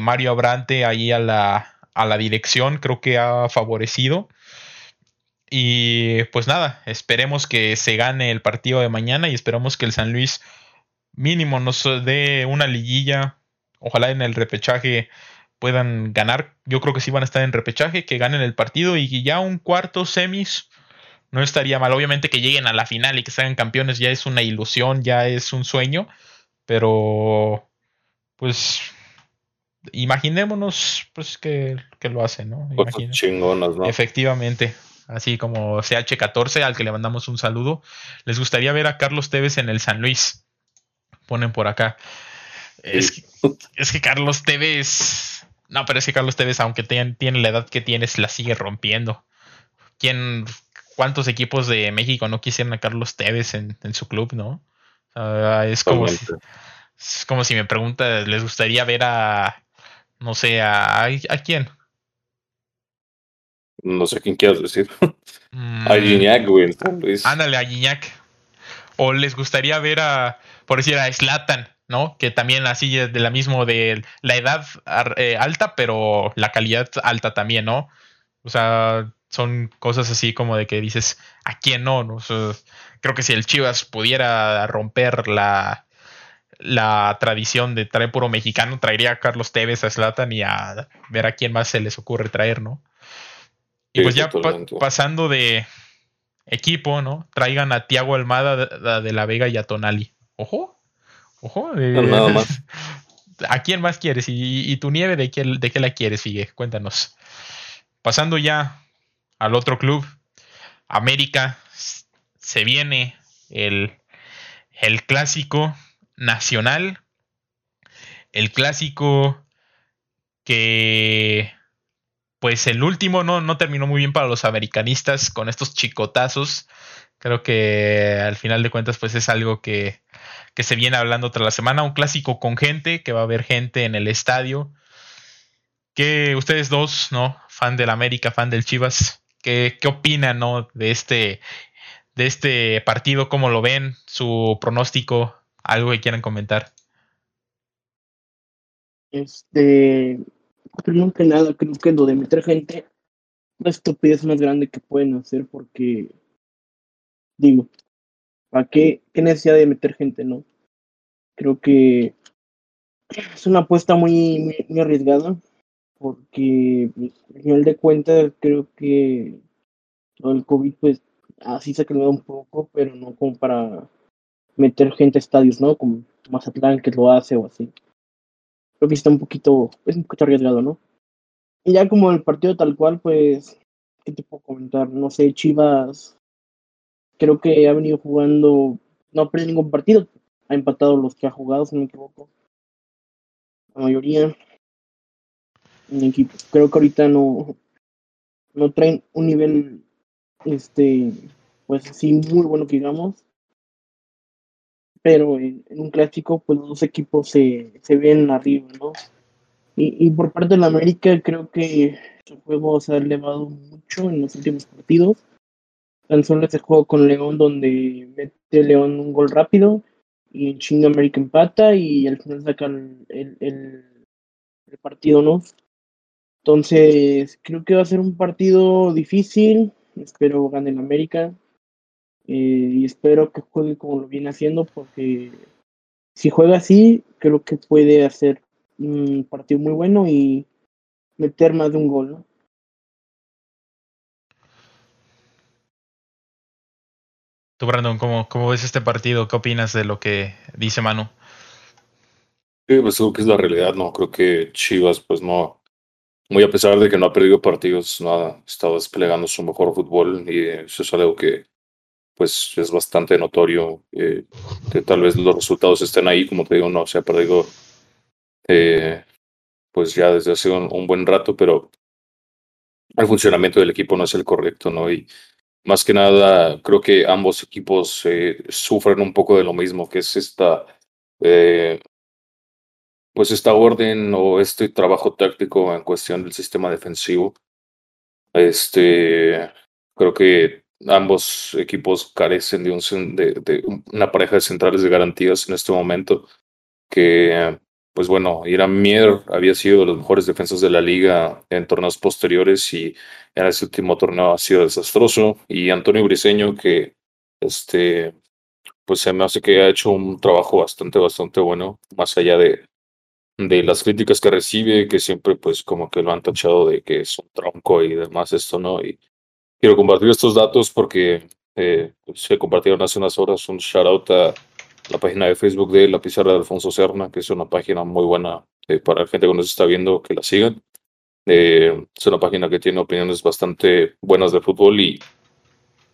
Mario Abrante ahí a la, a la dirección, creo que ha favorecido. Y pues nada, esperemos que se gane el partido de mañana y esperamos que el San Luis mínimo nos dé una liguilla. Ojalá en el repechaje puedan ganar. Yo creo que sí van a estar en repechaje, que ganen el partido y ya un cuarto semis no estaría mal. Obviamente que lleguen a la final y que sean campeones ya es una ilusión, ya es un sueño. Pero, pues, imaginémonos pues que, lo hacen, ¿no? Chingonas, ¿no? Efectivamente. Así como CH14, al que le mandamos un saludo. Les gustaría ver a Carlos Tevez en el San Luis. Ponen por acá. Es, que, Carlos Tevez. No, pero es que Carlos Tevez, aunque tiene, la edad que tienes, la sigue rompiendo. ¿Quién, ¿Cuántos equipos de México no quisieran a Carlos Tevez en, en su club, no? Es, como si, es como si me pregunta, ¿les gustaría ver a, no sé, a, ¿a quién? No sé quién quieres decir. Mm. a Gignac, güey. Ándale, a Gignac. O les gustaría ver a, por decir, a Slatan, ¿no? Que también así de la misma, de la edad eh, alta, pero la calidad alta también, ¿no? O sea, son cosas así como de que dices, ¿a quién no? ¿no? creo que si el Chivas pudiera romper la, la tradición de traer puro mexicano, traería a Carlos Tevez, a Slatan y a ver a quién más se les ocurre traer, ¿no? Y pues ya pasando de equipo, ¿no? Traigan a Tiago Almada de, la Vega y a Tonali. Ojo, ojo. nada más. ¿A quién más quieres? ¿Y, tu nieve de qué, de qué la quieres, Figue? Cuéntanos. Pasando ya al otro club, América, se viene el, el clásico nacional, el clásico que pues el último no, no terminó muy bien para los americanistas con estos chicotazos. Creo que al final de cuentas pues es algo que, que se viene hablando tras la semana. Un clásico con gente, que va a haber gente en el estadio. Que ustedes dos, ¿no? Fan del América, fan del Chivas, ¿qué, qué opinan, ¿no? De este, de este partido, cómo lo ven, su pronóstico, algo que quieran comentar. Este, primero que nada, creo que lo de meter gente, la estupidez más grande que pueden hacer porque, digo, ¿para qué, qué necesidad de meter gente, no? Creo que es una apuesta muy, muy, arriesgada porque, pues, al final de cuentas, creo que todo el COVID, pues, así se ha creado un poco, pero no como para meter gente a estadios, ¿no? Como Mazatlán que lo hace o así. Creo que está un poquito, es un poquito arriesgado, ¿no? Y ya como el partido tal cual, pues, ¿qué te puedo comentar? No sé, Chivas creo que ha venido jugando, no ha perdido ningún partido, ha empatado los que ha jugado, si no me equivoco. La mayoría en equipo. Creo que ahorita no, no traen un nivel, este, pues sí, muy bueno que digamos. Pero en, un clásico, pues los dos equipos se, se ven arriba, ¿no? Y, y por parte de la América, creo que su juego se ha elevado mucho en los últimos partidos Tan solo ese juego con León donde mete León un gol rápido y en chinga América empata y al final sacan el, el, partido, ¿no? Entonces, creo que va a ser un partido difícil. Espero gane el América. Eh, y espero que juegue como lo viene haciendo, porque si juega así, creo que puede hacer un partido muy bueno y meter más de un gol, ¿no? Tú, Brandon, ¿cómo, ¿cómo ves este partido? ¿Qué opinas de lo que dice Manu? Sí, pues creo que es la realidad, ¿no? Creo que Chivas, pues no, muy a pesar de que no ha perdido partidos, no ha estado desplegando su mejor fútbol y eso es algo que pues es bastante notorio eh, que tal vez los resultados estén ahí, como te digo, no se ha perdido eh, pues ya desde hace un, buen rato, pero el funcionamiento del equipo no es el correcto, ¿no? Y más que nada, creo que ambos equipos eh, sufren un poco de lo mismo, que es esta, pues esta orden o este trabajo táctico en cuestión del sistema defensivo. Este, creo que ambos equipos carecen de, un, de, de una pareja de centrales de garantías en este momento, que pues bueno, Irán Mier había sido de los mejores defensas de la liga en torneos posteriores y en ese último torneo ha sido desastroso. Y Antonio Briseño, que este, pues se me hace que ha hecho un trabajo bastante, bastante bueno, más allá de, de las críticas que recibe, que siempre pues como que lo han tachado de que es un tronco y demás esto, ¿no? Y quiero compartir estos datos porque eh, pues, se compartieron hace unas horas un shout out a la página de Facebook de La Pizarra de Alfonso Serna, que es una página muy buena eh, para la gente que nos está viendo que la sigan. Eh, es una página que tiene opiniones bastante buenas de fútbol y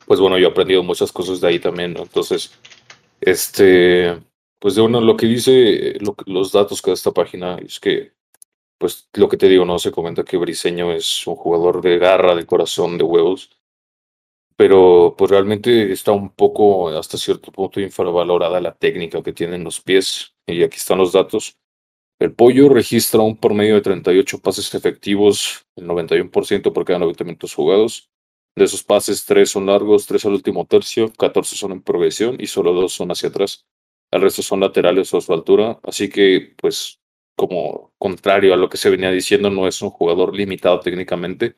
pues bueno, yo he aprendido muchas cosas de ahí también, ¿no? Entonces, este, pues de uno, lo que dice, los datos que da esta página es que, pues lo que te digo, ¿no? Se comenta que Briseño es un jugador de garra, de corazón, de huevos pero pues realmente está un poco hasta cierto punto infravalorada la técnica que tienen los pies. Y aquí están los datos. El pollo registra un promedio de 38 pases efectivos, el 91% por cada 90 minutos jugados. De esos pases, 3 son largos, 3 al último tercio, 14 son en progresión y solo 2 son hacia atrás. El resto son laterales o su altura. Así que, pues, como contrario a lo que se venía diciendo, no es un jugador limitado técnicamente,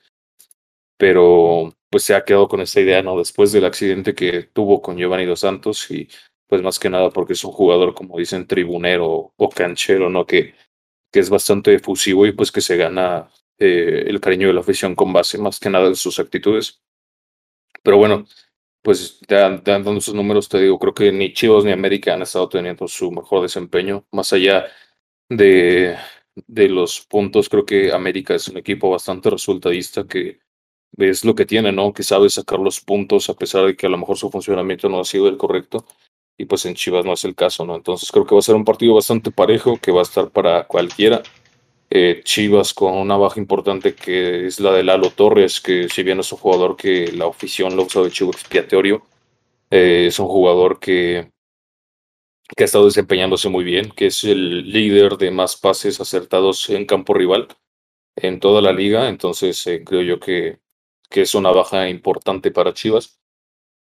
pero pues se ha quedado con esta idea, ¿no? Después del accidente que tuvo con Giovanni Dos Santos y pues más que nada porque es un jugador, como dicen, tribunero o canchero, ¿no? Que, que es bastante efusivo y pues que se gana eh, el cariño de la afición con base más que nada en sus actitudes. Pero bueno, pues dando esos números, te digo, creo que ni Chivas ni América han estado teniendo su mejor desempeño, más allá de, de los puntos, creo que América es un equipo bastante resultadista que es lo que tiene, ¿no? Que sabe sacar los puntos a pesar de que a lo mejor su funcionamiento no ha sido el correcto. Y pues en Chivas no es el caso, ¿no? Entonces creo que va a ser un partido bastante parejo, que va a estar para cualquiera. Eh, Chivas con una baja importante que es la de Lalo Torres, que si bien es un jugador que la afición lo usa de chivo expiatorio, eh, es un jugador que, que ha estado desempeñándose muy bien, que es el líder de más pases acertados en campo rival en toda la liga, entonces eh, creo yo que, que es una baja importante para Chivas.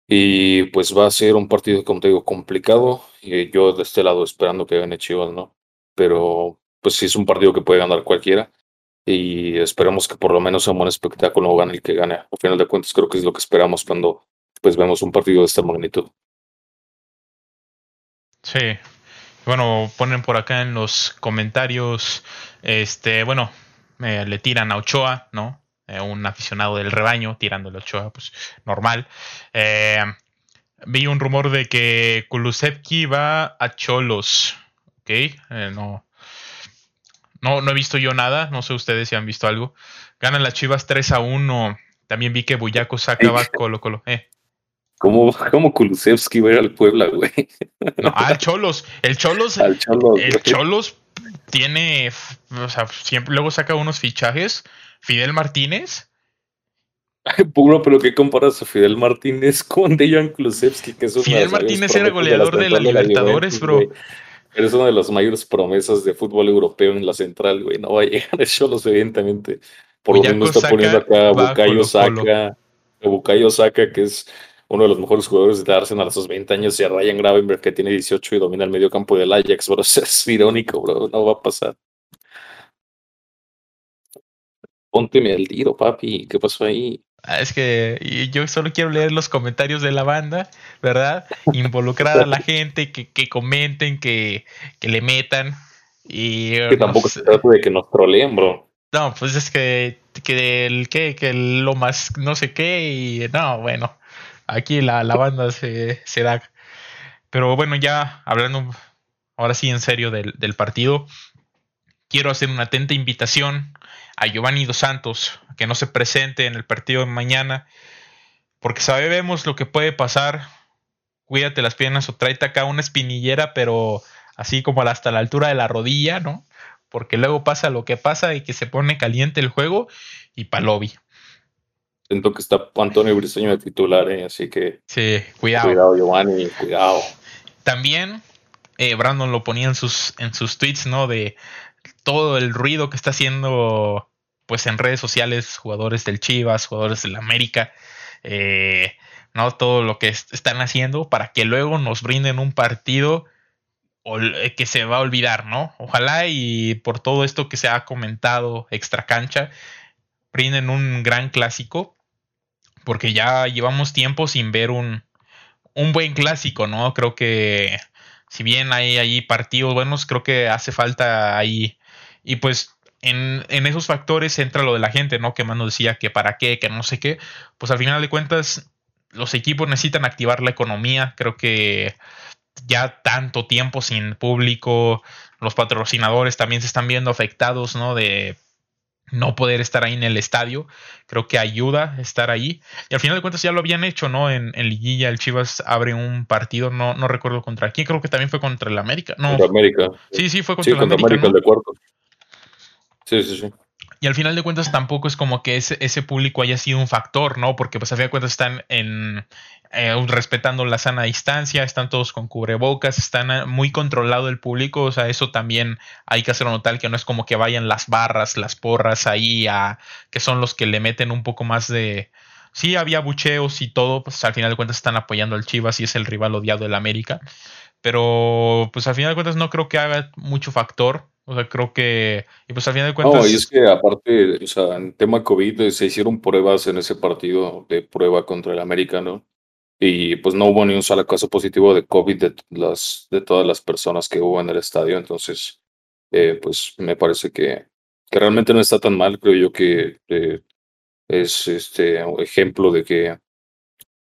Y pues va a ser un partido, como te digo, complicado. Yo de este lado esperando que gane Chivas, ¿no? Pero pues sí es un partido que puede ganar cualquiera. Y esperamos que por lo menos sea un buen espectáculo gane el que gane. Al final de cuentas creo que es lo que esperamos cuando pues vemos un partido de esta magnitud. Sí. Bueno, ponen por acá en los comentarios, este, bueno, le tiran a Ochoa, ¿no? Eh, un aficionado del rebaño tirándole Ochoa, pues normal. Eh, vi un rumor de que Kulusevski va a Cholos, ¿ok? Eh, no, no, no he visto yo nada, no sé ustedes si han visto algo. Ganan las Chivas 3 a 1. También vi que Buyaco sacaba Colo Colo. Eh. ¿Cómo, cómo Kulusevski va a ir al Puebla, güey? No, al Cholos. El Cholos. el Cholos tiene. O sea, siempre luego saca unos fichajes. Fidel Martínez. Puro, pero ¿qué comparas a Fidel Martínez con Dejan Kulusevski? Que es Fidel Martínez era goleador de, la Libertadores, bro. Eres una de las mayores promesas de fútbol europeo en la central, güey. No va a llegar a Cholos, evidentemente. Por lo menos está poniendo acá a Bukayo Saka. A Bukayo Saka, que es uno de los mejores jugadores de Arsenal a sus 20 años, y a Ryan Gravenberg, que tiene 18 y domina el medio campo del Ajax, bro. es irónico, bro. No va a pasar. Pónteme al tiro, papi. ¿Qué pasó ahí? Ah, es que yo solo quiero leer los comentarios de la banda, ¿verdad? Involucrar a la gente, que, que comenten, que, que, le metan. Y que tampoco se trata de que nos troleen, bro. No, pues es que, que el que, que lo más no sé qué, y no, bueno, aquí la, la banda se, se da. Pero bueno, ya hablando ahora sí en serio del, del partido, quiero hacer una atenta invitación a Giovanni Dos Santos que no se presente en el partido de mañana, porque sabemos lo que puede pasar. Cuídate las piernas o tráete acá una espinillera, pero así como hasta la altura de la rodilla, ¿no? Porque luego pasa lo que pasa y que se pone caliente el juego y palobi. Siento que está Antonio Briseño de titular, ¿eh? así que. Sí, cuidado. Cuidado, Giovanni, cuidado. También eh, Brandon lo ponía en sus, en sus tweets, ¿no? De todo el ruido que está haciendo pues en redes sociales jugadores del Chivas, jugadores del América, eh, no todo lo que están haciendo para que luego nos brinden un partido eh, que se va a olvidar, ¿no? Ojalá y por todo esto que se ha comentado extra cancha, brinden un gran clásico, porque ya llevamos tiempo sin ver un, un buen clásico, ¿no? Creo que si bien hay ahí partidos buenos, creo que hace falta ahí y pues en, esos factores entra lo de la gente, ¿no? Que Mano decía que para qué, que no sé qué. Pues al final de cuentas, los equipos necesitan activar la economía. Creo que ya tanto tiempo sin público, los patrocinadores también se están viendo afectados, ¿no? De no poder estar ahí en el estadio. Creo que ayuda estar ahí. Y al final de cuentas ya lo habían hecho, ¿no? En, Liguilla el Chivas abre un partido, no, no recuerdo contra quién, creo que también fue contra el América. No. Contra América. Sí, sí, fue contra, el América. América el de cuarto. Sí, sí, sí. Y al final de cuentas tampoco es como que ese, ese público haya sido un factor, ¿no? Porque pues a fin de cuentas están en eh, respetando la sana distancia, están todos con cubrebocas, están eh, muy controlado el público, o sea, eso también hay que hacerlo notar que no es como que vayan las barras, las porras ahí a que son los que le meten un poco más de sí había bucheos y todo, pues al final de cuentas están apoyando al Chivas y es el rival odiado del América. Pero pues al final de cuentas no creo que haga mucho factor. O sea, creo que. Y pues al final de cuentas. No, y es que aparte, o sea, en tema COVID eh, se hicieron pruebas en ese partido de prueba contra el América, ¿no? Y pues no hubo ni un solo caso positivo de COVID de, las, de todas las personas que hubo en el estadio. Entonces, eh, pues me parece que, que realmente no está tan mal. Creo yo que eh, es este ejemplo de que,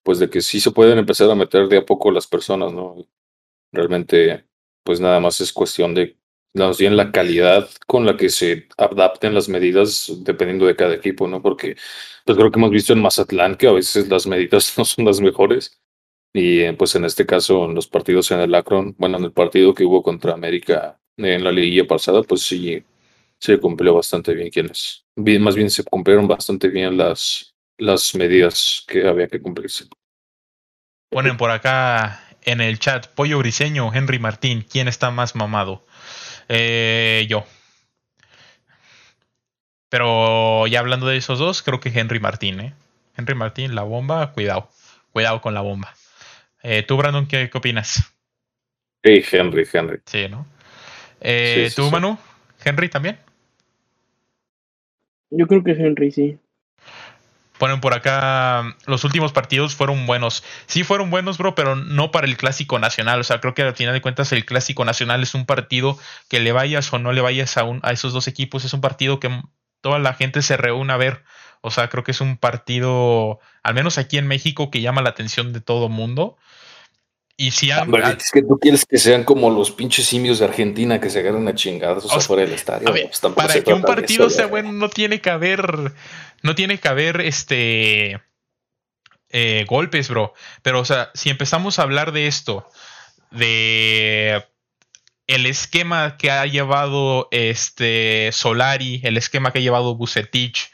pues de que sí se pueden empezar a meter de a poco las personas, ¿no? Realmente, pues nada más es cuestión de más bien la calidad con la que se adapten las medidas dependiendo de cada equipo, ¿no? Porque pues creo que hemos visto en Mazatlán que a veces las medidas no son las mejores. Y eh, pues en este caso, en los partidos en el Akron, bueno, en el partido que hubo contra América en la liguilla pasada, pues sí, se cumplió bastante bien quienes. Más bien se cumplieron bastante bien las, las medidas que había que cumplirse. Ponen por acá en el chat, Pollo Briseño, Henry Martín, ¿quién está más mamado? Eh, yo. Pero ya hablando de esos dos, creo que Henry Martín, ¿eh? Henry Martín, la bomba, cuidado. Cuidado con la bomba. Eh, ¿Tú, Brandon, qué, opinas? Sí, Henry, Henry. Sí, ¿no? Eh, ¿Tú, Manu? ¿Henry también? Yo creo que Henry, sí. Ponen por acá, los últimos partidos fueron buenos. Sí fueron buenos, bro, pero no para el clásico nacional. O sea, creo que al final de cuentas el clásico nacional es un partido que le vayas o no le vayas a, un, a esos dos equipos. Es un partido que toda la gente se reúne a ver. O sea, creo que es un partido, al menos aquí en México, que llama la atención de todo mundo. Y si han, es que tú quieres que sean como los pinches simios de Argentina que se agarran a chingados afuera del estadio. Pues para que un partido sea bueno, no tiene que haber, no tiene que haber este eh, golpes, bro. Pero, o sea, si empezamos a hablar de esto, de el esquema que ha llevado este Solari, el esquema que ha llevado Bucetich,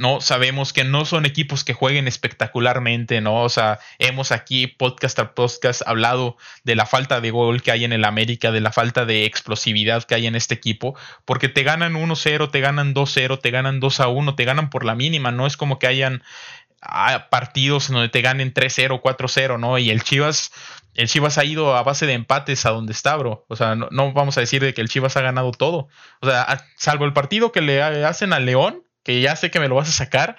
¿no? Sabemos que no son equipos que jueguen espectacularmente, ¿no? O sea, hemos aquí podcast a podcast hablado de la falta de gol que hay en el América, de la falta de explosividad que hay en este equipo, porque te ganan 1-0, te ganan 2-0, te ganan 2-1, te ganan por la mínima, no es como que hayan ah, partidos donde te ganen 3-0, 4-0, ¿no? Y el Chivas el Chivas ha ido a base de empates a donde está, bro. O sea, no, no, vamos a decir de que el Chivas ha ganado todo. O sea, salvo el partido que le hacen al León, que ya sé que me lo vas a sacar,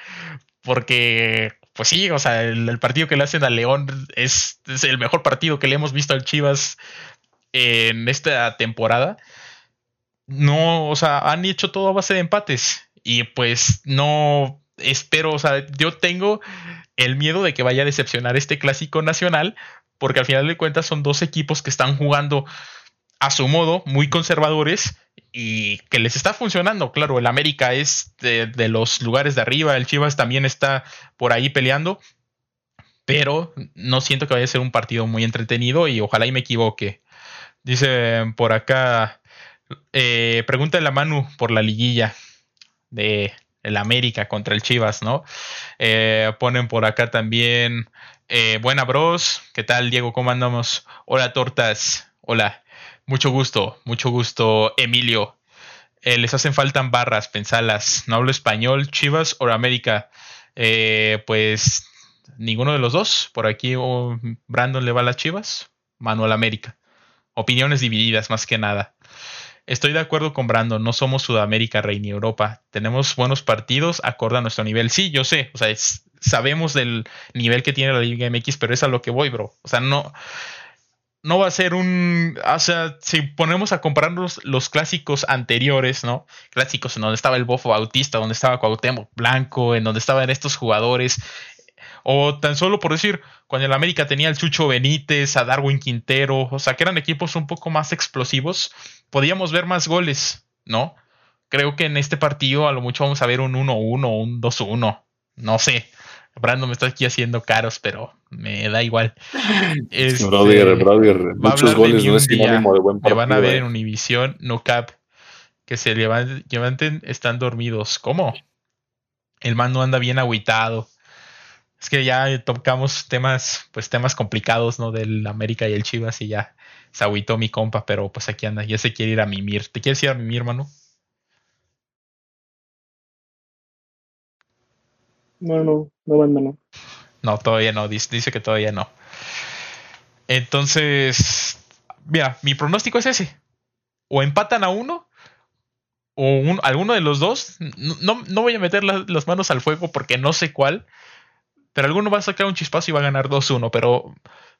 porque, pues sí, o sea, el, partido que le hacen al León es, el mejor partido que le hemos visto al Chivas en esta temporada. No, o sea, han hecho todo a base de empates y pues no espero, o sea, yo tengo el miedo de que vaya a decepcionar este clásico nacional, porque al final de cuentas son dos equipos que están jugando a su modo, muy conservadores y que les está funcionando. Claro, el América es de, los lugares de arriba, el Chivas también está por ahí peleando, pero no siento que vaya a ser un partido muy entretenido y ojalá y me equivoque. Dice por acá, eh, pregúntale a Manu por la liguilla de el América contra el Chivas, ¿no? Eh, ponen por acá también, eh, buena bros, ¿qué tal Diego? ¿Cómo andamos? Hola tortas, hola. Mucho gusto, mucho gusto, Emilio. Eh, les hacen falta barras, pensalas. No hablo español, Chivas o América. Eh, pues ninguno de los dos. Por aquí oh, Brandon le va a las Chivas, Manuel América. Opiniones divididas más que nada. Estoy de acuerdo con Brandon, no somos Sudamérica, Rey ni Europa. Tenemos buenos partidos acorde a nuestro nivel. Sí, yo sé, o sea, sabemos del nivel que tiene la Liga MX, pero es a lo que voy, bro. O sea, no, no va a ser un. O sea, si ponemos a compararnos los clásicos anteriores, ¿no? Clásicos en donde estaba el Bofo Bautista, donde estaba Cuauhtémoc Blanco, en donde estaban estos jugadores. O tan solo por decir, cuando el América tenía al Chucho Benítez, a Darwin Quintero, o sea, que eran equipos un poco más explosivos, podíamos ver más goles, ¿no? Creo que en este partido a lo mucho vamos a ver un 1-1, un 2-1, no sé. Brandon me está aquí haciendo caros, pero me da igual. Este, brother, brother, muchos goles no es sinónimo de buen partido. Me van a ver eh. en Univision, no cap. Que se levanten, están dormidos. ¿Cómo? El man no anda bien agüitado. Es que ya tocamos temas, pues temas complicados, ¿no? Del América y el Chivas y ya se agüitó mi compa, pero pues aquí anda, ya se quiere ir a mimir. ¿Te quieres ir a mimir, hermano? No, no, no banda no. No, todavía no, dice, que todavía no. Entonces, mira, mi pronóstico es ese. O empatan a uno, o alguno de los dos. No, no voy a meter las manos al fuego porque no sé cuál. Pero alguno va a sacar un chispazo y va a ganar 2-1. Pero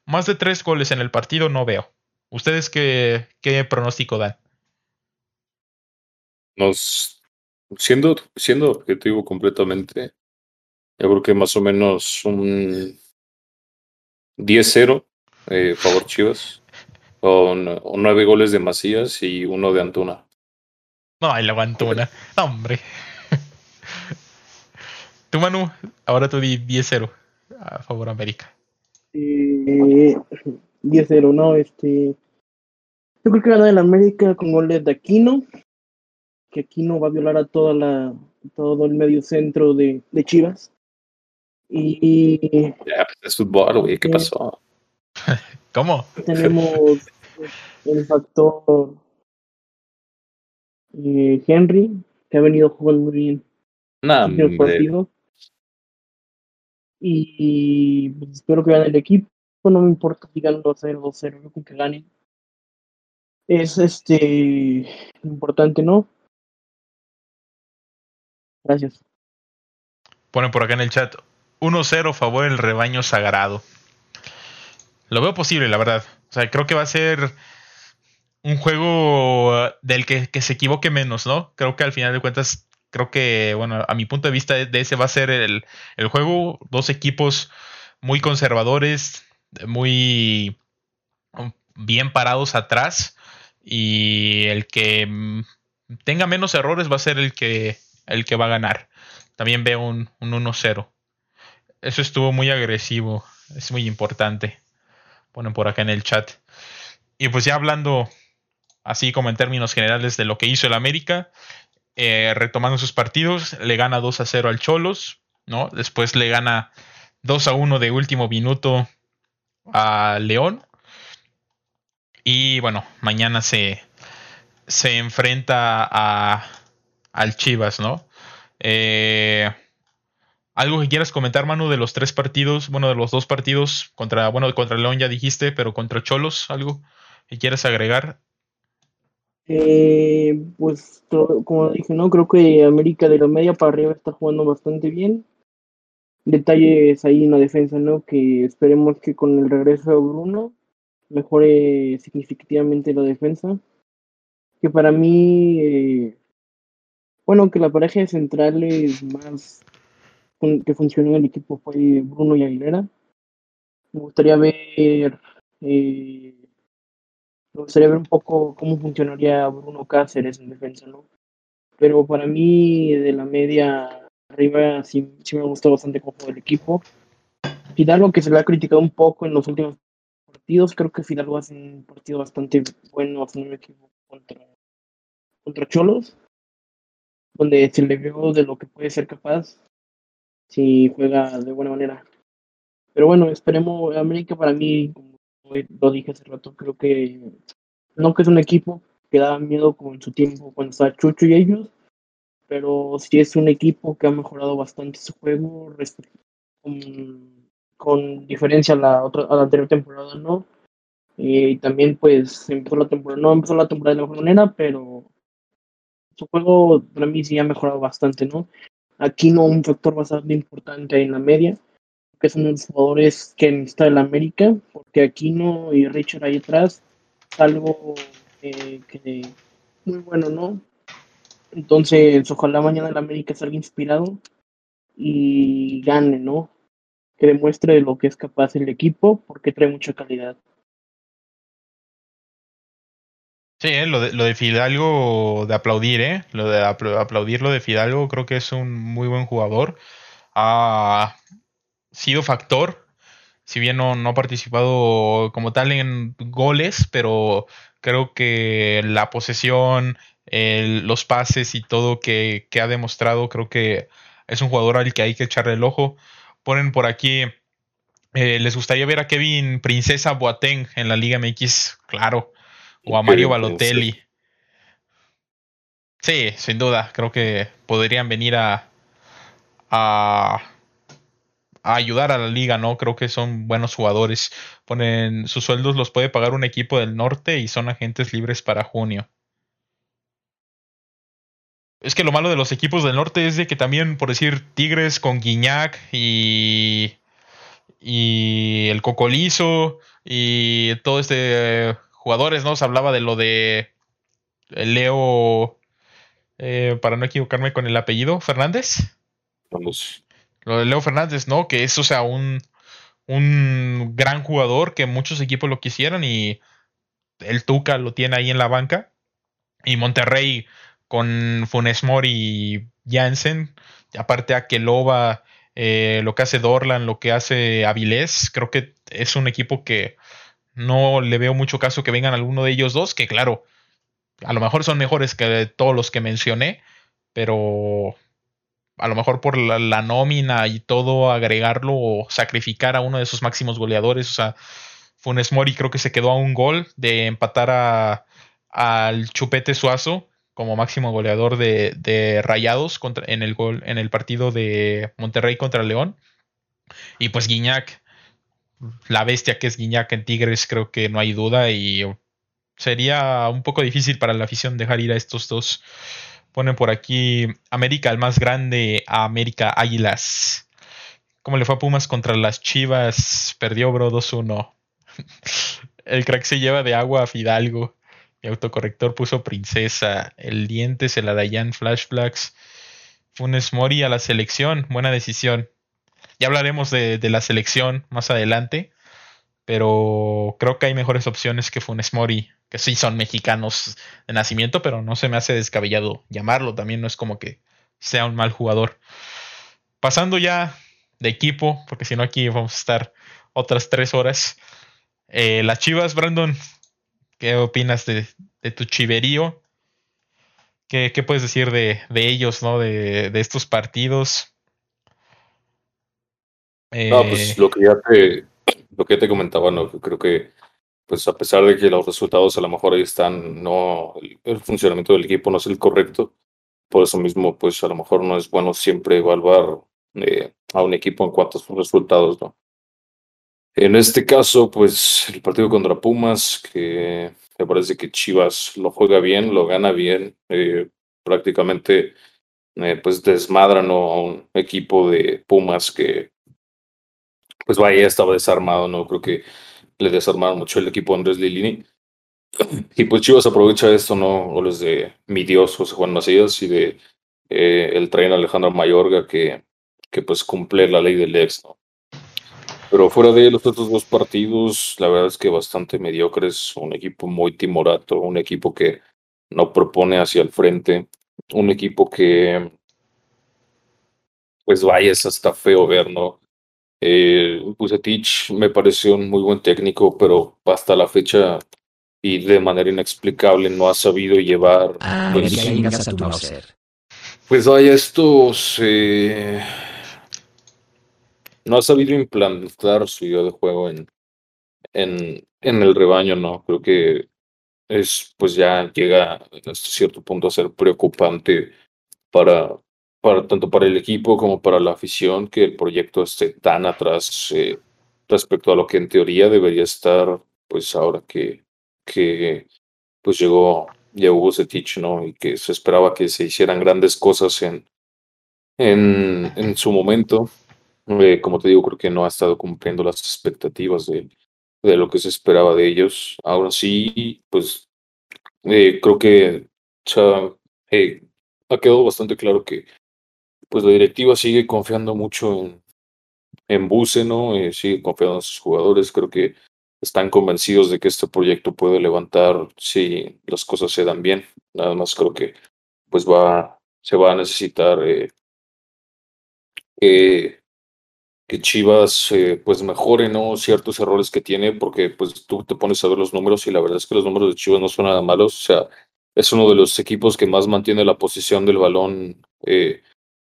más de tres goles en el partido no veo. ¿Ustedes qué, qué pronóstico dan? Nos, siendo, siendo objetivo completamente, yo creo que más o menos un 10-0, eh, favor Chivas. con nueve goles de Macías y uno de Antuna. No, el Antuna. hombre. Tú, Manu, ahora tú di 10-0 a favor América. Eh, 10-0, no, este. Yo creo que gana el América con goles de Aquino. Que Aquino va a violar a toda la, todo el medio centro de, de Chivas. Y. Ya, pues es fútbol, güey, ¿qué Eh, pasó? ¿Cómo? Tenemos el factor eh, Henry, que ha venido jugando muy bien Nah, el partido. Y, pues, espero que gane el equipo. No me importa si ganan 2-0, 2-0, yo con que ganen. Es este importante, ¿no? Gracias. Ponen por acá en el chat 1-0 favor el rebaño sagrado. Lo veo posible, la verdad. O sea, creo que va a ser un juego uh, del que, que se equivoque menos, ¿no? Creo que al final de cuentas, creo que, bueno, a mi punto de vista, de ese va a ser el, el juego. Dos equipos muy conservadores, muy um, bien parados atrás. Y el que mm, tenga menos errores va a ser el que, el que va a ganar. También veo un, un 1-0. Eso estuvo muy agresivo. Es muy importante. Ponen por acá en el chat. Y pues ya hablando así como en términos generales de lo que hizo el América, eh, retomando sus partidos, le gana 2 a 0 al Cholos, ¿no? Después le gana 2 a 1 de último minuto a León. Y bueno, mañana se, se enfrenta a, al Chivas, ¿no? Eh, algo que quieras comentar, Manu, de los tres partidos, bueno, de los dos partidos contra, bueno, contra León ya dijiste, pero contra Cholos, algo que quieras agregar. Eh, pues como dije, no creo que América de la media para arriba está jugando bastante bien. Detalles ahí en la defensa, ¿no? Que esperemos que con el regreso de Bruno mejore significativamente la defensa. Que para mí, eh, bueno, que la pareja de centrales más que funcionó en el equipo fue Bruno y Aguilera. Me gustaría ver eh, me gustaría ver un poco cómo funcionaría Bruno Cáceres en defensa, ¿no? Pero para mí, de la media arriba, sí, sí me gustó bastante cómo el equipo. Fidalgo, que se le ha criticado un poco en los últimos partidos, creo que Fidalgo hace un partido bastante bueno, no me equivoco, contra, contra Cholos, donde se le vio de lo que puede ser capaz si juega de buena manera. Pero bueno, esperemos, América para mí, como lo dije hace rato, creo que no que es un equipo que daba miedo como en su tiempo cuando estaba Chucho y ellos, pero sí es un equipo que ha mejorado bastante su juego con, con diferencia a la otra la anterior temporada, ¿no? Y también pues empezó la temporada, no empezó la temporada de mejor manera, pero su juego para mí sí ha mejorado bastante, ¿no? Aquí no un factor bastante importante en la media, que son los jugadores que necesita el América, porque Aquino y Richard ahí atrás, algo eh, que muy bueno, ¿no? Entonces, ojalá mañana el América salga inspirado y gane, ¿no? Que demuestre lo que es capaz el equipo, porque trae mucha calidad. Sí, eh, lo, de, lo de Fidalgo de aplaudir, ¿eh? Lo de apl- aplaudir lo de Fidalgo, creo que es un muy buen jugador. Ha sido factor, si bien no, no ha participado como tal en goles, pero creo que la posesión, los pases y todo que, que ha demostrado, creo que es un jugador al que hay que echarle el ojo. Ponen por aquí, eh, ¿les gustaría ver a Kevin Princesa Boateng en la Liga MX? Claro. O a Mario Balotelli. Sí, sin duda. Creo que podrían venir a, a, a ayudar a la liga, ¿no? Creo que son buenos jugadores. Ponen sus sueldos los puede pagar un equipo del norte y son agentes libres para junio. Es que lo malo de los equipos del norte es de que también, por decir, Tigres con Guiñac y, y el Cocolizo y todo este jugadores, ¿no? Se hablaba de lo de Leo, eh, para no equivocarme con el apellido, Fernández. Vamos. Lo de Leo Fernández, ¿no? Que es, o sea, un, un gran jugador que muchos equipos lo quisieran y el Tuca lo tiene ahí en la banca. Y Monterrey con Funes Mori y Jansen, aparte a Keloba, eh, lo que hace Dorlan, lo que hace Avilés, creo que es un equipo que no le veo mucho caso que vengan alguno de ellos dos, que claro, a lo mejor son mejores que todos los que mencioné, pero a lo mejor por la, nómina y todo agregarlo o sacrificar a uno de sus máximos goleadores, o sea, Funes Mori creo que se quedó a un gol de empatar a, al Chupete Suazo como máximo goleador de, Rayados contra, en, el gol, en el partido de Monterrey contra León. Y pues Guiñac, la bestia que es Guiñac en Tigres, creo que no hay duda. Y sería un poco difícil para la afición dejar ir a estos dos. Ponen por aquí América el más grande a América Águilas. ¿Cómo le fue a Pumas contra las Chivas? Perdió, bro, 2-1. El crack se lleva de agua a Fidalgo. Mi autocorrector puso princesa. El diente se la Dayan Flashbacks. Funes Mori a la selección. Buena decisión. Ya hablaremos de, la selección más adelante. Pero creo que hay mejores opciones que Funes Mori. Que sí son mexicanos de nacimiento, pero no se me hace descabellado llamarlo. También no es como que sea un mal jugador. Pasando ya de equipo, porque si no aquí vamos a estar otras tres horas. Eh, las Chivas, Brandon, ¿Qué opinas de, tu chiverío? ¿Qué, puedes decir de, ellos, ¿no? De, estos partidos. No, pues eh, lo que ya te, lo que te comentaba, ¿no? Creo que, pues a pesar de que los resultados a lo mejor ahí están, no, el, funcionamiento del equipo no es el correcto. Por eso mismo, pues a lo mejor no es bueno siempre evaluar eh, a un equipo en cuanto a sus resultados, ¿no? En este caso, pues el partido contra Pumas, que me parece que Chivas lo juega bien, lo gana bien, eh, prácticamente eh, pues desmadran a un equipo de Pumas que pues vaya, estaba desarmado, ¿no? Creo que le desarmaron mucho el equipo Andrés Lilini. Y pues Chivas aprovecha esto, ¿no? Goles de mi Dios José Juan Macías y de eh, el tren Alejandro Mayorga que, que pues cumple la ley del ex, ¿no? Pero fuera de los otros dos partidos, la verdad es que bastante mediocres. Un equipo muy timorato, un equipo que no propone hacia el frente, un equipo que, pues vaya, es hasta feo ver, ¿no? Eh, me pareció un muy buen técnico, pero hasta la fecha y de manera inexplicable no ha sabido llevar. Ah, pues, pues vaya, estos. Eh, no ha sabido implantar su idea de juego en, en, en el rebaño, ¿no? Creo que es, pues ya llega hasta cierto punto a ser preocupante para, para tanto para el equipo como para la afición que el proyecto esté tan atrás eh, respecto a lo que en teoría debería estar, pues ahora que, que pues llegó, hubo Zetich, ¿no? Y que se esperaba que se hicieran grandes cosas en, en, en su momento. Eh, como te digo, creo que no ha estado cumpliendo las expectativas de, de lo que se esperaba de ellos. Ahora sí, pues eh, creo que ya, eh, ha quedado bastante claro que pues la directiva sigue confiando mucho en, en Buse, ¿no? sigue confiando en sus jugadores. Creo que están convencidos de que este proyecto puede levantar si las cosas se dan bien. Nada más creo que pues va, se va a necesitar eh, que Chivas eh, pues mejore ¿no? ciertos errores que tiene, porque pues tú te pones a ver los números y la verdad es que los números de Chivas no son nada malos, o sea, es uno de los equipos que más mantiene la posición del balón eh,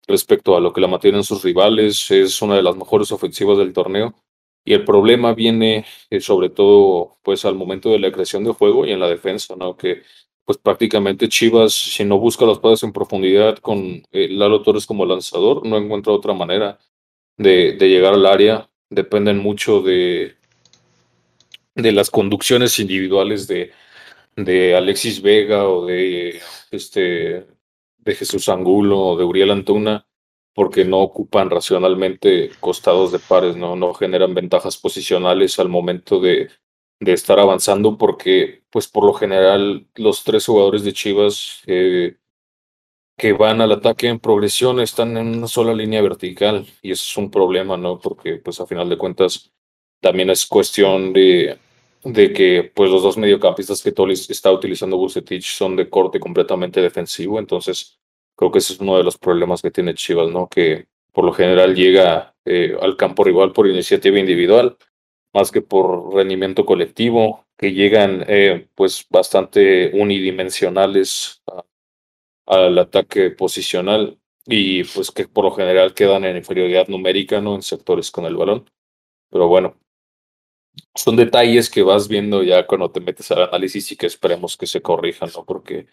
respecto a lo que la mantienen sus rivales, es una de las mejores ofensivas del torneo. Y el problema viene eh, sobre todo pues al momento de la creación de juego y en la defensa, ¿no? Que pues prácticamente Chivas, si no busca los pases en profundidad con Lalo Torres como lanzador, no encuentra otra manera de, llegar al área dependen mucho de, de las conducciones individuales de, de Alexis Vega o de, este, de Jesús Angulo o de Uriel Antuna, porque no ocupan racionalmente costados de pares, no, no generan ventajas posicionales al momento de, de estar avanzando, porque pues por lo general los tres jugadores de Chivas eh, que van al ataque en progresión están en una sola línea vertical y eso es un problema, ¿no? Porque pues a final de cuentas también es cuestión de, de que pues los dos mediocampistas que Tolis está utilizando Bucetich son de corte completamente defensivo, entonces creo que ese es uno de los problemas que tiene Chivas, ¿no? Que por lo general llega eh, al campo rival por iniciativa individual, más que por rendimiento colectivo, que llegan eh, pues bastante unidimensionales al ataque posicional y pues que por lo general quedan en inferioridad numérica, ¿no? En sectores con el balón. Pero bueno, son detalles que vas viendo ya cuando te metes al análisis y que esperemos que se corrijan, ¿no? Porque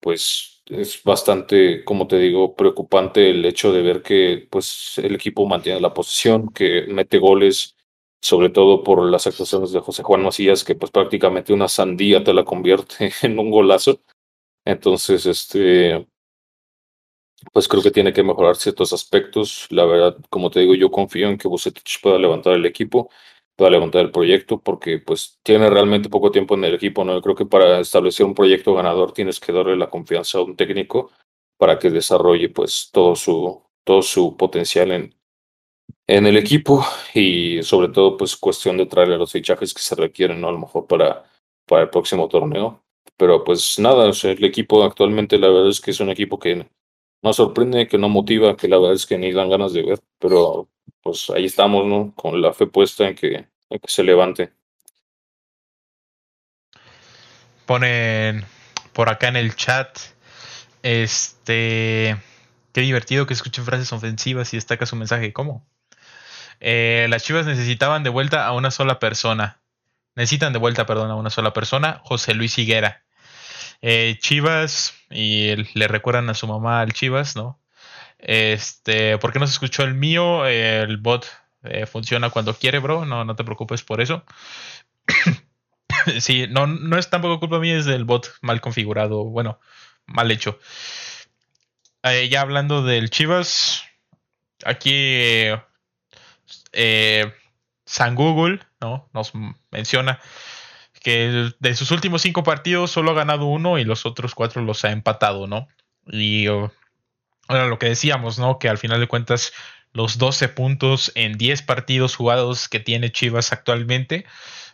pues es bastante, como te digo, preocupante el hecho de ver que pues el equipo mantiene la posición, que mete goles, sobre todo por las actuaciones de José Juan Macías, que pues prácticamente una sandía te la convierte en un golazo. Entonces, este, pues creo que tiene que mejorar ciertos aspectos. La verdad, como te digo, yo confío en que Bucetich pueda levantar el equipo a levantar el proyecto porque pues tiene realmente poco tiempo en el equipo, ¿no? Yo creo que para establecer un proyecto ganador tienes que darle la confianza a un técnico para que desarrolle pues todo su, todo su potencial en, en el equipo y sobre todo pues cuestión de traerle los fichajes que se requieren, ¿no? A lo mejor para, para el próximo torneo. Pero pues nada, el equipo actualmente la verdad es que es un equipo que no sorprende, que no motiva, que la verdad es que ni dan ganas de ver, pero pues ahí estamos, ¿no? Con la fe puesta en que, en que se levante. Ponen por acá en el chat, este, qué divertido que escuchen frases ofensivas y destaca su mensaje. ¿Cómo? Eh, las Chivas necesitaban de vuelta a una sola persona. Necesitan de vuelta, perdón, a una sola persona, José Luis Higuera. Eh, Chivas, y le recuerdan a su mamá al Chivas, ¿no? Este, ¿por qué no se escuchó el mío? el bot eh, funciona cuando quiere, bro. No, no te preocupes por eso. sí, no, no es tampoco culpa mía, es del bot mal configurado, bueno, mal hecho. Eh, ya hablando del Chivas, aquí eh, San Google ¿no? nos menciona que de sus últimos cinco partidos solo ha ganado uno y los otros cuatro los ha empatado, ¿no? Y ahora lo que decíamos, ¿no? Que al final de cuentas los 12 puntos en 10 partidos jugados que tiene Chivas actualmente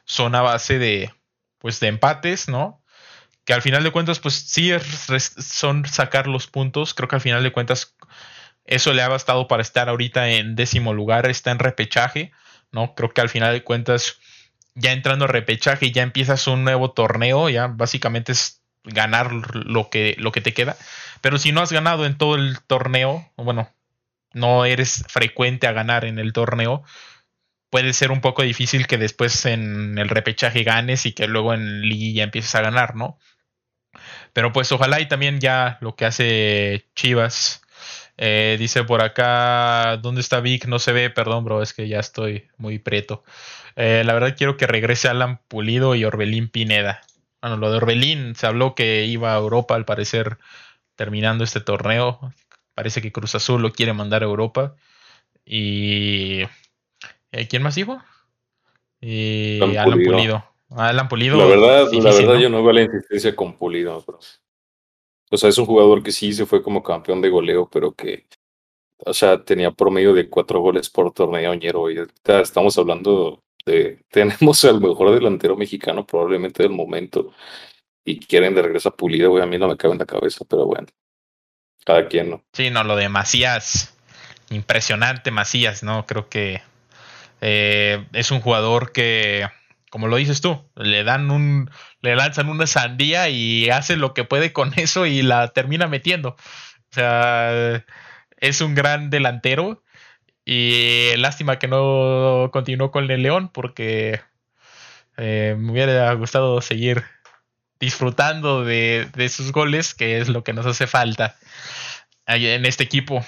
son a base de, pues, de empates, ¿no? Que al final de cuentas, pues sí son sacar los puntos. Creo que al final de cuentas eso le ha bastado para estar ahorita en décimo lugar, está en repechaje, ¿no? Creo que al final de cuentas ya entrando a repechaje ya empiezas un nuevo torneo, ya básicamente es ganar lo que, lo que te queda. Pero si no has ganado en todo el torneo, bueno, no eres frecuente a ganar en el torneo, puede ser un poco difícil que después en el repechaje ganes y que luego en ya empieces a ganar, ¿no? Pero pues ojalá y también ya lo que hace Chivas. Eh, dice por acá, ¿dónde está Vic? No se ve, perdón, bro, es que ya estoy muy preto. Eh, la verdad quiero que regrese Alan Pulido y Orbelín Pineda. Bueno, lo de Orbelín se habló que iba a Europa al parecer terminando este torneo. Parece que Cruz Azul lo quiere mandar a Europa. Y... Eh, ¿Quién más dijo? Y Alan Pulido. Alan Pulido. La verdad, la verdad yo no veo la insistencia con Pulido. O sea, es un jugador que sí se fue como campeón de goleo, pero que o sea, tenía promedio de cuatro goles por torneo ñero. Y estamos hablando tenemos al mejor delantero mexicano probablemente del momento y quieren de regreso a Pulido, güey, a mí no me cabe en la cabeza, pero bueno, cada quien, ¿no? Sí, no, lo de Macías, impresionante Macías, ¿no? Creo que eh, es un jugador que, como lo dices tú, le dan un, le lanzan una sandía y hace lo que puede con eso y la termina metiendo. O sea, es un gran delantero y lástima que no continuó con el León porque eh, me hubiera gustado seguir disfrutando de, sus goles, que es lo que nos hace falta en este equipo.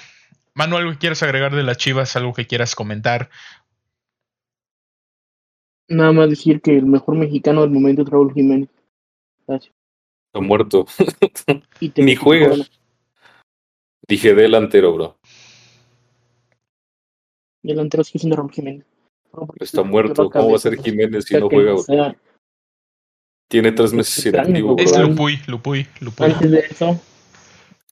Manuel, ¿algo que quieras agregar de las Chivas? ¿Algo que quieras comentar? Nada más decir que el mejor mexicano del momento es Raúl Jiménez. Gracias. Está muerto. Ni juega. Dije delantero, bro delantero sigue siendo Raúl Jiménez. Está muerto. ¿Cómo va a ser Jiménez si no juega? Tiene tres meses inactivo. Es Lupuy, Lupuy, Lupuy. Antes de eso.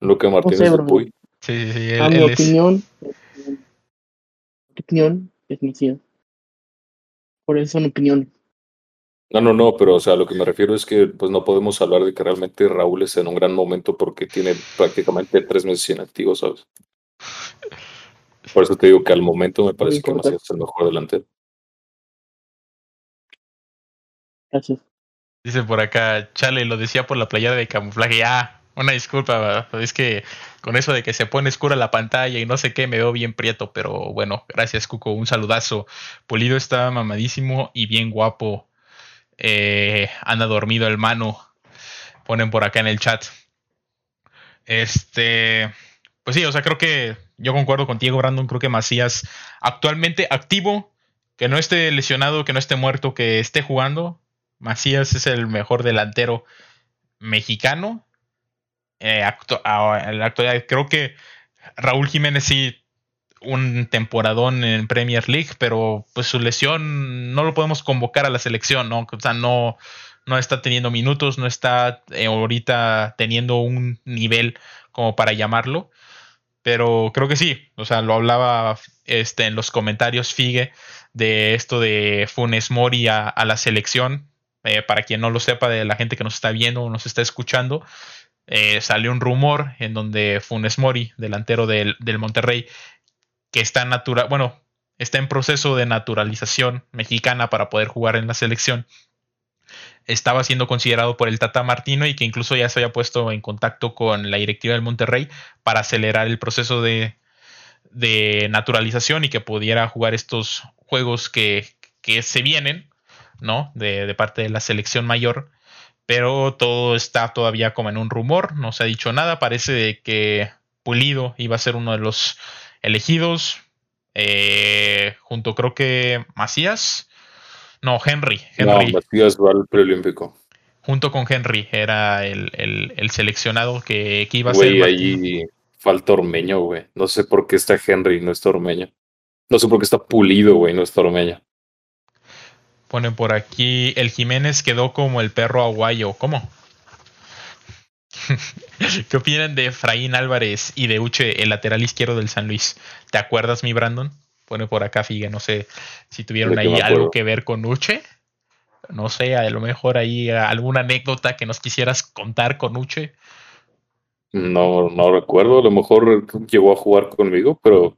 Luca Martínez Lupuy. Sí, sí, sí. a mi opinión, mi opinión es Macías. Por eso son opiniones. No, no, no, pero o sea, lo que me refiero es que pues no podemos hablar de que realmente Raúl es en un gran momento porque tiene prácticamente tres meses inactivos, ¿sabes? Por eso te digo que al momento me parece que Macías es el mejor delantero. Gracias. Dice por acá, chale, lo decía por la playera de camuflaje. Ah, una disculpa, es que con eso de que se pone oscura la pantalla y no sé qué, me veo bien prieto, pero bueno, gracias Cuco, un saludazo. Pulido está mamadísimo y bien guapo eh, anda dormido el mano. Ponen por acá en el chat. Este, pues sí, o sea, creo que yo concuerdo contigo, Brandon. Creo que Macías actualmente activo, que no esté lesionado, que no esté muerto, que esté jugando. Macías es el mejor delantero mexicano. Eh, creo que Raúl Jiménez sí un temporadón en Premier League, pero pues su lesión no lo podemos convocar a la selección, ¿no? O sea, no, no está teniendo minutos, no está eh, ahorita teniendo un nivel como para llamarlo. Pero creo que sí, o sea, lo hablaba este, en los comentarios Figue de esto de Funes Mori a, la selección. Eh, para quien no lo sepa, de la gente que nos está viendo o nos está escuchando, eh, salió un rumor en donde Funes Mori, delantero del, del Monterrey, que está natural, bueno, está en proceso de naturalización mexicana para poder jugar en la selección. Estaba siendo considerado por el Tata Martino y que incluso ya se había puesto en contacto con la directiva del Monterrey para acelerar el proceso de, de naturalización y que pudiera jugar estos juegos que, que se vienen, ¿no? De, de, parte de la selección mayor. Pero todo está todavía como en un rumor, no se ha dicho nada. Parece que Pulido iba a ser uno de los elegidos eh, junto creo que Macías. No, Henry. Henry. No, Macías va al preolímpico. Junto con Henry era el, el, seleccionado que, iba a ser. Güey, ahí falta Ormeño, güey. No sé por qué está Henry y no está Ormeño. No sé por qué está Pulido, güey, no está Ormeño. Ponen por aquí, el Jiménez quedó como el perro aguayo. ¿Cómo? ¿Qué opinan de Efraín Álvarez y de Uche, el lateral izquierdo del San Luis? ¿Te acuerdas, mi Brandon? Pone por acá, Figue, no sé si tuvieron ahí algo que ver con Uche. No sé, a lo mejor ahí alguna anécdota que nos quisieras contar con Uche. No, no recuerdo, a lo mejor llegó a jugar conmigo, pero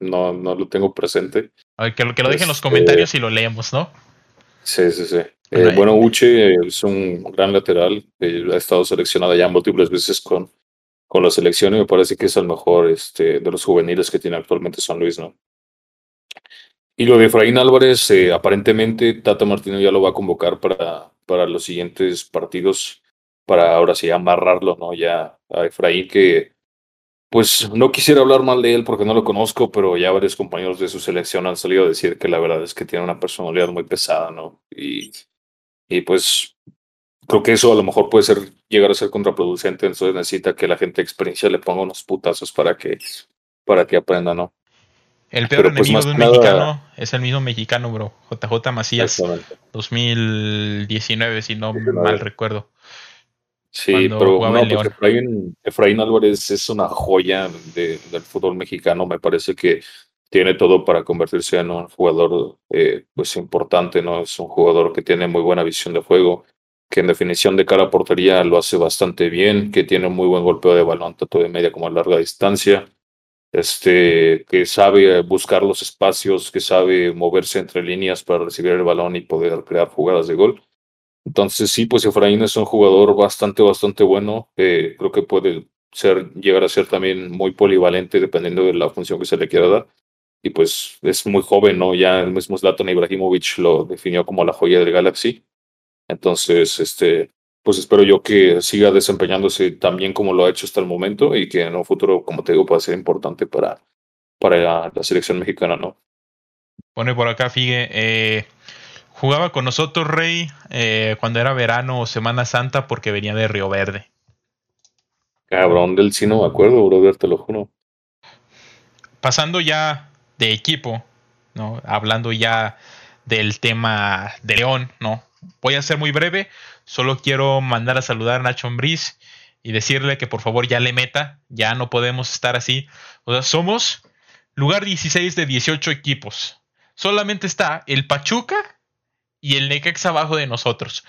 no, no lo tengo presente. que, lo, que lo dejen en los este comentarios y lo leemos, ¿no? Sí, sí, sí. Eh, bueno, Uche es un gran lateral, ha estado seleccionado ya múltiples veces con, con la selección y me parece que es el mejor este, de los juveniles que tiene actualmente San Luis, ¿no? Y lo de Efraín Álvarez, eh, aparentemente Tata Martino ya lo va a convocar para, para los siguientes partidos, para ahora sí amarrarlo, ¿no? Ya a Efraín que, pues no quisiera hablar mal de él porque no lo conozco, pero ya varios compañeros de su selección han salido a decir que la verdad es que tiene una personalidad muy pesada, ¿no? Y y pues creo que eso a lo mejor puede ser llegar a ser contraproducente, entonces necesita que la gente de experiencia le ponga unos putazos para que, para que aprenda, ¿no? El peor pues, enemigo de un mexicano es el mismo mexicano, bro. JJ Macías, 2019, si no mal recuerdo. Sí, pero no, pues Efraín, Efraín, Álvarez es una joya del fútbol mexicano. Me parece que tiene todo para convertirse en un jugador eh, pues importante, ¿no? Es un jugador que tiene muy buena visión de juego, que en definición de cara a portería lo hace bastante bien, que tiene muy buen golpeo de balón, tanto de media como a larga distancia, este, que sabe buscar los espacios, que sabe moverse entre líneas para recibir el balón y poder crear jugadas de gol. Entonces sí, pues Efraín es un jugador bastante, bastante bueno, creo que puede ser, llegar a ser también muy polivalente dependiendo de la función que se le quiera dar y pues es muy joven, ¿no? Ya el mismo Zlatan Ibrahimovic lo definió como la joya del Galaxy. Entonces, este, pues espero yo que siga desempeñándose tan bien como lo ha hecho hasta el momento y que en un futuro, como te digo, pueda ser importante para, para la, selección mexicana, ¿no? Pone por acá, Figue, eh, jugaba con nosotros, Rey, eh, cuando era verano o Semana Santa porque venía de Río Verde. Cabrón, del sí no me acuerdo, brother, te lo juro. Pasando ya de equipo, ¿no? Hablando ya del tema de León, ¿no? Voy a ser muy breve, solo quiero mandar a saludar a Nacho Ambriz y decirle que por favor ya le meta, ya no podemos estar así. O sea, somos lugar 16 de 18 equipos. Solamente está el Pachuca y el Necaxa abajo de nosotros.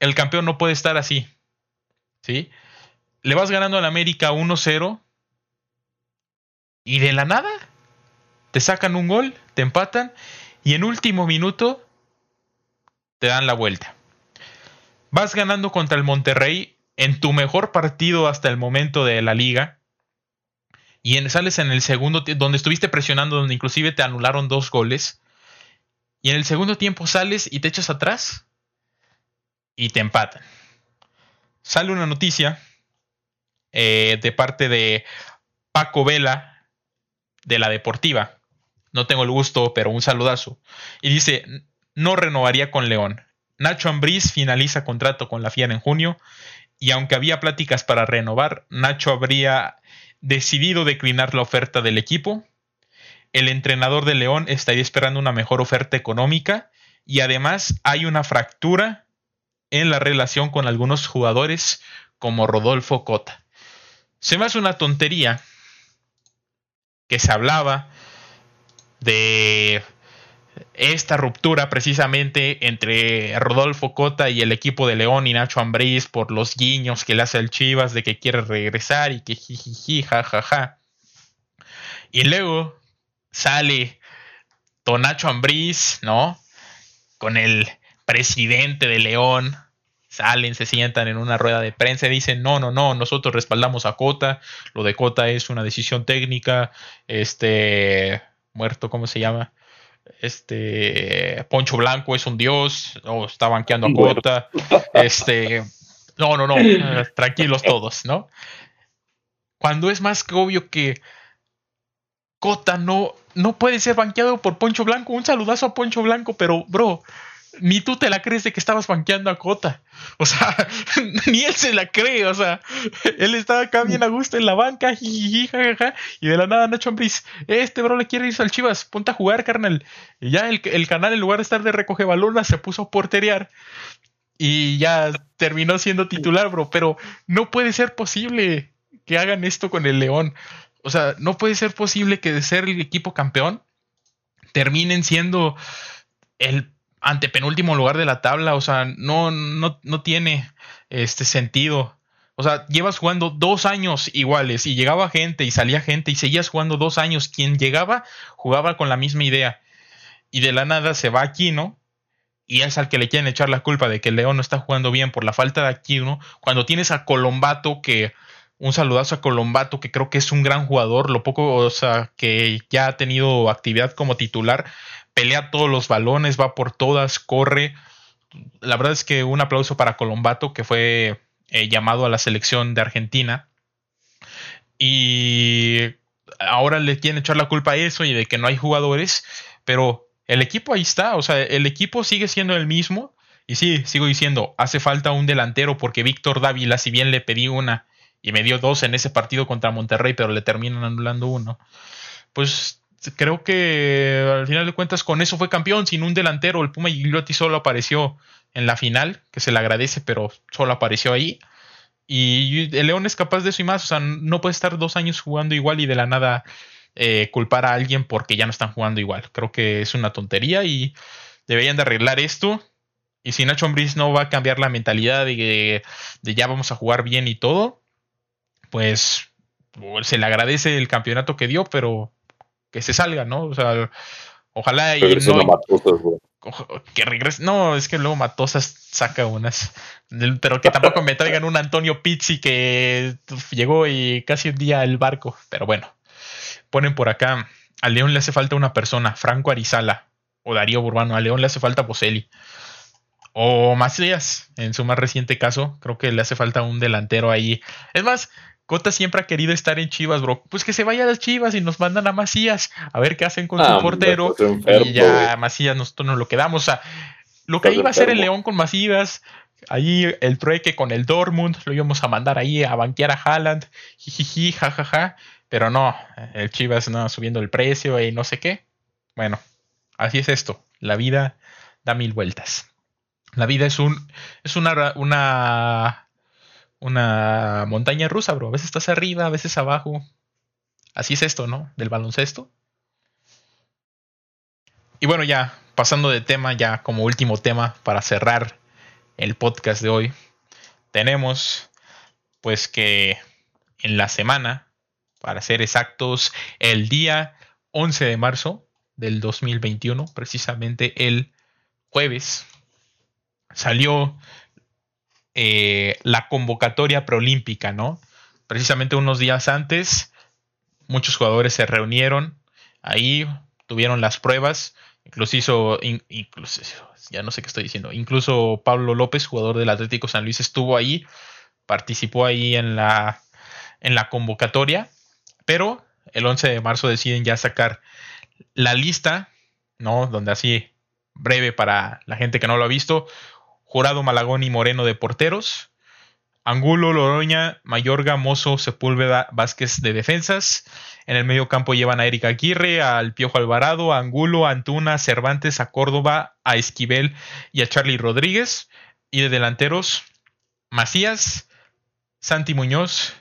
El campeón no puede estar así. ¿Sí? Le vas ganando al América 1-0 y de la nada te sacan un gol, te empatan y en último minuto te dan la vuelta. Vas ganando contra el Monterrey en tu mejor partido hasta el momento de la liga. Y en, sales en el segundo, donde estuviste presionando, donde inclusive te anularon dos goles. Y en el segundo tiempo sales y te echas atrás y te empatan. Sale una noticia eh, de parte de Paco Vela de la Deportiva. No tengo el gusto, pero un saludazo. Y dice, no renovaría con León. Nacho Ambriz finaliza contrato con la Fiera en junio y aunque había pláticas para renovar, Nacho habría decidido declinar la oferta del equipo. El entrenador de León estaría esperando una mejor oferta económica y además hay una fractura en la relación con algunos jugadores como Rodolfo Cota. Se me hace una tontería que se hablaba de esta ruptura precisamente entre Rodolfo Cota y el equipo de León y Nacho Ambriz por los guiños que le hace el Chivas de que quiere regresar y que jijiji, jajaja. Y luego sale Don Nacho Ambriz, ¿no? Con el presidente de León. Salen, se sientan en una rueda de prensa y dicen, no, no, no, nosotros respaldamos a Cota, lo de Cota es una decisión técnica, este, muerto, ¿cómo se llama? Este Poncho Blanco es un dios, o está banqueando a Cota, este, no, no, no, eh, tranquilos todos, ¿no? Cuando es más que obvio que Cota no, no puede ser banqueado por Poncho Blanco, un saludazo a Poncho Blanco, pero bro, ni tú te la crees de que estabas banqueando a Cota. O sea, ni él se la cree. O sea, él estaba acá bien a gusto en la banca, y de la nada Nacho Ambriz, este bro le quiere irse al Chivas, ponte a jugar, carnal. Y ya el, el canal, en lugar de estar de recoge balonas, se puso a porterear. Y ya terminó siendo titular, bro. Pero no puede ser posible que hagan esto con el León. O sea, no puede ser posible que de ser el equipo campeón terminen siendo el ante penúltimo lugar de la tabla, o sea, no, no, no tiene este sentido. O sea, llevas jugando dos años iguales y llegaba gente y salía gente y seguías jugando dos años. Quien llegaba jugaba con la misma idea. Y de la nada se va aquí, ¿no? Y es al que le quieren echar la culpa de que León no está jugando bien por la falta de aquí, ¿no? Cuando tienes a Colombato que un saludazo a Colombato, que creo que es un gran jugador, lo poco, o sea, que ya ha tenido actividad como titular, pelea todos los balones, va por todas, corre. La verdad es que un aplauso para Colombato, que fue eh, llamado a la selección de Argentina. Y ahora le quieren echar la culpa a eso y de que no hay jugadores, pero el equipo ahí está, o sea, el equipo sigue siendo el mismo. Y sí, sigo diciendo, hace falta un delantero porque Víctor Dávila, si bien le pedí una y me dio dos en ese partido contra Monterrey, pero le terminan anulando uno, pues creo que al final de cuentas con eso fue campeón, sin un delantero. El Puma Gigliotti solo apareció en la final, que se le agradece, pero solo apareció ahí. Y el León es capaz de eso y más. O sea, no puede estar dos años jugando igual y de la nada eh, culpar a alguien porque ya no están jugando igual. Creo que es una tontería y deberían de arreglar esto. Y si Nacho Ambriz no va a cambiar la mentalidad de, de ya vamos a jugar bien y todo, pues se le agradece el campeonato que dio, pero que se salga, ¿no? O sea, ojalá y no, que regrese. No, es que luego Matosas saca unas. Pero que tampoco me traigan un Antonio Pizzi que llegó y casi un día el barco. Pero bueno, ponen por acá. A León le hace falta una persona, Franco Arizala o Darío Burbano. A León le hace falta Boselli. O Macías, en su más reciente caso, creo que le hace falta un delantero ahí. Es más, Cota siempre ha querido estar en Chivas, bro. Pues que se vaya a las Chivas y nos mandan a Macías a ver qué hacen con su ah, portero. y ya Macías nosotros nos lo quedamos. O sea, lo que iba a hacer el León con Macías, ahí el trueque con el Dortmund, lo íbamos a mandar ahí a banquear a Haaland, jijiji, jajaja. Pero no, el Chivas no subiendo el precio y no sé qué. Bueno, así es esto. La vida da mil vueltas. La vida es un es una, una una montaña rusa, bro. A veces estás arriba, a veces abajo. Así es esto, ¿no? Del baloncesto. Y bueno, ya, pasando de tema ya como último tema para cerrar el podcast de hoy, tenemos pues que en la semana, para ser exactos, el día 11 de marzo del 2021, precisamente el jueves, salió eh, la convocatoria preolímpica, ¿no? Precisamente unos días antes, muchos jugadores se reunieron ahí, tuvieron las pruebas, incluso incluso, ya no sé qué estoy diciendo, incluso Pablo López, jugador del Atlético San Luis, estuvo ahí, participó ahí en la, en la convocatoria, pero el 11 de marzo deciden ya sacar la lista, ¿no? Donde así, breve para la gente que no lo ha visto, Jurado Malagón y Moreno de porteros, Angulo, Loroña, Mayorga, Mozo, Sepúlveda, Vázquez de defensas. En el medio campo llevan a Erika Aguirre, al Piojo Alvarado, a Angulo, Antuna, Cervantes, a Córdoba, a Esquivel y a Charlie Rodríguez. Y de delanteros, Macías, Santi Muñoz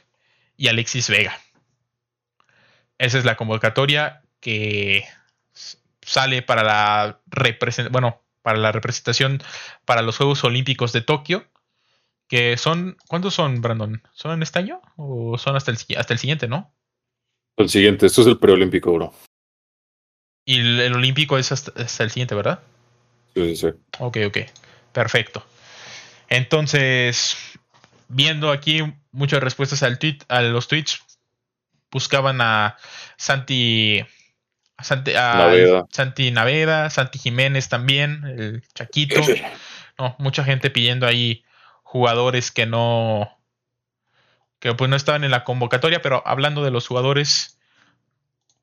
y Alexis Vega. Esa es la convocatoria que sale para la representación, bueno, para la representación para los Juegos Olímpicos de Tokio. Que son, ¿cuántos son, Brandon? ¿Son en este año? ¿O son hasta el, hasta el siguiente, no? El siguiente, esto es el preolímpico, bro. Y el, olímpico es hasta, hasta, el siguiente, ¿verdad? Sí, sí, sí. Ok, ok. Perfecto. Entonces, viendo aquí muchas respuestas al tweet, a los tweets, buscaban a Santi, a Santi, Naveda. Santi Naveda, Santi Jiménez también, el Chaquito. No, mucha gente pidiendo ahí jugadores que no que pues no estaban en la convocatoria, pero hablando de los jugadores,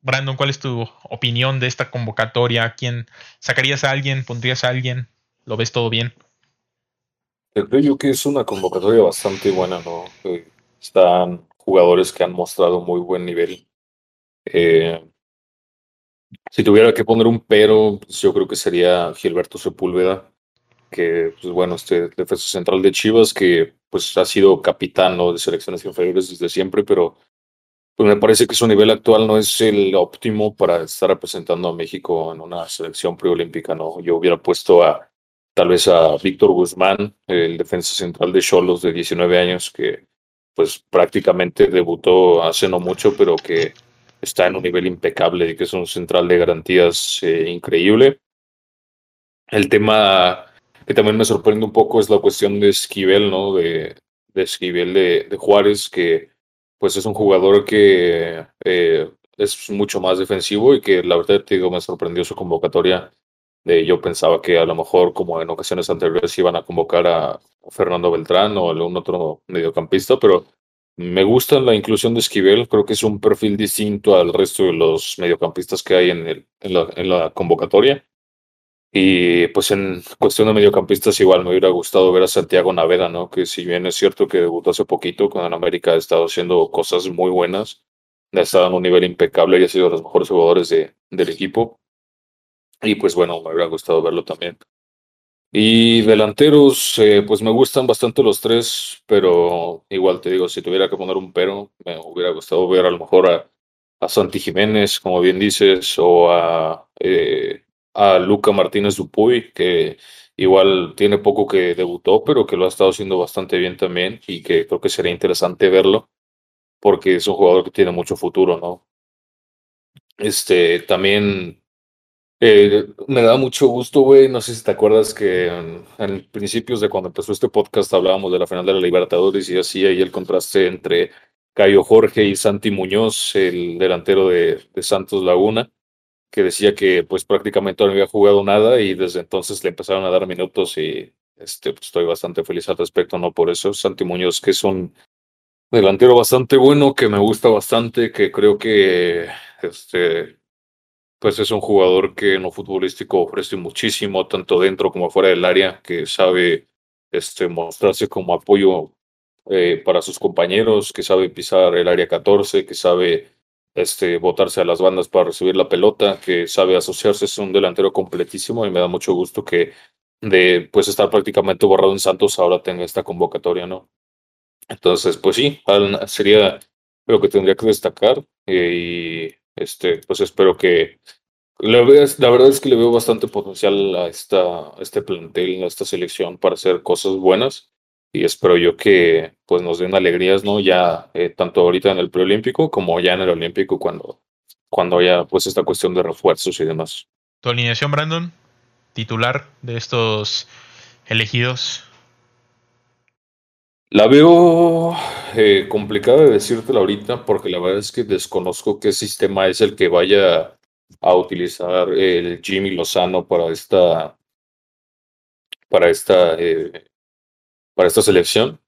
Brandon, ¿cuál es tu opinión de esta convocatoria? ¿Quién sacarías a alguien? ¿Pondrías a alguien? ¿Lo ves todo bien? Creo yo que es una convocatoria bastante buena, ¿no? Están jugadores que han mostrado muy buen nivel. Eh, si tuviera que poner un pero, pues yo creo que sería Gilberto Sepúlveda, que, pues bueno, este defensa central de Chivas, que pues ha sido capitán de selecciones inferiores desde siempre, pero pues me parece que su nivel actual no es el óptimo para estar representando a México en una selección preolímpica, ¿no? Yo hubiera puesto a tal vez a Víctor Guzmán, el defensa central de Cholos de 19 años, que pues prácticamente debutó hace no mucho, pero que está en un nivel impecable y que es un central de garantías eh, increíble. El tema que también me sorprende un poco es la cuestión de Esquivel, ¿no? De, de Esquivel de, de Juárez, que pues es un jugador que eh, es mucho más defensivo y que la verdad te digo, me sorprendió su convocatoria yo pensaba que a lo mejor, como en ocasiones anteriores, iban a convocar a Fernando Beltrán o algún otro mediocampista, pero me gusta la inclusión de Esquivel. Creo que es un perfil distinto al resto de los mediocampistas que hay en, el, la, convocatoria. Y pues en cuestión de mediocampistas igual me hubiera gustado ver a Santiago Naveda, ¿no? Que si bien es cierto que debutó hace poquito con América, ha estado haciendo cosas muy buenas, ha estado en un nivel impecable y ha sido de los mejores jugadores de, del equipo. Y pues bueno, me hubiera gustado verlo también. Y delanteros, eh, pues me gustan bastante los tres, pero igual te digo, si tuviera que poner un pero, me hubiera gustado ver a lo mejor a, a Santi Jiménez, como bien dices, o a, eh, a Luca Martínez Dupuy, que igual tiene poco que debutó, pero que lo ha estado haciendo bastante bien también y que creo que sería interesante verlo, porque es un jugador que tiene mucho futuro, ¿no? Este, también eh, me da mucho gusto, güey. No sé si te acuerdas que en, principios de cuando empezó este podcast hablábamos de la final de la Libertadores y así ahí el contraste entre Cayo Jorge y Santi Muñoz, el delantero de, de Santos Laguna, que decía que pues prácticamente no había jugado nada y desde entonces le empezaron a dar minutos y este, pues, estoy bastante feliz al respecto, ¿no? Por eso Santi Muñoz, que es un delantero bastante bueno, que me gusta bastante, que creo que este, pues es un jugador que en lo futbolístico ofrece muchísimo, tanto dentro como fuera del área, que sabe este, mostrarse como apoyo eh, para sus compañeros, que sabe pisar el área 14, que sabe este, botarse a las bandas para recibir la pelota, que sabe asociarse, es un delantero completísimo y me da mucho gusto que de pues estar prácticamente borrado en Santos ahora tenga esta convocatoria, ¿no? Entonces, pues sí, sería lo que tendría que destacar eh, y este, pues espero que La, verdad es que le veo bastante potencial a, esta, este plantel, a esta selección para hacer cosas buenas y espero yo que pues nos den alegrías, ¿no? Ya eh, tanto ahorita en el preolímpico como ya en el olímpico cuando, cuando haya pues esta cuestión de refuerzos y demás. ¿Tu alineación, Brandon? Titular de estos elegidos. La veo eh, complicada de decírtela ahorita porque la verdad es que desconozco qué sistema es el que vaya a utilizar el Jimmy Lozano para esta para esta eh, para esta selección.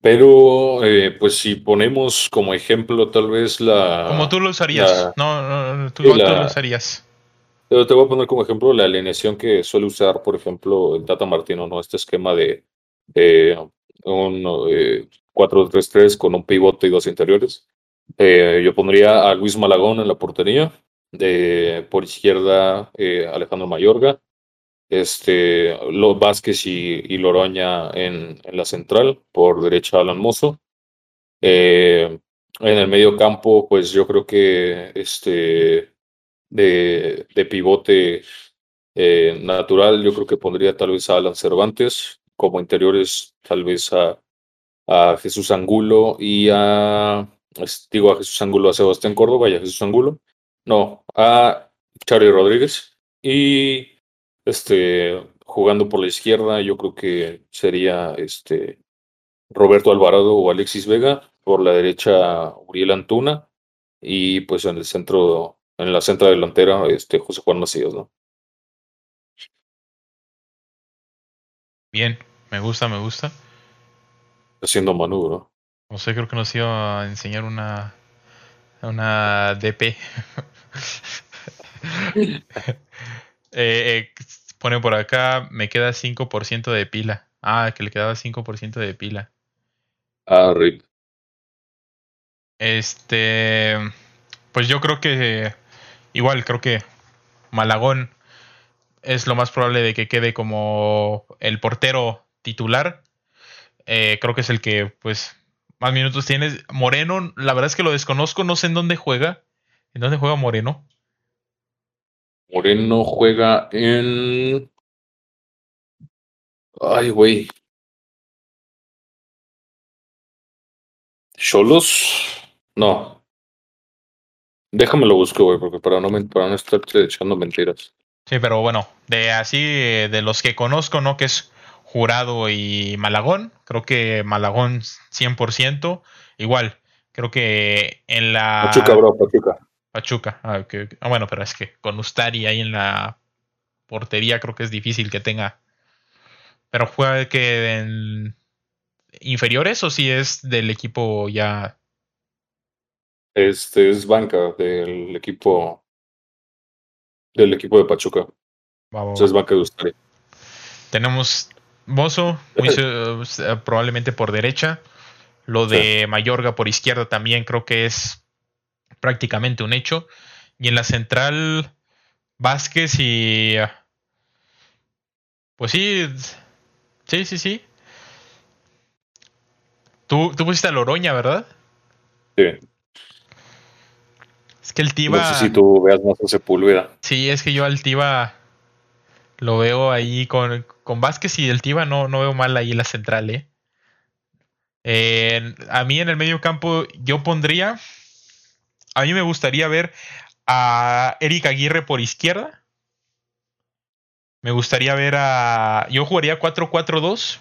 Pero eh, pues si ponemos como ejemplo tal vez la como tú lo usarías, no, no, tú, lo usarías. Te voy a poner como ejemplo la alineación que suele usar, por ejemplo, el Tata Martino, ¿no? Este esquema de, un 4-3-3 con un pivote y dos interiores. Eh, yo pondría a Luis Malagón en la portería, por izquierda eh, Alejandro Mayorga, este, Los Vázquez y, Loroña en, en, la central, por derecha Alan Mozo. Eh, en el medio campo, pues yo creo que este, de, de pivote natural, yo creo que pondría tal vez a Alan Cervantes, como interiores tal vez a, Jesús Angulo y a, digo a Jesús Angulo, a Sebastián Córdoba y a Jesús Angulo, no, a Charlie Rodríguez. Y este jugando por la izquierda yo creo que sería este Roberto Alvarado o Alexis Vega, por la derecha Uriel Antuna. Y pues en el centro, en la centra delantera este José Juan Macías, ¿no? Bien, me gusta, me gusta. Haciendo Manu, ¿no? No sé, creo que nos iba a enseñar una, una DP. Eh, eh, pone por acá, me queda 5% de pila. Ah, que le quedaba 5% de pila. Ah, rip. Este, pues yo creo que igual, creo que Malagón es lo más probable de que quede como el portero titular. Eh, creo que es el que, pues, más minutos tiene. Moreno, la verdad es que lo desconozco, no sé en dónde juega. ¿En dónde juega Moreno? Moreno juega en. Ay, güey. ¿Cholos? No. Déjame lo busco, güey, porque para no, para no estar echando mentiras. Sí, pero bueno, de así, de los que conozco, ¿no? Que es Jurado y Malagón. Creo que Malagón 100%. Igual, creo que en la... Pachuca, bro, Pachuca. Pachuca. Ah, ah, bueno, pero es que con Ustari ahí en la portería creo que es difícil que tenga... Pero juega que en inferiores o si es del equipo ya... Este es banca del equipo del equipo de Pachuca. es banca de Ustari. Tenemos Mozo, eh, probablemente por derecha. Lo de Mayorga por izquierda también creo que es prácticamente un hecho. Y en la central, Vázquez y. Pues sí. Sí, sí, sí. Tú, tú pusiste a Loroña, ¿verdad? Sí. Es que el Tiva. No sé si tú veas más a Sepúlveda. Sí, es que yo al Tiva lo veo ahí con, con Vázquez y el Tiva, no, no veo mal ahí la central, ¿eh? a mí en el medio campo yo pondría, a mí me gustaría ver a Eric Aguirre por izquierda. Me gustaría ver a... Yo jugaría 4-4-2,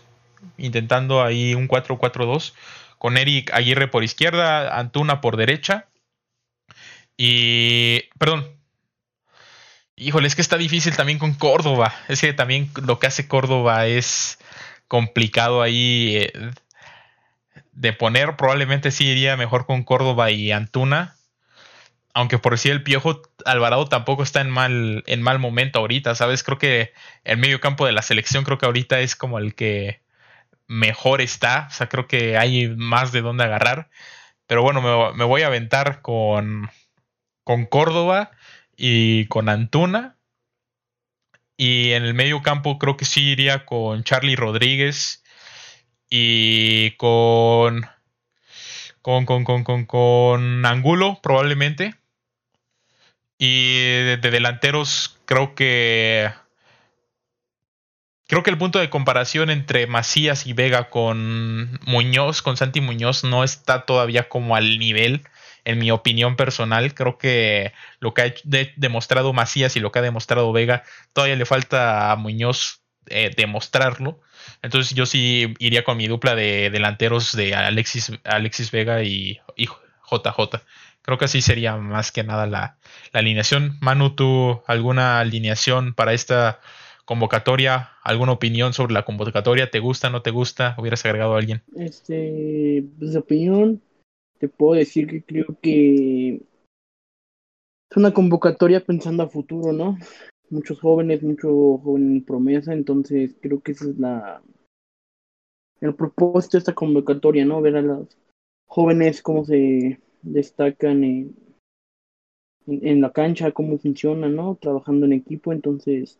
intentando ahí un 4-4-2, con Eric Aguirre por izquierda, Antuna por derecha. Y... Perdón, Híjole, es que está difícil también con Córdoba. Es que también lo que hace Córdoba es complicado ahí eh, de poner. Probablemente sí iría mejor con Córdoba y Antuna. Aunque por si el Piojo Alvarado tampoco está en mal, en mal momento ahorita, ¿sabes? Creo que el medio campo de la selección creo que ahorita es como el que mejor está. O sea, creo que hay más de dónde agarrar. Pero bueno, me, me voy a aventar con, con Córdoba y con Antuna. Y en el medio campo creo que sí iría con Charlie Rodríguez y con con, con, con, con, con Angulo probablemente. Y de, delanteros, creo que. Creo que el punto de comparación entre Macías y Vega con Muñoz, con Santi Muñoz, no está todavía como al nivel, en mi opinión personal. Creo que lo que ha demostrado Macías y lo que ha demostrado Vega, todavía le falta a Muñoz eh, demostrarlo. Entonces yo sí iría con mi dupla de delanteros de Alexis, Alexis Vega y, JJ. Creo que así sería más que nada la, alineación. Manu, ¿tú alguna alineación para esta convocatoria? ¿Alguna opinión sobre la convocatoria? ¿Te gusta, no te gusta? ¿Hubieras agregado a alguien? Este, pues opinión, te puedo decir que creo que es una convocatoria pensando a futuro, ¿no? muchos jóvenes, mucho joven promesa, entonces creo que esa es la el propósito de esta convocatoria, ¿no? Ver a los jóvenes cómo se destacan en, en, la cancha, cómo funcionan, ¿no? Trabajando en equipo, entonces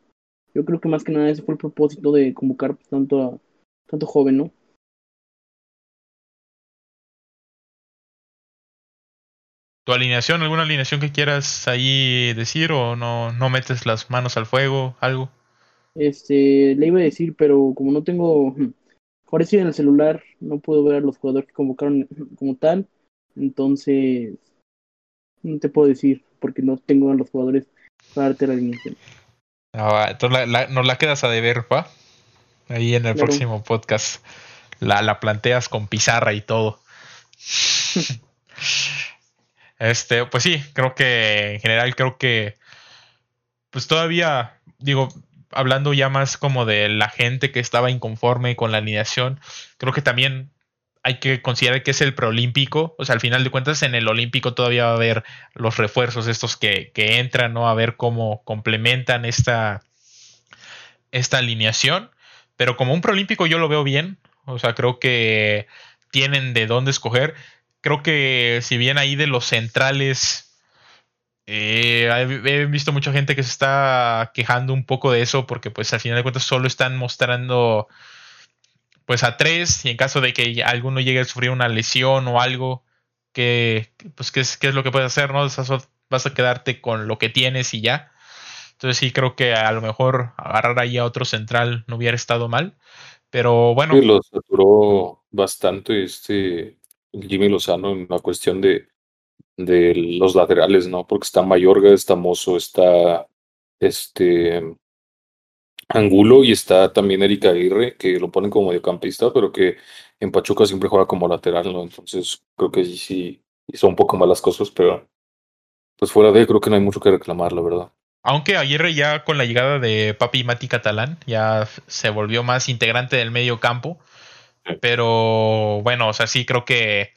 yo creo que más que nada ese fue el propósito de convocar tanto a, tanto joven, ¿no? Tu alineación, alguna alineación que quieras ahí decir o no, no metes las manos al fuego, algo. Este, le iba a decir, pero como no tengo, por eso en el celular no puedo ver a los jugadores que convocaron como tal, entonces no te puedo decir porque no tengo a los jugadores para darte la alineación. Ah, entonces nos la quedas a deber, ¿va? Ahí en el próximo podcast la, la planteas con pizarra y todo. Este, pues sí, creo que en general creo que pues todavía digo, hablando ya más como de la gente que estaba inconforme con la alineación, creo que también hay que considerar que es el preolímpico, o sea, al final de cuentas en el olímpico todavía va a haber los refuerzos estos que, que entran, ¿no? A ver cómo complementan esta, esta alineación, pero como un preolímpico yo lo veo bien, o sea, creo que tienen de dónde escoger creo que si bien ahí de los centrales, eh, he visto mucha gente que se está quejando un poco de eso porque pues al final de cuentas solo están mostrando pues a tres y en caso de que alguno llegue a sufrir una lesión o algo, que pues qué es, qué es lo que puedes hacer, ¿no? Vas a quedarte con lo que tienes y ya. Entonces sí creo que a lo mejor agarrar ahí a otro central no hubiera estado mal. Pero bueno. Sí, lo saturó bastante este Jimmy Lozano en la cuestión de, de los laterales, ¿no? Porque está Mayorga, está Mozo, está este Angulo y está también Erika Aguirre, que lo ponen como mediocampista, pero que en Pachuca siempre juega como lateral, ¿no? Entonces creo que sí hizo un poco malas cosas, pero pues fuera de creo que no hay mucho que reclamar, la verdad. Aunque Aguirre ya con la llegada de Papi Mati Catalán ya se volvió más integrante del medio campo pero bueno, o sea, sí creo que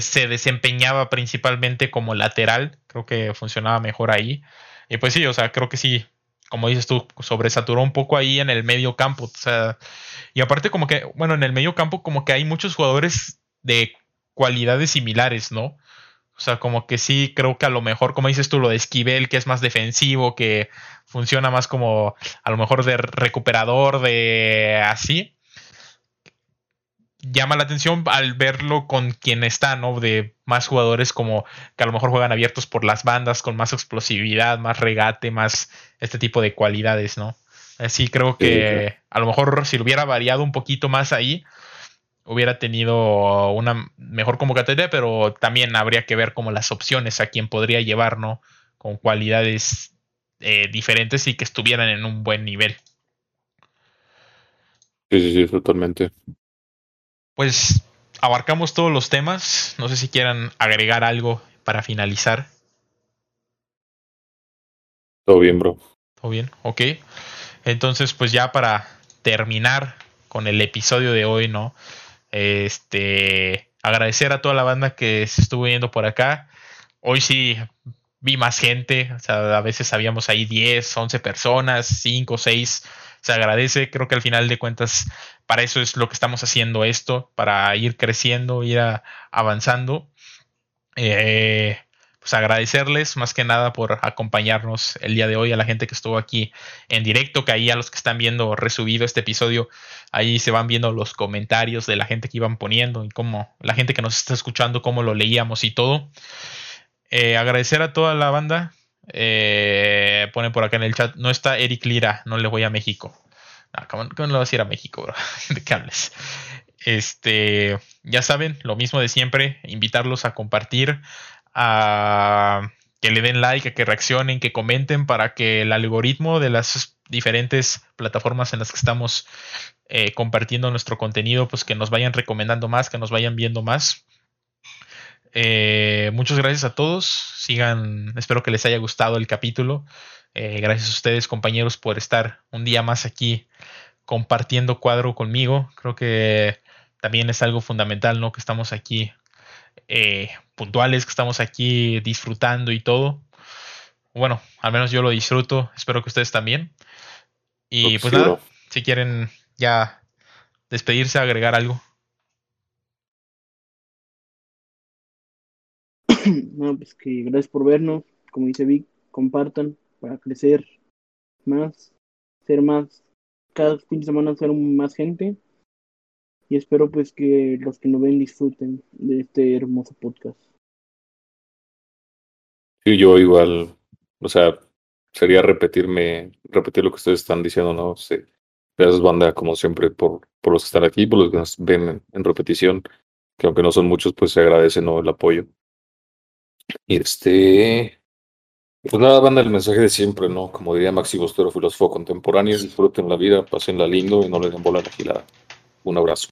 se desempeñaba principalmente como lateral. Creo que funcionaba mejor ahí. Y pues sí, o sea, creo que sí, como dices tú, sobresaturó un poco ahí en el medio campo. O sea, y aparte como que, bueno, en el medio campo como que hay muchos jugadores de cualidades similares, ¿no? O sea, como que sí, creo que a lo mejor, como dices tú, lo de Esquivel, que es más defensivo, que funciona más como a lo mejor de recuperador, de así llama la atención al verlo con quien está, ¿no? De más jugadores como que a lo mejor juegan abiertos por las bandas, con más explosividad, más regate, más este tipo de cualidades, ¿no? Así creo que a lo mejor si lo hubiera variado un poquito más ahí, hubiera tenido una mejor convocatoria, pero también habría que ver como las opciones a quien podría llevar, ¿no? Con cualidades eh, diferentes y que estuvieran en un buen nivel. Sí, sí, sí, totalmente pues abarcamos todos los temas. No sé si quieran agregar algo para finalizar. Todo bien, bro. Todo bien, ok. Entonces, pues ya para terminar con el episodio de hoy, ¿no? Este, agradecer a toda la banda que se estuvo viendo por acá. Hoy sí vi más gente, o sea, a veces habíamos ahí 10, 11 personas, 5, 6 se agradece. Creo que al final de cuentas, para eso es lo que estamos haciendo esto, para ir creciendo, ir avanzando. Eh, pues agradecerles más que nada por acompañarnos el día de hoy, a la gente que estuvo aquí en directo, que ahí a los que están viendo resubido este episodio, ahí se van viendo los comentarios de la gente que iban poniendo y cómo la gente que nos está escuchando, cómo lo leíamos y todo. Eh, agradecer a toda la banda Eh, ponen por acá en el chat, no está Eric Lira, no le voy a México. ¿cómo, no le vas a ir a México, bro? ¿De qué hables? Este, ya saben, lo mismo de siempre, invitarlos a compartir, a que le den like, a que reaccionen, que comenten para que el algoritmo de las diferentes plataformas en las que estamos eh, compartiendo nuestro contenido, pues que nos vayan recomendando más, que nos vayan viendo más. Eh, muchas gracias a todos. Sigan, espero que les haya gustado el capítulo. Eh, gracias a ustedes, compañeros, por estar un día más aquí compartiendo cuadro conmigo. Creo que también es algo fundamental, ¿no? Que estamos aquí eh, puntuales, que estamos aquí disfrutando y todo. Bueno, al menos yo lo disfruto, espero que ustedes también. Y pues nada, si quieren ya despedirse, agregar algo. No, pues que gracias por vernos, como dice Vic, compartan para crecer más, ser más, cada fin de semana ser más gente y espero pues que los que nos ven disfruten de este hermoso podcast. Sí, yo igual, o sea, sería repetirme, repetir lo que ustedes están diciendo, ¿no? Sí. Gracias, banda, como siempre, por, por los que están aquí, por los que nos ven en, repetición, que aunque no son muchos, pues se agradece, ¿no? El apoyo. Y este. Pues nada, banda, el mensaje de siempre, ¿no? Como diría Maxi Bostero, filósofo contemporáneo, disfruten la vida, pasenla lindo y no le den bola a la gilada. Un abrazo.